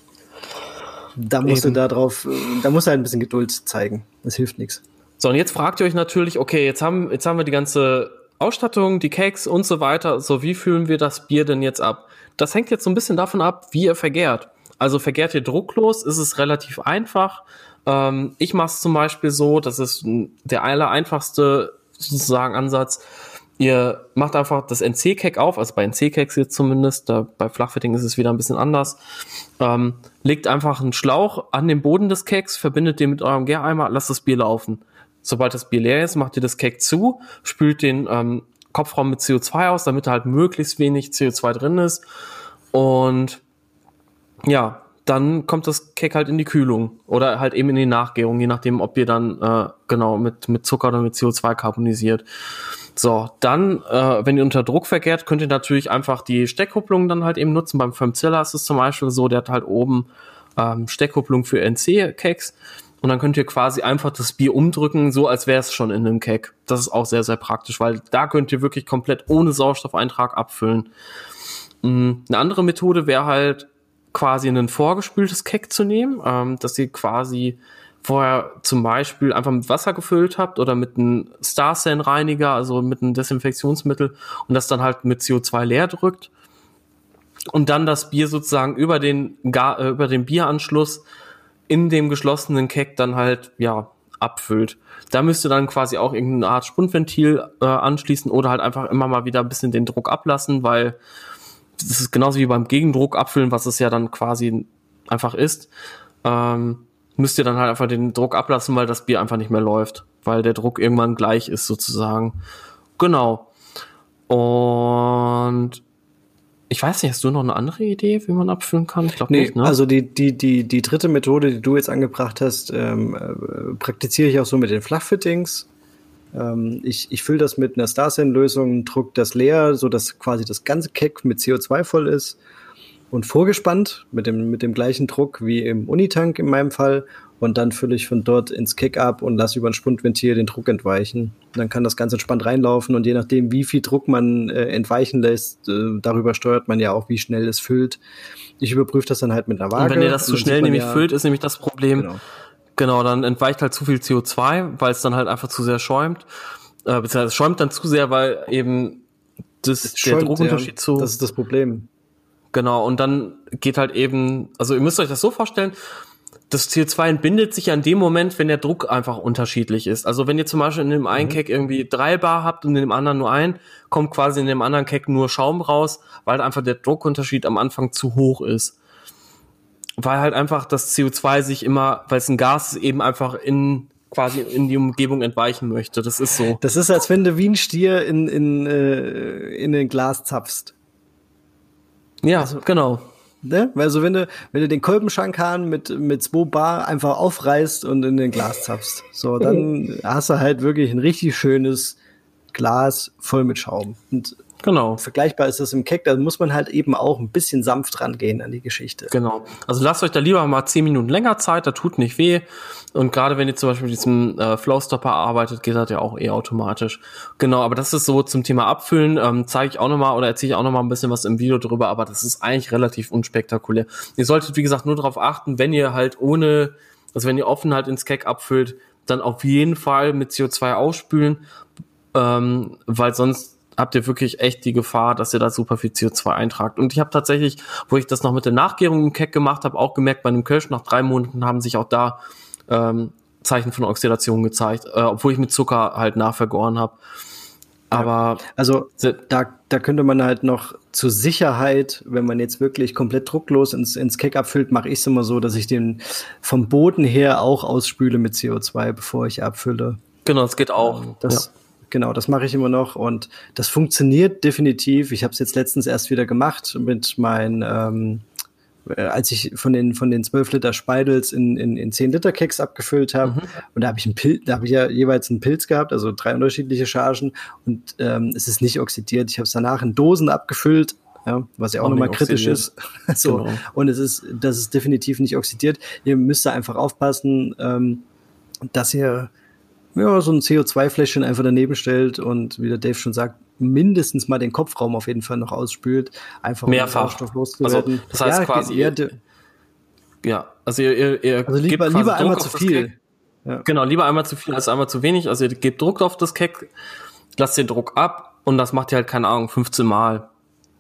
Da musst Eben. du da drauf, da musst du halt ein bisschen Geduld zeigen. Das hilft nichts. So, und jetzt fragt ihr euch natürlich, okay, jetzt haben, jetzt haben wir die ganze Ausstattung, die Cakes und so weiter. So, wie fühlen wir das Bier denn jetzt ab? Das hängt jetzt so ein bisschen davon ab, wie ihr vergärt. Also vergärt ihr drucklos, ist es relativ einfach. Ähm, ich mache es zum Beispiel so, das ist der aller einfachste sozusagen Ansatz. Ihr macht einfach das NC-Cake auf, also bei NC-Cakes jetzt zumindest, da bei Flachfitting ist es wieder ein bisschen anders. Ähm, legt einfach einen Schlauch an den Boden des Cakes, verbindet den mit eurem Gäreimer, lasst das Bier laufen. Sobald das Bier leer ist, macht ihr das Cake zu, spült den ähm, Kopfraum mit CO2 aus, damit halt möglichst wenig CO2 drin ist. Und ja, dann kommt das Cake halt in die Kühlung oder halt eben in die Nachgärung, je nachdem, ob ihr dann äh, genau mit, mit Zucker oder mit CO2 karbonisiert. So, dann, äh, wenn ihr unter Druck verkehrt, könnt ihr natürlich einfach die Steckkupplung dann halt eben nutzen. Beim Firmzilla ist es zum Beispiel so, der hat halt oben ähm, Steckkupplung für NC-Cakes und dann könnt ihr quasi einfach das Bier umdrücken, so als wäre es schon in einem Keg. Das ist auch sehr, sehr praktisch, weil da könnt ihr wirklich komplett ohne Sauerstoffeintrag abfüllen. Mm, eine andere Methode wäre halt quasi ein vorgespültes Keg zu nehmen, ähm, dass ihr quasi vorher zum Beispiel einfach mit Wasser gefüllt habt oder mit einem Starsan-Reiniger, also mit einem Desinfektionsmittel und das dann halt mit CO2 leer drückt und dann das Bier sozusagen über den, äh, über den Bieranschluss in dem geschlossenen Keck dann halt, ja, abfüllt. Da müsst ihr dann quasi auch irgendeine Art Spundventil äh, anschließen oder halt einfach immer mal wieder ein bisschen den Druck ablassen, weil das ist genauso wie beim Gegendruck abfüllen, was es ja dann quasi einfach ist. Ähm, müsst ihr dann halt einfach den Druck ablassen, weil das Bier einfach nicht mehr läuft, weil der Druck irgendwann gleich ist sozusagen. Genau. Und ich weiß nicht, hast du noch eine andere Idee, wie man abfüllen kann? Ich glaube nee, nicht, ne? Also die, die, die, die dritte Methode, die du jetzt angebracht hast, ähm, äh, praktiziere ich auch so mit den Flachfittings. Ähm, ich ich fülle das mit einer Starsen-Lösung, druck das leer, so dass quasi das ganze Keck mit CO2 voll ist und vorgespannt mit dem, mit dem gleichen Druck wie im Unitank in meinem Fall. Und dann fülle ich von dort ins Kick-Up und lasse über ein Spundventil den Druck entweichen. dann kann das ganz entspannt reinlaufen und je nachdem, wie viel Druck man äh, entweichen lässt, äh, darüber steuert man ja auch, wie schnell es füllt. Ich überprüfe das dann halt mit einer Waage. Und wenn ihr das zu schnell nämlich ja, füllt, ist nämlich das Problem. Genau. Genau, dann entweicht halt zu viel CO2, weil es dann halt einfach zu sehr schäumt. Äh, beziehungsweise es schäumt dann zu sehr, weil eben das, der schäumt, Druckunterschied ja, zu. Das ist das Problem. Genau, und dann geht halt eben, also ihr müsst euch das so vorstellen, das CO2 entbindet sich an dem Moment, wenn der Druck einfach unterschiedlich ist. Also wenn ihr zum Beispiel in dem einen mhm. Keck irgendwie drei Bar habt und in dem anderen nur ein, kommt quasi in dem anderen Keck nur Schaum raus, weil einfach der Druckunterschied am Anfang zu hoch ist. Weil halt einfach das CO2 sich immer, weil es ein Gas ist, eben einfach in quasi in die Umgebung entweichen möchte. Das ist so. Das ist, als wenn du wie ein Stier in, in, äh, in ein Glas zapfst. Ja, also, genau. Ne? Also wenn du, wenn du den Kolbenschankhahn mit, mit 2 Bar einfach aufreißt und in den Glas zapfst, so, dann hast du halt wirklich ein richtig schönes Glas voll mit Schaum. Und Genau. Vergleichbar ist das im Keck, da muss man halt eben auch ein bisschen sanft rangehen an die Geschichte. Genau. Also lasst euch da lieber mal zehn Minuten länger Zeit, da tut nicht weh. Und gerade wenn ihr zum Beispiel mit diesem äh, Flowstopper arbeitet, geht das ja auch eh automatisch. Genau, aber das ist so zum Thema Abfüllen, ähm, zeige ich auch nochmal oder erzähle ich auch nochmal ein bisschen was im Video drüber, aber das ist eigentlich relativ unspektakulär. Ihr solltet, wie gesagt, nur darauf achten, wenn ihr halt ohne, also wenn ihr offen halt ins Keck abfüllt, dann auf jeden Fall mit CO2 ausspülen, ähm, weil sonst habt ihr wirklich echt die Gefahr, dass ihr da super viel CO2 eintragt. Und ich habe tatsächlich, wo ich das noch mit der Nachgärung im Keck gemacht habe, auch gemerkt, bei einem Kölsch nach drei Monaten haben sich auch da ähm, Zeichen von Oxidation gezeigt, äh, obwohl ich mit Zucker halt nachvergoren habe. Aber also da, da könnte man halt noch zur Sicherheit, wenn man jetzt wirklich komplett drucklos ins, ins Keck abfüllt, mache ich es immer so, dass ich den vom Boden her auch ausspüle mit CO2, bevor ich abfülle. Genau, es geht auch. Das, ja. Genau, das mache ich immer noch und das funktioniert definitiv. Ich habe es jetzt letztens erst wieder gemacht mit meinen, ähm, äh, als ich von den von den 12 Liter Speidels in, in, in 10 Liter Keks abgefüllt habe. Mhm. Und da habe ich einen Pilz, da habe ich ja jeweils einen Pilz gehabt, also drei unterschiedliche Chargen und ähm, es ist nicht oxidiert. Ich habe es danach in Dosen abgefüllt, ja, was ja auch, auch nochmal kritisch ist. so. Genau. Und es ist, das ist definitiv nicht oxidiert. Ihr müsst da einfach aufpassen, ähm, dass ihr ja, so ein CO2-Fläschchen einfach daneben stellt und wie der Dave schon sagt, mindestens mal den Kopfraum auf jeden Fall noch ausspült, einfach mehrfach um loszuwerden. Also, das heißt ja, quasi ihr, ja, also ihr, ihr also lieber, lieber einmal zu viel. Ja. Genau, lieber einmal zu viel als einmal zu wenig. Also ihr gebt Druck auf das Keck, lasst den Druck ab und das macht ihr halt keine Ahnung 15 Mal.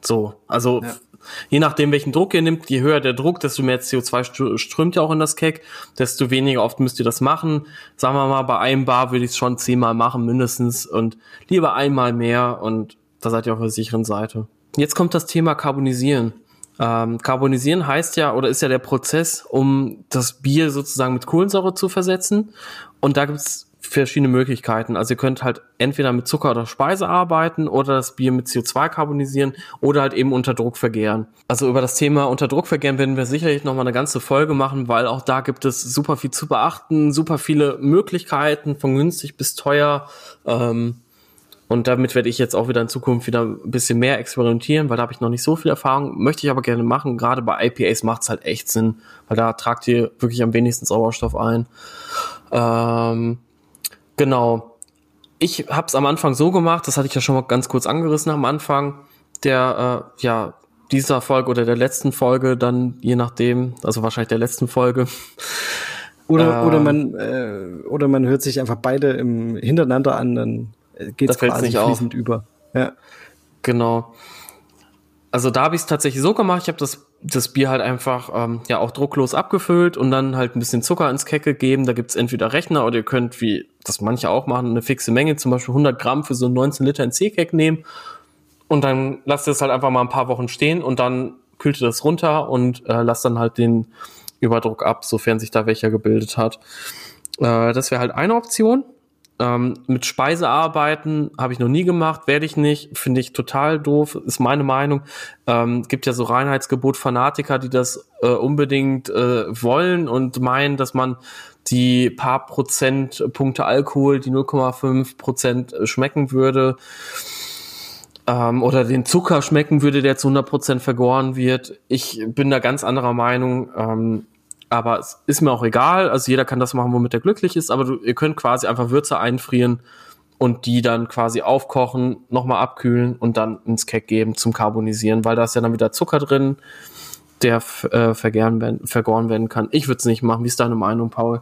So, also ja je nachdem, welchen Druck ihr nimmt, je höher der Druck, desto mehr CO2 strömt ja auch in das Keck, desto weniger oft müsst ihr das machen. Sagen wir mal, bei einem Bar würde ich es schon zehnmal machen, mindestens, und lieber einmal mehr, und da seid ihr auf der sicheren Seite. Jetzt kommt das Thema Carbonisieren. Ähm, Carbonisieren heißt ja oder ist ja der Prozess, um das Bier sozusagen mit Kohlensäure zu versetzen. Und da gibt's verschiedene Möglichkeiten. Also ihr könnt halt entweder mit Zucker oder Speise arbeiten oder das Bier mit CO2 karbonisieren oder halt eben unter Druck vergären. Also über das Thema unter Druck vergären werden wir sicherlich noch mal eine ganze Folge machen, weil auch da gibt es super viel zu beachten, super viele Möglichkeiten von günstig bis teuer. Ähm, Und damit werde ich jetzt auch wieder in Zukunft wieder ein bisschen mehr experimentieren, weil da habe ich noch nicht so viel Erfahrung. Möchte ich aber gerne machen. Gerade bei IPAs macht es halt echt Sinn, weil da tragt ihr wirklich am wenigsten Sauerstoff ein. Ähm, genau. Ich habe es am Anfang so gemacht, das hatte ich ja schon mal ganz kurz angerissen am Anfang der, äh, ja, dieser Folge oder der letzten Folge, dann je nachdem, also wahrscheinlich der letzten Folge. Oder, ähm, oder man äh, oder man hört sich einfach beide im hintereinander an, dann geht es quasi nicht fließend auf. über. Ja. Genau. Also da habe ich es tatsächlich so gemacht, ich habe das, das Bier halt einfach ähm, ja auch drucklos abgefüllt und dann halt ein bisschen Zucker ins Keck gegeben. Da gibt's entweder Rechner oder ihr könnt, wie das manche auch machen, eine fixe Menge, zum Beispiel 100 Gramm für so 19 Liter ins C-Keck nehmen und dann lasst ihr es halt einfach mal ein paar Wochen stehen und dann kühlt ihr das runter und äh, lasst dann halt den Überdruck ab, sofern sich da welcher gebildet hat. Äh, das wäre halt eine Option. Ähm, mit Speise arbeiten habe ich noch nie gemacht, werde ich nicht, finde ich total doof, ist meine Meinung. Ähm, gibt ja so Reinheitsgebot-Fanatiker, die das äh, unbedingt äh, wollen und meinen, dass man die paar Prozentpunkte Alkohol, die 0,5 Prozent äh, schmecken würde ähm, oder den Zucker schmecken würde, der zu 100 Prozent vergoren wird. Ich bin da ganz anderer Meinung. Ähm, aber es ist mir auch egal. Also jeder kann das machen, womit er glücklich ist. Aber du, ihr könnt quasi einfach Würze einfrieren und die dann quasi aufkochen, nochmal abkühlen und dann ins Keck geben zum Carbonisieren, weil da ist ja dann wieder Zucker drin, der äh, vergoren, werden, vergoren werden kann. Ich würde es nicht machen. Wie ist deine Meinung, Paul?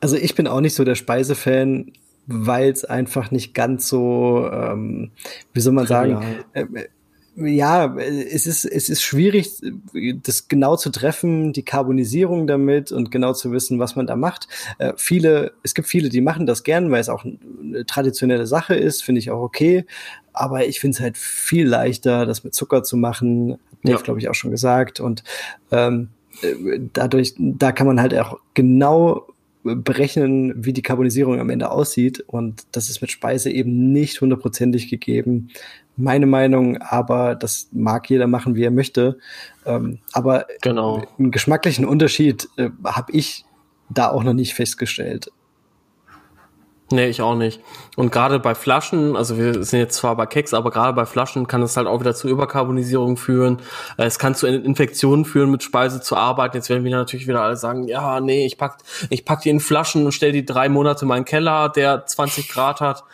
Also ich bin auch nicht so der Speisefan, weil es einfach nicht ganz so, ähm, wie soll man sagen, ja. Äh, ja, es ist, es ist schwierig, das genau zu treffen, die Karbonisierung damit und genau zu wissen, was man da macht. Äh, viele, es gibt viele, die machen das gern, weil es auch eine traditionelle Sache ist, finde ich auch okay. Aber ich finde es halt viel leichter, das mit Zucker zu machen, Dave, ja. glaube ich, auch schon gesagt. Und ähm, äh, dadurch, da kann man halt auch genau berechnen, wie die Karbonisierung am Ende aussieht. Und das ist mit Speise eben nicht hundertprozentig gegeben. Meine Meinung, aber das mag jeder machen, wie er möchte. Ähm, aber genau. einen geschmacklichen Unterschied äh, habe ich da auch noch nicht festgestellt. Nee, ich auch nicht. Und gerade bei Flaschen, also wir sind jetzt zwar bei Keks, aber gerade bei Flaschen kann es halt auch wieder zu Überkarbonisierung führen. Äh, es kann zu Infektionen führen, mit Speise zu arbeiten. Jetzt werden wir natürlich wieder alle sagen, ja, nee, ich pack, ich pack die in Flaschen und stell die drei Monate in meinen Keller, der 20 Grad hat.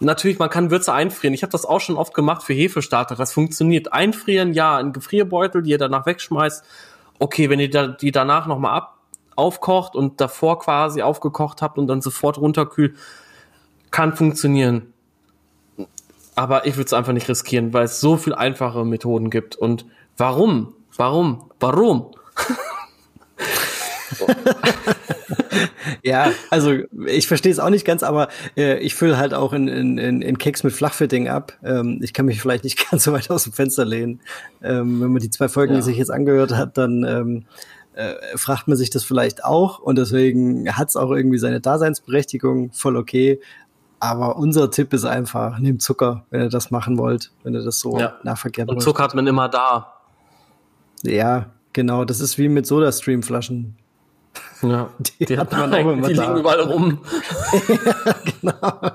Natürlich, man kann Würze einfrieren. Ich habe das auch schon oft gemacht für Hefestarter. Das funktioniert. Einfrieren, ja, in Gefrierbeutel, die ihr danach wegschmeißt. Okay, wenn ihr da, die danach nochmal ab aufkocht und davor quasi aufgekocht habt und dann sofort runterkühlt, kann funktionieren. Aber ich würde es einfach nicht riskieren, weil es so viel einfache Methoden gibt. Und warum? Warum? Warum? ja, also ich verstehe es auch nicht ganz, aber äh, ich fülle halt auch in, in, in Keks mit Flachfitting ab. Ähm, ich kann mich vielleicht nicht ganz so weit aus dem Fenster lehnen. Ähm, wenn man die zwei Folgen, ja. die sich jetzt angehört hat, dann ähm, äh, fragt man sich das vielleicht auch und deswegen hat es auch irgendwie seine Daseinsberechtigung, voll okay. Aber unser Tipp ist einfach, nehmt Zucker, wenn ihr das machen wollt, wenn ihr das so ja. nachverkehrt Und Zucker hat man immer da. Ja, genau. Das ist wie mit Soda-Stream-Flaschen. Ja, die, die hat man auch immer Die da. liegen überall rum. ja, genau.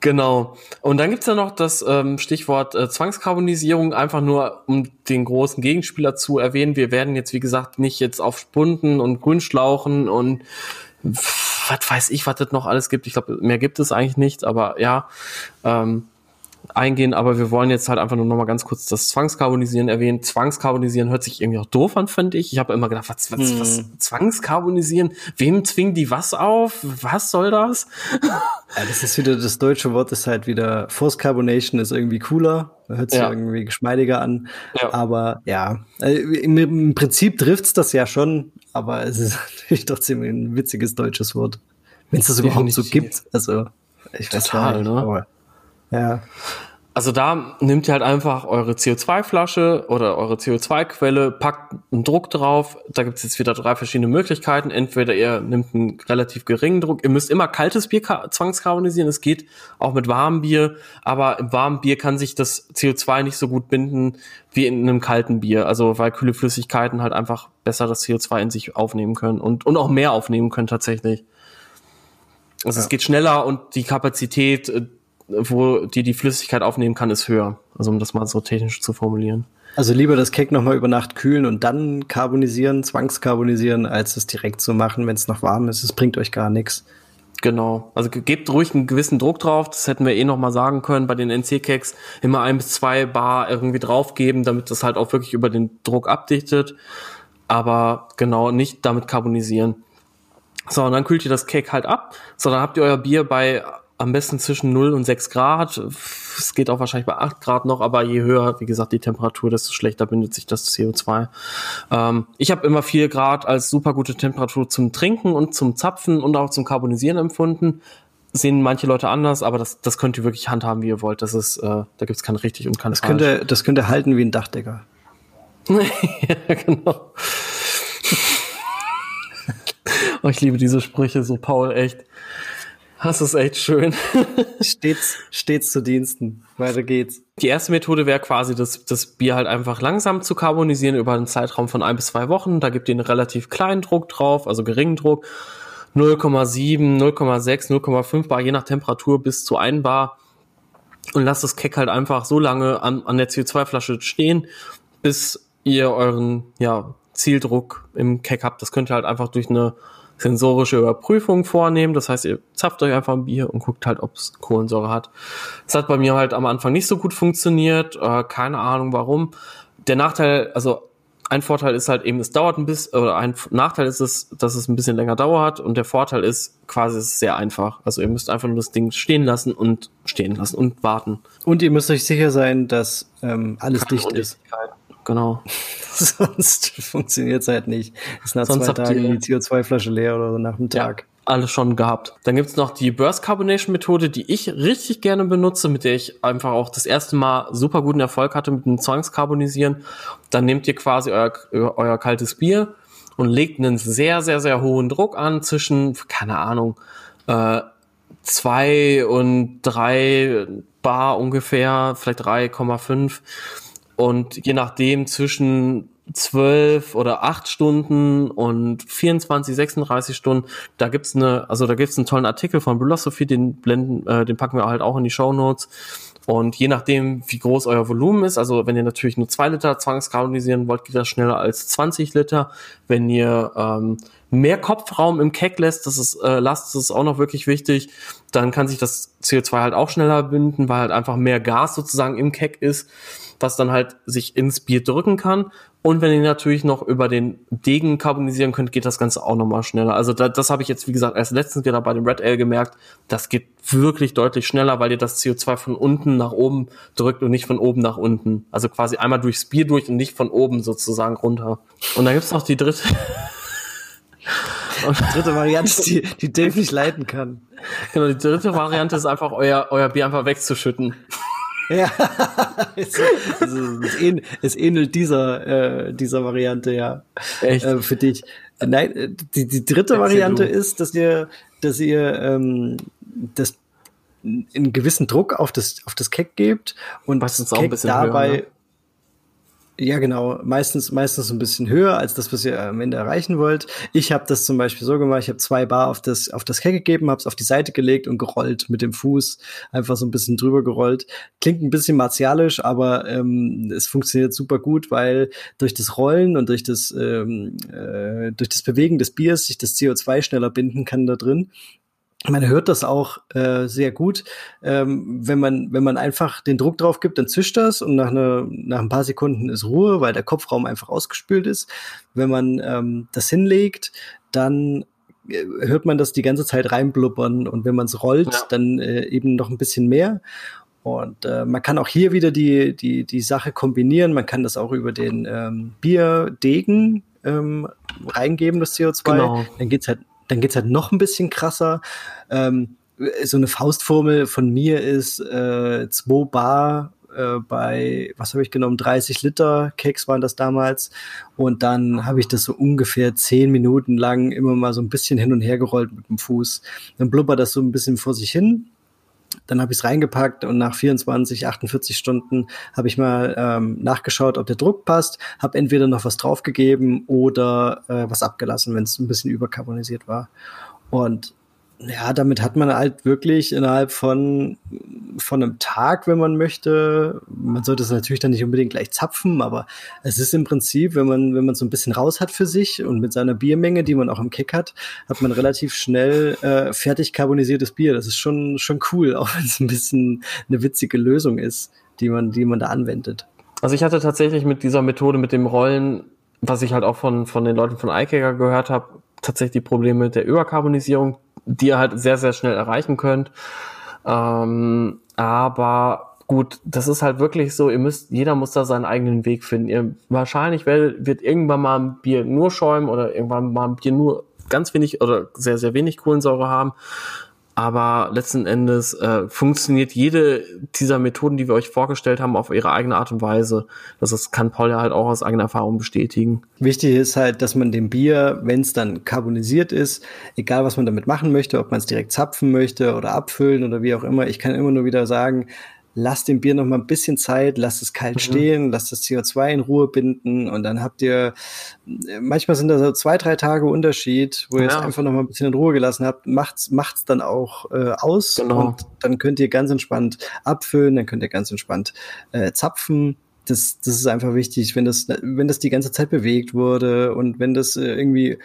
Genau. Und dann gibt's ja noch das ähm, Stichwort äh, Zwangskarbonisierung, einfach nur um den großen Gegenspieler zu erwähnen. Wir werden jetzt, wie gesagt, nicht jetzt auf Spunden und Grünschlauchen und was weiß ich, was das noch alles gibt. Ich glaube, mehr gibt es eigentlich nicht, aber ja. Ähm, eingehen, aber wir wollen jetzt halt einfach nur noch mal ganz kurz das Zwangskarbonisieren erwähnen. Zwangskarbonisieren hört sich irgendwie auch doof an, finde ich. Ich habe immer gedacht, was, was, hm. was Zwangskarbonisieren? Wem zwingen die was auf? Was soll das? Ja, das ist wieder das deutsche Wort, ist halt wieder Force Carbonation ist irgendwie cooler, hört sich ja. irgendwie geschmeidiger an. Ja. Aber ja, äh, im, im Prinzip trifft's das ja schon, aber es ist natürlich trotzdem ein witziges deutsches Wort. Wenn es das überhaupt so gibt. Also, ich weiß Total, nicht. Ne? Ja. Also da nehmt ihr halt einfach eure CO2-Flasche oder eure CO2-Quelle, packt einen Druck drauf. Da gibt es jetzt wieder drei verschiedene Möglichkeiten. Entweder ihr nehmt einen relativ geringen Druck. Ihr müsst immer kaltes Bier zwangskarbonisieren. Es geht auch mit warmem Bier. Aber im warmen Bier kann sich das CO2 nicht so gut binden wie in einem kalten Bier. Also weil kühle Flüssigkeiten halt einfach besser das CO2 in sich aufnehmen können und, und auch mehr aufnehmen können tatsächlich. Also ja. es geht schneller und die Kapazität, äh, wo die die Flüssigkeit aufnehmen kann, ist höher. Also um das mal so technisch zu formulieren. Also lieber das Cake nochmal über Nacht kühlen und dann karbonisieren, zwangskarbonisieren, als es direkt zu machen, wenn es noch warm ist. Es bringt euch gar nichts. Genau. Also gebt ruhig einen gewissen Druck drauf. Das hätten wir eh noch mal sagen können bei den NC-Cakes. Immer ein bis zwei Bar irgendwie draufgeben, damit das halt auch wirklich über den Druck abdichtet. Aber genau, nicht damit karbonisieren. So, und dann kühlt ihr das Cake halt ab. So, dann habt ihr euer Bier bei am besten zwischen 0 und 6 Grad. Es geht auch wahrscheinlich bei 8 Grad noch, aber je höher, wie gesagt, die Temperatur, desto schlechter bindet sich das CO2. Ähm, ich habe immer 4 Grad als super gute Temperatur zum Trinken und zum Zapfen und auch zum Carbonisieren empfunden. Sehen manche Leute anders, aber das, das könnt ihr wirklich handhaben, wie ihr wollt. Das ist, äh, da gibt's kein richtig und kein das falsch. Könnte, das könnte halten wie ein Dachdecker. ja, genau. oh, ich liebe diese Sprüche so, Paul, echt. Das ist echt schön. stets, stets zu Diensten. Weiter geht's. Die erste Methode wäre quasi, das, das Bier halt einfach langsam zu karbonisieren über einen Zeitraum von ein bis zwei Wochen. Da gibt ihr einen relativ kleinen Druck drauf, also geringen Druck. 0,7, 0,6, 0,5 Bar, je nach Temperatur bis zu 1 Bar. Und lasst das Keck halt einfach so lange an, an der CO2-Flasche stehen, bis ihr euren ja, Zieldruck im Keck habt. Das könnt ihr halt einfach durch eine sensorische Überprüfung vornehmen. Das heißt, ihr zapft euch einfach ein Bier und guckt halt, ob es Kohlensäure hat. Das hat bei mir halt am Anfang nicht so gut funktioniert. Äh, keine Ahnung warum. Der Nachteil, also ein Vorteil ist halt eben, es dauert ein bisschen, oder ein Nachteil ist es, dass es ein bisschen länger dauert und der Vorteil ist quasi, es ist sehr einfach. Also ihr müsst einfach nur das Ding stehen lassen und stehen lassen und warten. Und ihr müsst euch sicher sein, dass ähm, alles Keine dicht ist. Genau. Sonst funktioniert es halt nicht. Ist nach Sonst zwei Tagen die CO2-Flasche leer oder so nach dem Tag. Ja, alles schon gehabt. Dann gibt's noch die Burst Carbonation Methode, die ich richtig gerne benutze, mit der ich einfach auch das erste Mal super guten Erfolg hatte mit dem Zwangskarbonisieren. Dann nehmt ihr quasi euer, euer kaltes Bier und legt einen sehr, sehr, sehr hohen Druck an zwischen, keine Ahnung, äh, zwei und drei Bar ungefähr, vielleicht 3,5 und je nachdem zwischen 12 oder 8 Stunden und 24, 36 Stunden, da gibt's eine, also da gibt's einen tollen Artikel von Philosophy, den blenden, äh, den packen wir halt auch in die Show Notes. Und je nachdem, wie groß euer Volumen ist, also wenn ihr natürlich nur 2 Liter zwangskarbonisieren wollt, geht das schneller als 20 Liter. Wenn ihr ähm, mehr Kopfraum im Keck lässt, das ist, äh, lasst, das ist auch noch wirklich wichtig, dann kann sich das CO2 halt auch schneller binden, weil halt einfach mehr Gas sozusagen im Keck ist was dann halt sich ins Bier drücken kann. Und wenn ihr natürlich noch über den Degen karbonisieren könnt, geht das Ganze auch nochmal schneller. Also da, das habe ich jetzt, wie gesagt, erst letztens wieder bei dem Red Ale gemerkt. Das geht wirklich deutlich schneller, weil ihr das CO2 von unten nach oben drückt und nicht von oben nach unten. Also quasi einmal durchs Bier durch und nicht von oben sozusagen runter. Und dann gibt's noch die dritte. Und die dritte Variante, die, die Dave nicht leiten kann. Genau, die dritte Variante ist einfach euer, euer Bier einfach wegzuschütten. Ja, es, es, ähnelt, es, ähnelt dieser, äh, dieser Variante, ja. Echt? Äh, für dich. Nein, äh, die, die dritte Erzähl Variante du. ist, dass ihr, dass ihr ähm, das einen gewissen Druck auf das, auf das Keck gebt und Was das Keck dabei höher, ne? Ja, genau. Meistens, meistens ein bisschen höher als das, was ihr am Ende erreichen wollt. Ich habe das zum Beispiel so gemacht, ich habe zwei Bar auf das, auf das Heck gegeben, habe es auf die Seite gelegt und gerollt mit dem Fuß, einfach so ein bisschen drüber gerollt. Klingt ein bisschen martialisch, aber ähm, es funktioniert super gut, weil durch das Rollen und durch das, ähm, äh, durch das Bewegen des Biers sich das CO2 schneller binden kann da drin man hört das auch äh, sehr gut. Ähm, wenn man wenn man einfach den Druck drauf gibt, dann zischt das und nach, einer, nach ein paar Sekunden ist Ruhe, weil der Kopfraum einfach ausgespült ist. Wenn man ähm, das hinlegt, dann äh, hört man das die ganze Zeit reinblubbern und wenn man es rollt, ja. dann äh, eben noch ein bisschen mehr. Und äh, man kann auch hier wieder die, die, die Sache kombinieren. Man kann das auch über den ähm, Bierdegen ähm, reingeben, das CO2. Genau. Dann geht's halt dann geht's halt noch ein bisschen krasser. Ähm, so eine Faustformel von mir ist äh, 2 Bar äh, bei, was habe ich genommen, 30 Liter Keks waren das damals. Und dann habe ich das so ungefähr 10 Minuten lang immer mal so ein bisschen hin und her gerollt mit dem Fuß. Dann blubbert das so ein bisschen vor sich hin. Dann habe ich es reingepackt und nach 24, 48 Stunden habe ich mal ähm, nachgeschaut, ob der Druck passt, habe entweder noch was draufgegeben oder äh, was abgelassen, wenn es ein bisschen überkarbonisiert war. Und Ja, damit hat man halt wirklich innerhalb von, von einem Tag, wenn man möchte, man sollte es natürlich dann nicht unbedingt gleich zapfen, aber es ist im Prinzip, wenn man, wenn man so ein bisschen raus hat für sich und mit seiner Biermenge, die man auch im Kick hat, hat man relativ schnell äh, fertig carbonisiertes Bier. Das ist schon, schon cool, auch wenn es ein bisschen eine witzige Lösung ist, die man, die man da anwendet. Also ich hatte tatsächlich mit dieser Methode mit dem Rollen, was ich halt auch von, von den Leuten von iCaker gehört habe, tatsächlich die Probleme der Überkarbonisierung die ihr halt sehr, sehr schnell erreichen könnt. Ähm, aber gut, das ist halt wirklich so, ihr müsst, jeder muss da seinen eigenen Weg finden. Ihr, wahrscheinlich wird, wird irgendwann mal ein Bier nur schäumen oder irgendwann mal ein Bier nur ganz wenig oder sehr, sehr wenig Kohlensäure haben. Aber letzten Endes äh, funktioniert jede dieser Methoden, die wir euch vorgestellt haben, auf ihre eigene Art und Weise. Das ist, kann Paul ja halt auch aus eigener Erfahrung bestätigen. Wichtig ist halt, dass man dem Bier, wenn es dann carbonisiert ist, egal was man damit machen möchte, ob man es direkt zapfen möchte oder abfüllen oder wie auch immer, ich kann immer nur wieder sagen, lasst dem Bier noch mal ein bisschen Zeit, lasst es kalt mhm. stehen, lasst das CO2 in Ruhe binden und dann habt ihr, manchmal sind da so zwei, drei Tage Unterschied, wo ihr ja. es einfach noch mal ein bisschen in Ruhe gelassen habt, macht's, macht's dann auch äh, aus genau. und dann könnt ihr ganz entspannt abfüllen, dann könnt ihr ganz entspannt äh, zapfen. Das, das ist einfach wichtig, wenn das, wenn das die ganze Zeit bewegt wurde und wenn das äh, irgendwie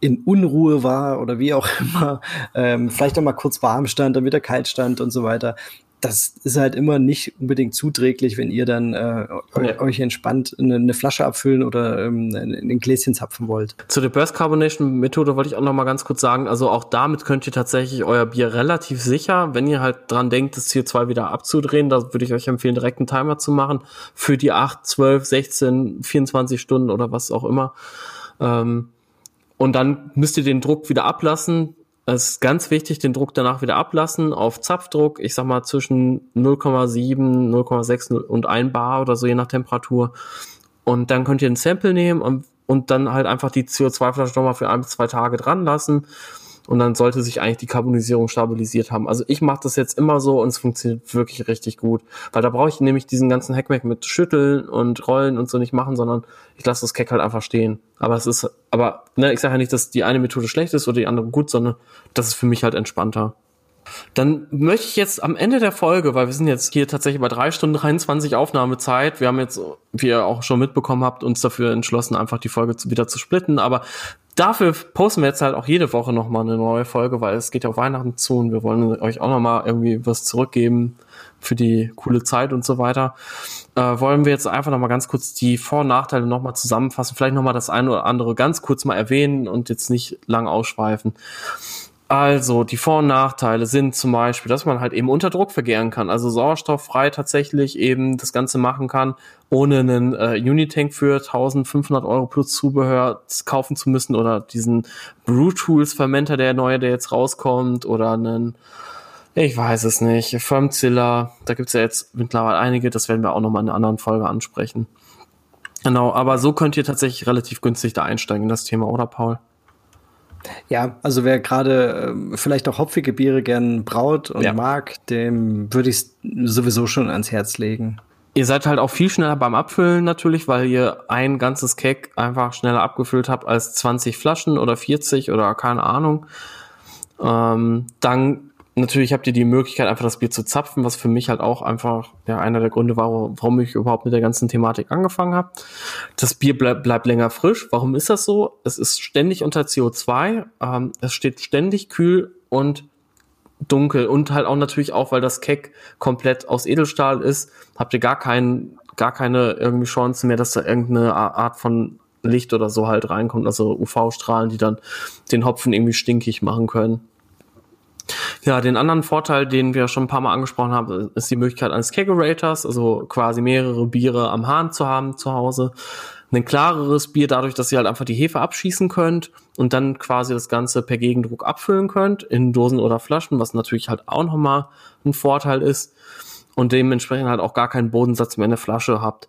in Unruhe war oder wie auch immer, ähm, vielleicht auch mal kurz warm stand, dann wieder kalt stand und so weiter, das ist halt immer nicht unbedingt zuträglich, wenn ihr dann äh, ja. euch entspannt eine, eine, Flasche abfüllen oder ähm, ein Gläschen zapfen wollt. Zu der Burst Carbonation Methode wollte ich auch noch mal ganz kurz sagen, also auch damit könnt ihr tatsächlich euer Bier relativ sicher, wenn ihr halt dran denkt, das CO2 wieder abzudrehen, da würde ich euch empfehlen, direkt einen Timer zu machen für die 8, 12, 16, 24 Stunden oder was auch immer. Ähm, und dann müsst ihr den Druck wieder ablassen es ist ganz wichtig, den Druck danach wieder ablassen auf Zapfdruck. Ich sag mal zwischen 0,7, 0,6 und 1 Bar oder so, je nach Temperatur. Und dann könnt ihr ein Sample nehmen und, und dann halt einfach die CO2-Flasche nochmal für ein bis zwei Tage dran lassen und dann sollte sich eigentlich die Karbonisierung stabilisiert haben. Also ich mache das jetzt immer so und es funktioniert wirklich richtig gut, weil da brauche ich nämlich diesen ganzen Hackmack mit Schütteln und Rollen und so nicht machen, sondern ich lasse das Keck halt einfach stehen. Aber es ist, aber ne, ich sage ja nicht, dass die eine Methode schlecht ist oder die andere gut, sondern das ist für mich halt entspannter. Dann möchte ich jetzt am Ende der Folge, weil wir sind jetzt hier tatsächlich bei drei Stunden 23 Aufnahmezeit. Wir haben jetzt, wie ihr auch schon mitbekommen habt, uns dafür entschlossen, einfach die Folge wieder zu splitten. Aber dafür posten wir jetzt halt auch jede Woche nochmal eine neue Folge, weil es geht ja auf Weihnachten zu und wir wollen euch auch nochmal irgendwie was zurückgeben für die coole Zeit und so weiter. Äh, wollen wir jetzt einfach nochmal ganz kurz die Vor- und Nachteile nochmal zusammenfassen, vielleicht nochmal das eine oder andere ganz kurz mal erwähnen und jetzt nicht lang ausschweifen. Also, die Vor- und Nachteile sind zum Beispiel, dass man halt eben unter Druck vergären kann, also sauerstofffrei tatsächlich eben das Ganze machen kann, ohne einen äh, Unitank für 1500 Euro plus Zubehör kaufen zu müssen oder diesen Brew Tools Fermenter, der neue, der jetzt rauskommt oder einen, ich weiß es nicht, Firmzilla, da gibt's ja jetzt mittlerweile einige, das werden wir auch nochmal in einer anderen Folge ansprechen. Genau, aber so könnt ihr tatsächlich relativ günstig da einsteigen in das Thema, oder Paul? Ja, also wer gerade äh, vielleicht auch hopfige Biere gern braut und ja. mag, dem würde ich sowieso schon ans Herz legen. Ihr seid halt auch viel schneller beim Abfüllen natürlich, weil ihr ein ganzes Keck einfach schneller abgefüllt habt als 20 Flaschen oder 40 oder keine Ahnung. Ähm, dann natürlich habt ihr die Möglichkeit, einfach das Bier zu zapfen, was für mich halt auch einfach ja einer der Gründe war, warum ich überhaupt mit der ganzen Thematik angefangen habe. Das Bier bleib, bleibt länger frisch. Warum ist das so? Es ist ständig unter CO2, ähm, es steht ständig kühl und dunkel und halt auch natürlich auch, weil das Keck komplett aus Edelstahl ist, habt ihr gar keinen, gar keine irgendwie Chance mehr, dass da irgendeine Art von Licht oder so halt reinkommt, also UV-Strahlen, die dann den Hopfen irgendwie stinkig machen können. Ja, den anderen Vorteil, den wir schon ein paar Mal angesprochen haben, ist die Möglichkeit eines Kegerators, also quasi mehrere Biere am Hahn zu haben zu Hause. Ein klareres Bier dadurch, dass ihr halt einfach die Hefe abschießen könnt und dann quasi das Ganze per Gegendruck abfüllen könnt in Dosen oder Flaschen, was natürlich halt auch nochmal ein Vorteil ist und dementsprechend halt auch gar keinen Bodensatz mehr in der Flasche habt.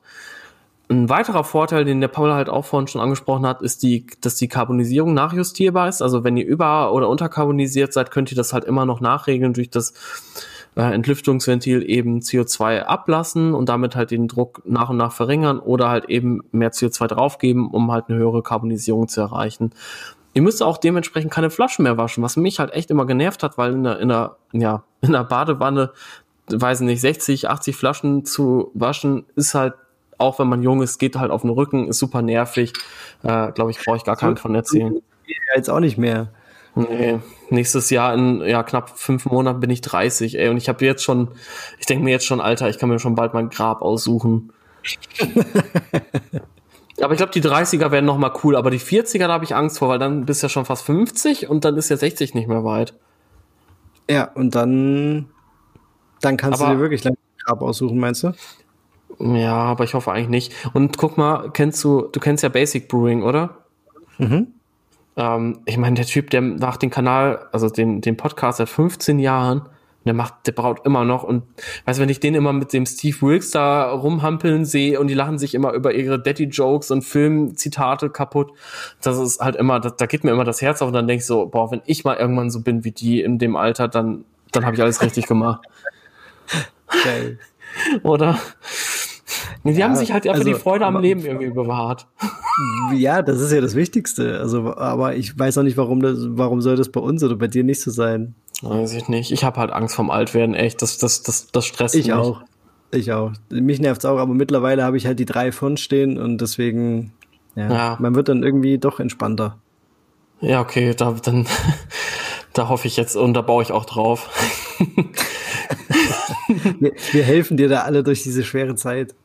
Ein weiterer Vorteil, den der Paul halt auch vorhin schon angesprochen hat, ist die, dass die Karbonisierung nachjustierbar ist. Also wenn ihr über- oder unterkarbonisiert seid, könnt ihr das halt immer noch nachregeln durch das äh, Entlüftungsventil eben CO2 ablassen und damit halt den Druck nach und nach verringern oder halt eben mehr CO2 draufgeben, um halt eine höhere Karbonisierung zu erreichen. ihr müsst auch dementsprechend keine Flaschen mehr waschen, was mich halt echt immer genervt hat, weil in der, in der, ja, in der Badewanne, weiß nicht, 60, 80 Flaschen zu waschen, ist halt, auch wenn man jung ist, geht halt auf den Rücken, ist super nervig. Äh, Glaube ich, brauche ich gar keinen von erzählen. Jetzt auch nicht mehr. Nee, nächstes Jahr in ja, knapp fünf Monaten bin ich 30, ey. Und ich habe jetzt schon, ich denke mir jetzt schon, Alter, ich kann mir schon bald mein Grab aussuchen. aber ich glaube, die 30er werden noch mal cool, aber die 40er, da habe ich Angst vor, weil dann bist du ja schon fast 50 und dann ist ja 60 nicht mehr weit. Ja, und dann, dann kannst aber, du dir wirklich ein Grab aussuchen, meinst du? Ja, aber ich hoffe eigentlich nicht. Und guck mal, kennst du, du kennst ja Basic Brewing, oder? Mhm. Ähm, ich meine, der Typ, der macht den Kanal, also den, den Podcast seit 15 Jahren, der macht, der braut immer noch und weißt wenn ich den immer mit dem Steve Wilkes da rumhampeln sehe und die lachen sich immer über ihre Daddy-Jokes und Filmzitate kaputt, das ist halt immer, da, da geht mir immer das Herz auf und dann denke ich so, boah, wenn ich mal irgendwann so bin wie die in dem Alter, dann, dann habe ich alles richtig gemacht. Geil. Oder? Die ja, haben sich halt einfach also, die Freude am Leben irgendwie bewahrt. Ja, das ist ja das Wichtigste. Also, aber ich weiß auch nicht, warum das, warum soll das bei uns oder bei dir nicht so sein? Weiß ich nicht. Ich habe halt Angst vom Altwerden, echt. Das, das, das, das stresst ich mich. Ich auch. Ich auch. Mich nervt's auch, aber mittlerweile habe ich halt die drei von stehen und deswegen, ja, ja, man wird dann irgendwie doch entspannter. Ja, okay, da, dann, da hoffe ich jetzt und da baue ich auch drauf. wir, wir helfen dir da alle durch diese schwere Zeit.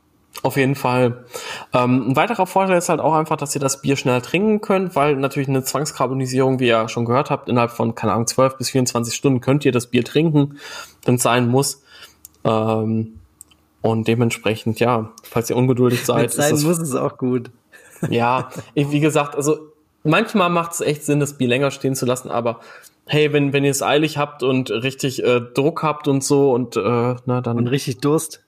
Auf jeden Fall. Ähm, ein weiterer Vorteil ist halt auch einfach, dass ihr das Bier schnell trinken könnt, weil natürlich eine Zwangskarbonisierung, wie ihr schon gehört habt, innerhalb von, keine Ahnung, 12 bis 24 Stunden könnt ihr das Bier trinken, wenn es sein muss. Ähm, und dementsprechend, ja, falls ihr ungeduldig seid. Wenn sein muss es auch gut. Ja, wie gesagt, also manchmal macht es echt Sinn, das Bier länger stehen zu lassen, aber hey, wenn, wenn ihr es eilig habt und richtig äh, Druck habt und so und äh, na, dann. Und richtig Durst.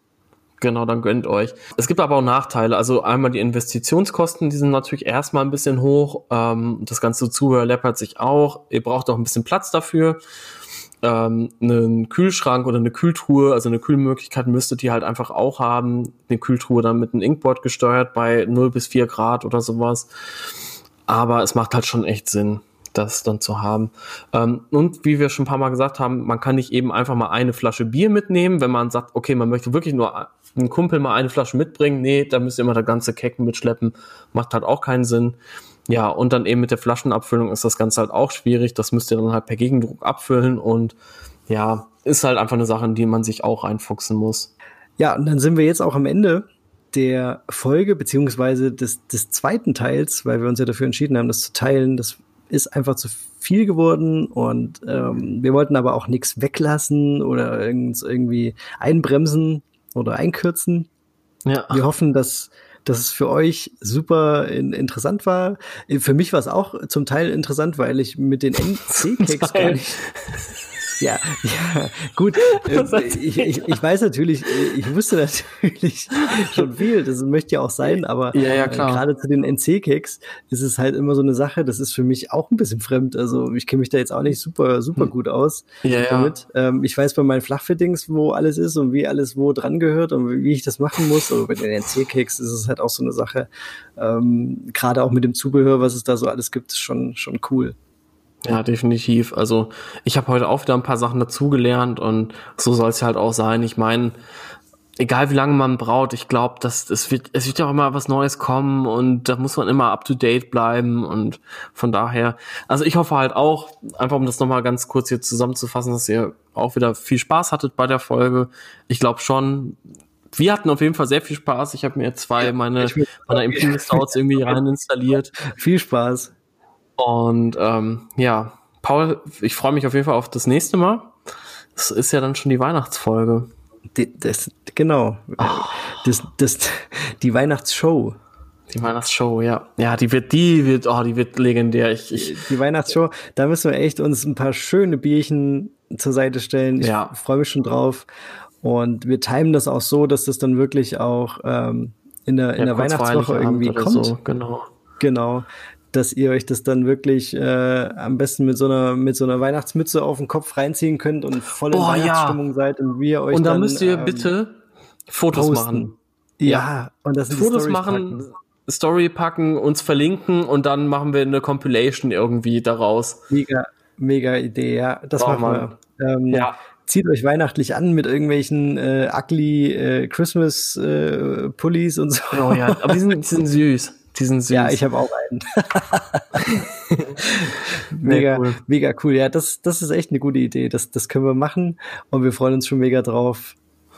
Genau, dann gönnt euch. Es gibt aber auch Nachteile. Also einmal die Investitionskosten, die sind natürlich erstmal ein bisschen hoch. Ähm, das ganze Zubehör läppert sich auch. Ihr braucht auch ein bisschen Platz dafür. Ähm, einen Kühlschrank oder eine Kühltruhe, also eine Kühlmöglichkeit müsstet ihr halt einfach auch haben. Eine Kühltruhe dann mit einem Inkboard gesteuert bei 0 bis 4 Grad oder sowas. Aber es macht halt schon echt Sinn das dann zu haben. Ähm, und wie wir schon ein paar Mal gesagt haben, man kann nicht eben einfach mal eine Flasche Bier mitnehmen, wenn man sagt, okay, man möchte wirklich nur einen Kumpel mal eine Flasche mitbringen. Nee, da müsst ihr immer der ganze Kecken mitschleppen. Macht halt auch keinen Sinn. Ja, und dann eben mit der Flaschenabfüllung ist das Ganze halt auch schwierig. Das müsst ihr dann halt per Gegendruck abfüllen und ja, ist halt einfach eine Sache, in die man sich auch reinfuchsen muss. Ja, und dann sind wir jetzt auch am Ende der Folge beziehungsweise des, des zweiten Teils, weil wir uns ja dafür entschieden haben, das zu teilen. Das ist einfach zu viel geworden und ähm, wir wollten aber auch nichts weglassen oder irgendwie einbremsen oder einkürzen. Ja. Wir hoffen, dass, dass es für euch super in, interessant war. Für mich war es auch zum Teil interessant, weil ich mit den NC-Cakes gar nicht ja, ja, gut. Äh, ich, ich, ich weiß natürlich, äh, ich wusste natürlich schon viel, das möchte ja auch sein, aber ja, ja, klar. Äh, gerade zu den NC-Kicks ist es halt immer so eine Sache, das ist für mich auch ein bisschen fremd. Also ich kenne mich da jetzt auch nicht super, super hm. gut aus ja, damit. Ähm, ich weiß bei meinen Flachfittings, wo alles ist und wie alles wo dran gehört und wie ich das machen muss. Aber bei den NC-Kicks ist es halt auch so eine Sache, ähm, gerade auch mit dem Zubehör, was es da so alles gibt, ist schon, schon cool. Ja, definitiv. Also ich habe heute auch wieder ein paar Sachen dazugelernt und so soll es halt auch sein. Ich meine, egal wie lange man braucht, ich glaube, dass es wird, es wird ja auch immer was Neues kommen und da muss man immer up to date bleiben und von daher, also ich hoffe halt auch, einfach um das nochmal ganz kurz hier zusammenzufassen, dass ihr auch wieder viel Spaß hattet bei der Folge. Ich glaube schon, wir hatten auf jeden Fall sehr viel Spaß. Ich habe mir zwei meine, meine Imperial Stouts irgendwie rein installiert. Viel Spaß. Und ähm, ja, Paul, ich freue mich auf jeden Fall auf das nächste Mal. Das ist ja dann schon die Weihnachtsfolge. Die, das, genau. Oh. Das, das, die Weihnachtsshow. Die Weihnachtsshow, ja. Ja, die wird, die wird, oh, die wird legendär. Ich, ich die Weihnachtsshow, da müssen wir echt uns ein paar schöne Bierchen zur Seite stellen. Ich ja. freue mich schon drauf. Und wir timen das auch so, dass das dann wirklich auch ähm, in der, in ja, der Weihnachtswoche irgendwie kommt. So, genau. Genau dass ihr euch das dann wirklich äh, am besten mit so einer mit so einer Weihnachtsmütze auf den Kopf reinziehen könnt und voll in Weihnachtsstimmung ja. seid und wir euch und dann, müsst ihr ähm, bitte Fotos posten. machen. Ja, ja, und das Fotos machen. Story packen, uns verlinken und dann machen wir eine Compilation irgendwie daraus. Mega, mega Idee, ja. Das oh, machen Mann. wir. Ähm, ja. Zieht euch weihnachtlich an mit irgendwelchen äh, ugly äh, Christmas äh, Pullis und so. Oh ja, aber die sind, die sind süß. Die sind süß. Ja, ich habe auch einen. mega, cool. mega cool. Ja, das, das ist echt eine gute Idee. Das, das können wir machen und wir freuen uns schon mega drauf.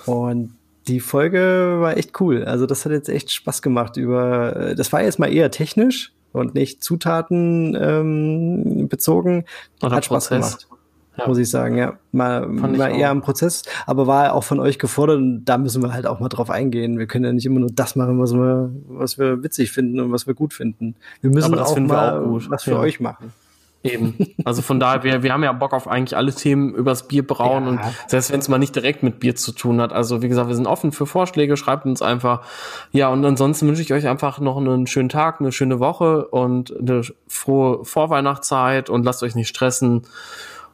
Und die Folge war echt cool. Also das hat jetzt echt Spaß gemacht. Über, das war jetzt mal eher technisch und nicht Zutaten ähm, bezogen. Oder hat Spaß Prozess. gemacht. Ja. Muss ich sagen, ja. Mal, mal eher am Prozess, aber war auch von euch gefordert und da müssen wir halt auch mal drauf eingehen. Wir können ja nicht immer nur das machen, was wir, was wir witzig finden und was wir gut finden. Wir müssen auch mal auch was für ja. euch machen. Eben. Also von daher, wir, wir haben ja Bock auf eigentlich alle Themen übers Bier brauen ja. und selbst wenn es mal nicht direkt mit Bier zu tun hat. Also wie gesagt, wir sind offen für Vorschläge, schreibt uns einfach. Ja, und ansonsten wünsche ich euch einfach noch einen schönen Tag, eine schöne Woche und eine frohe Vorweihnachtszeit und lasst euch nicht stressen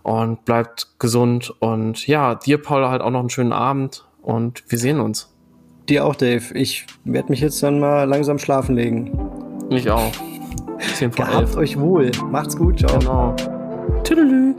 und bleibt gesund. Und ja, dir, Paul, halt auch noch einen schönen Abend und wir sehen uns. Dir auch, Dave. Ich werde mich jetzt dann mal langsam schlafen legen. Ich auch. 10 vor Gehabt 11. euch wohl. Macht's gut. Ciao. Genau. Tüdelü.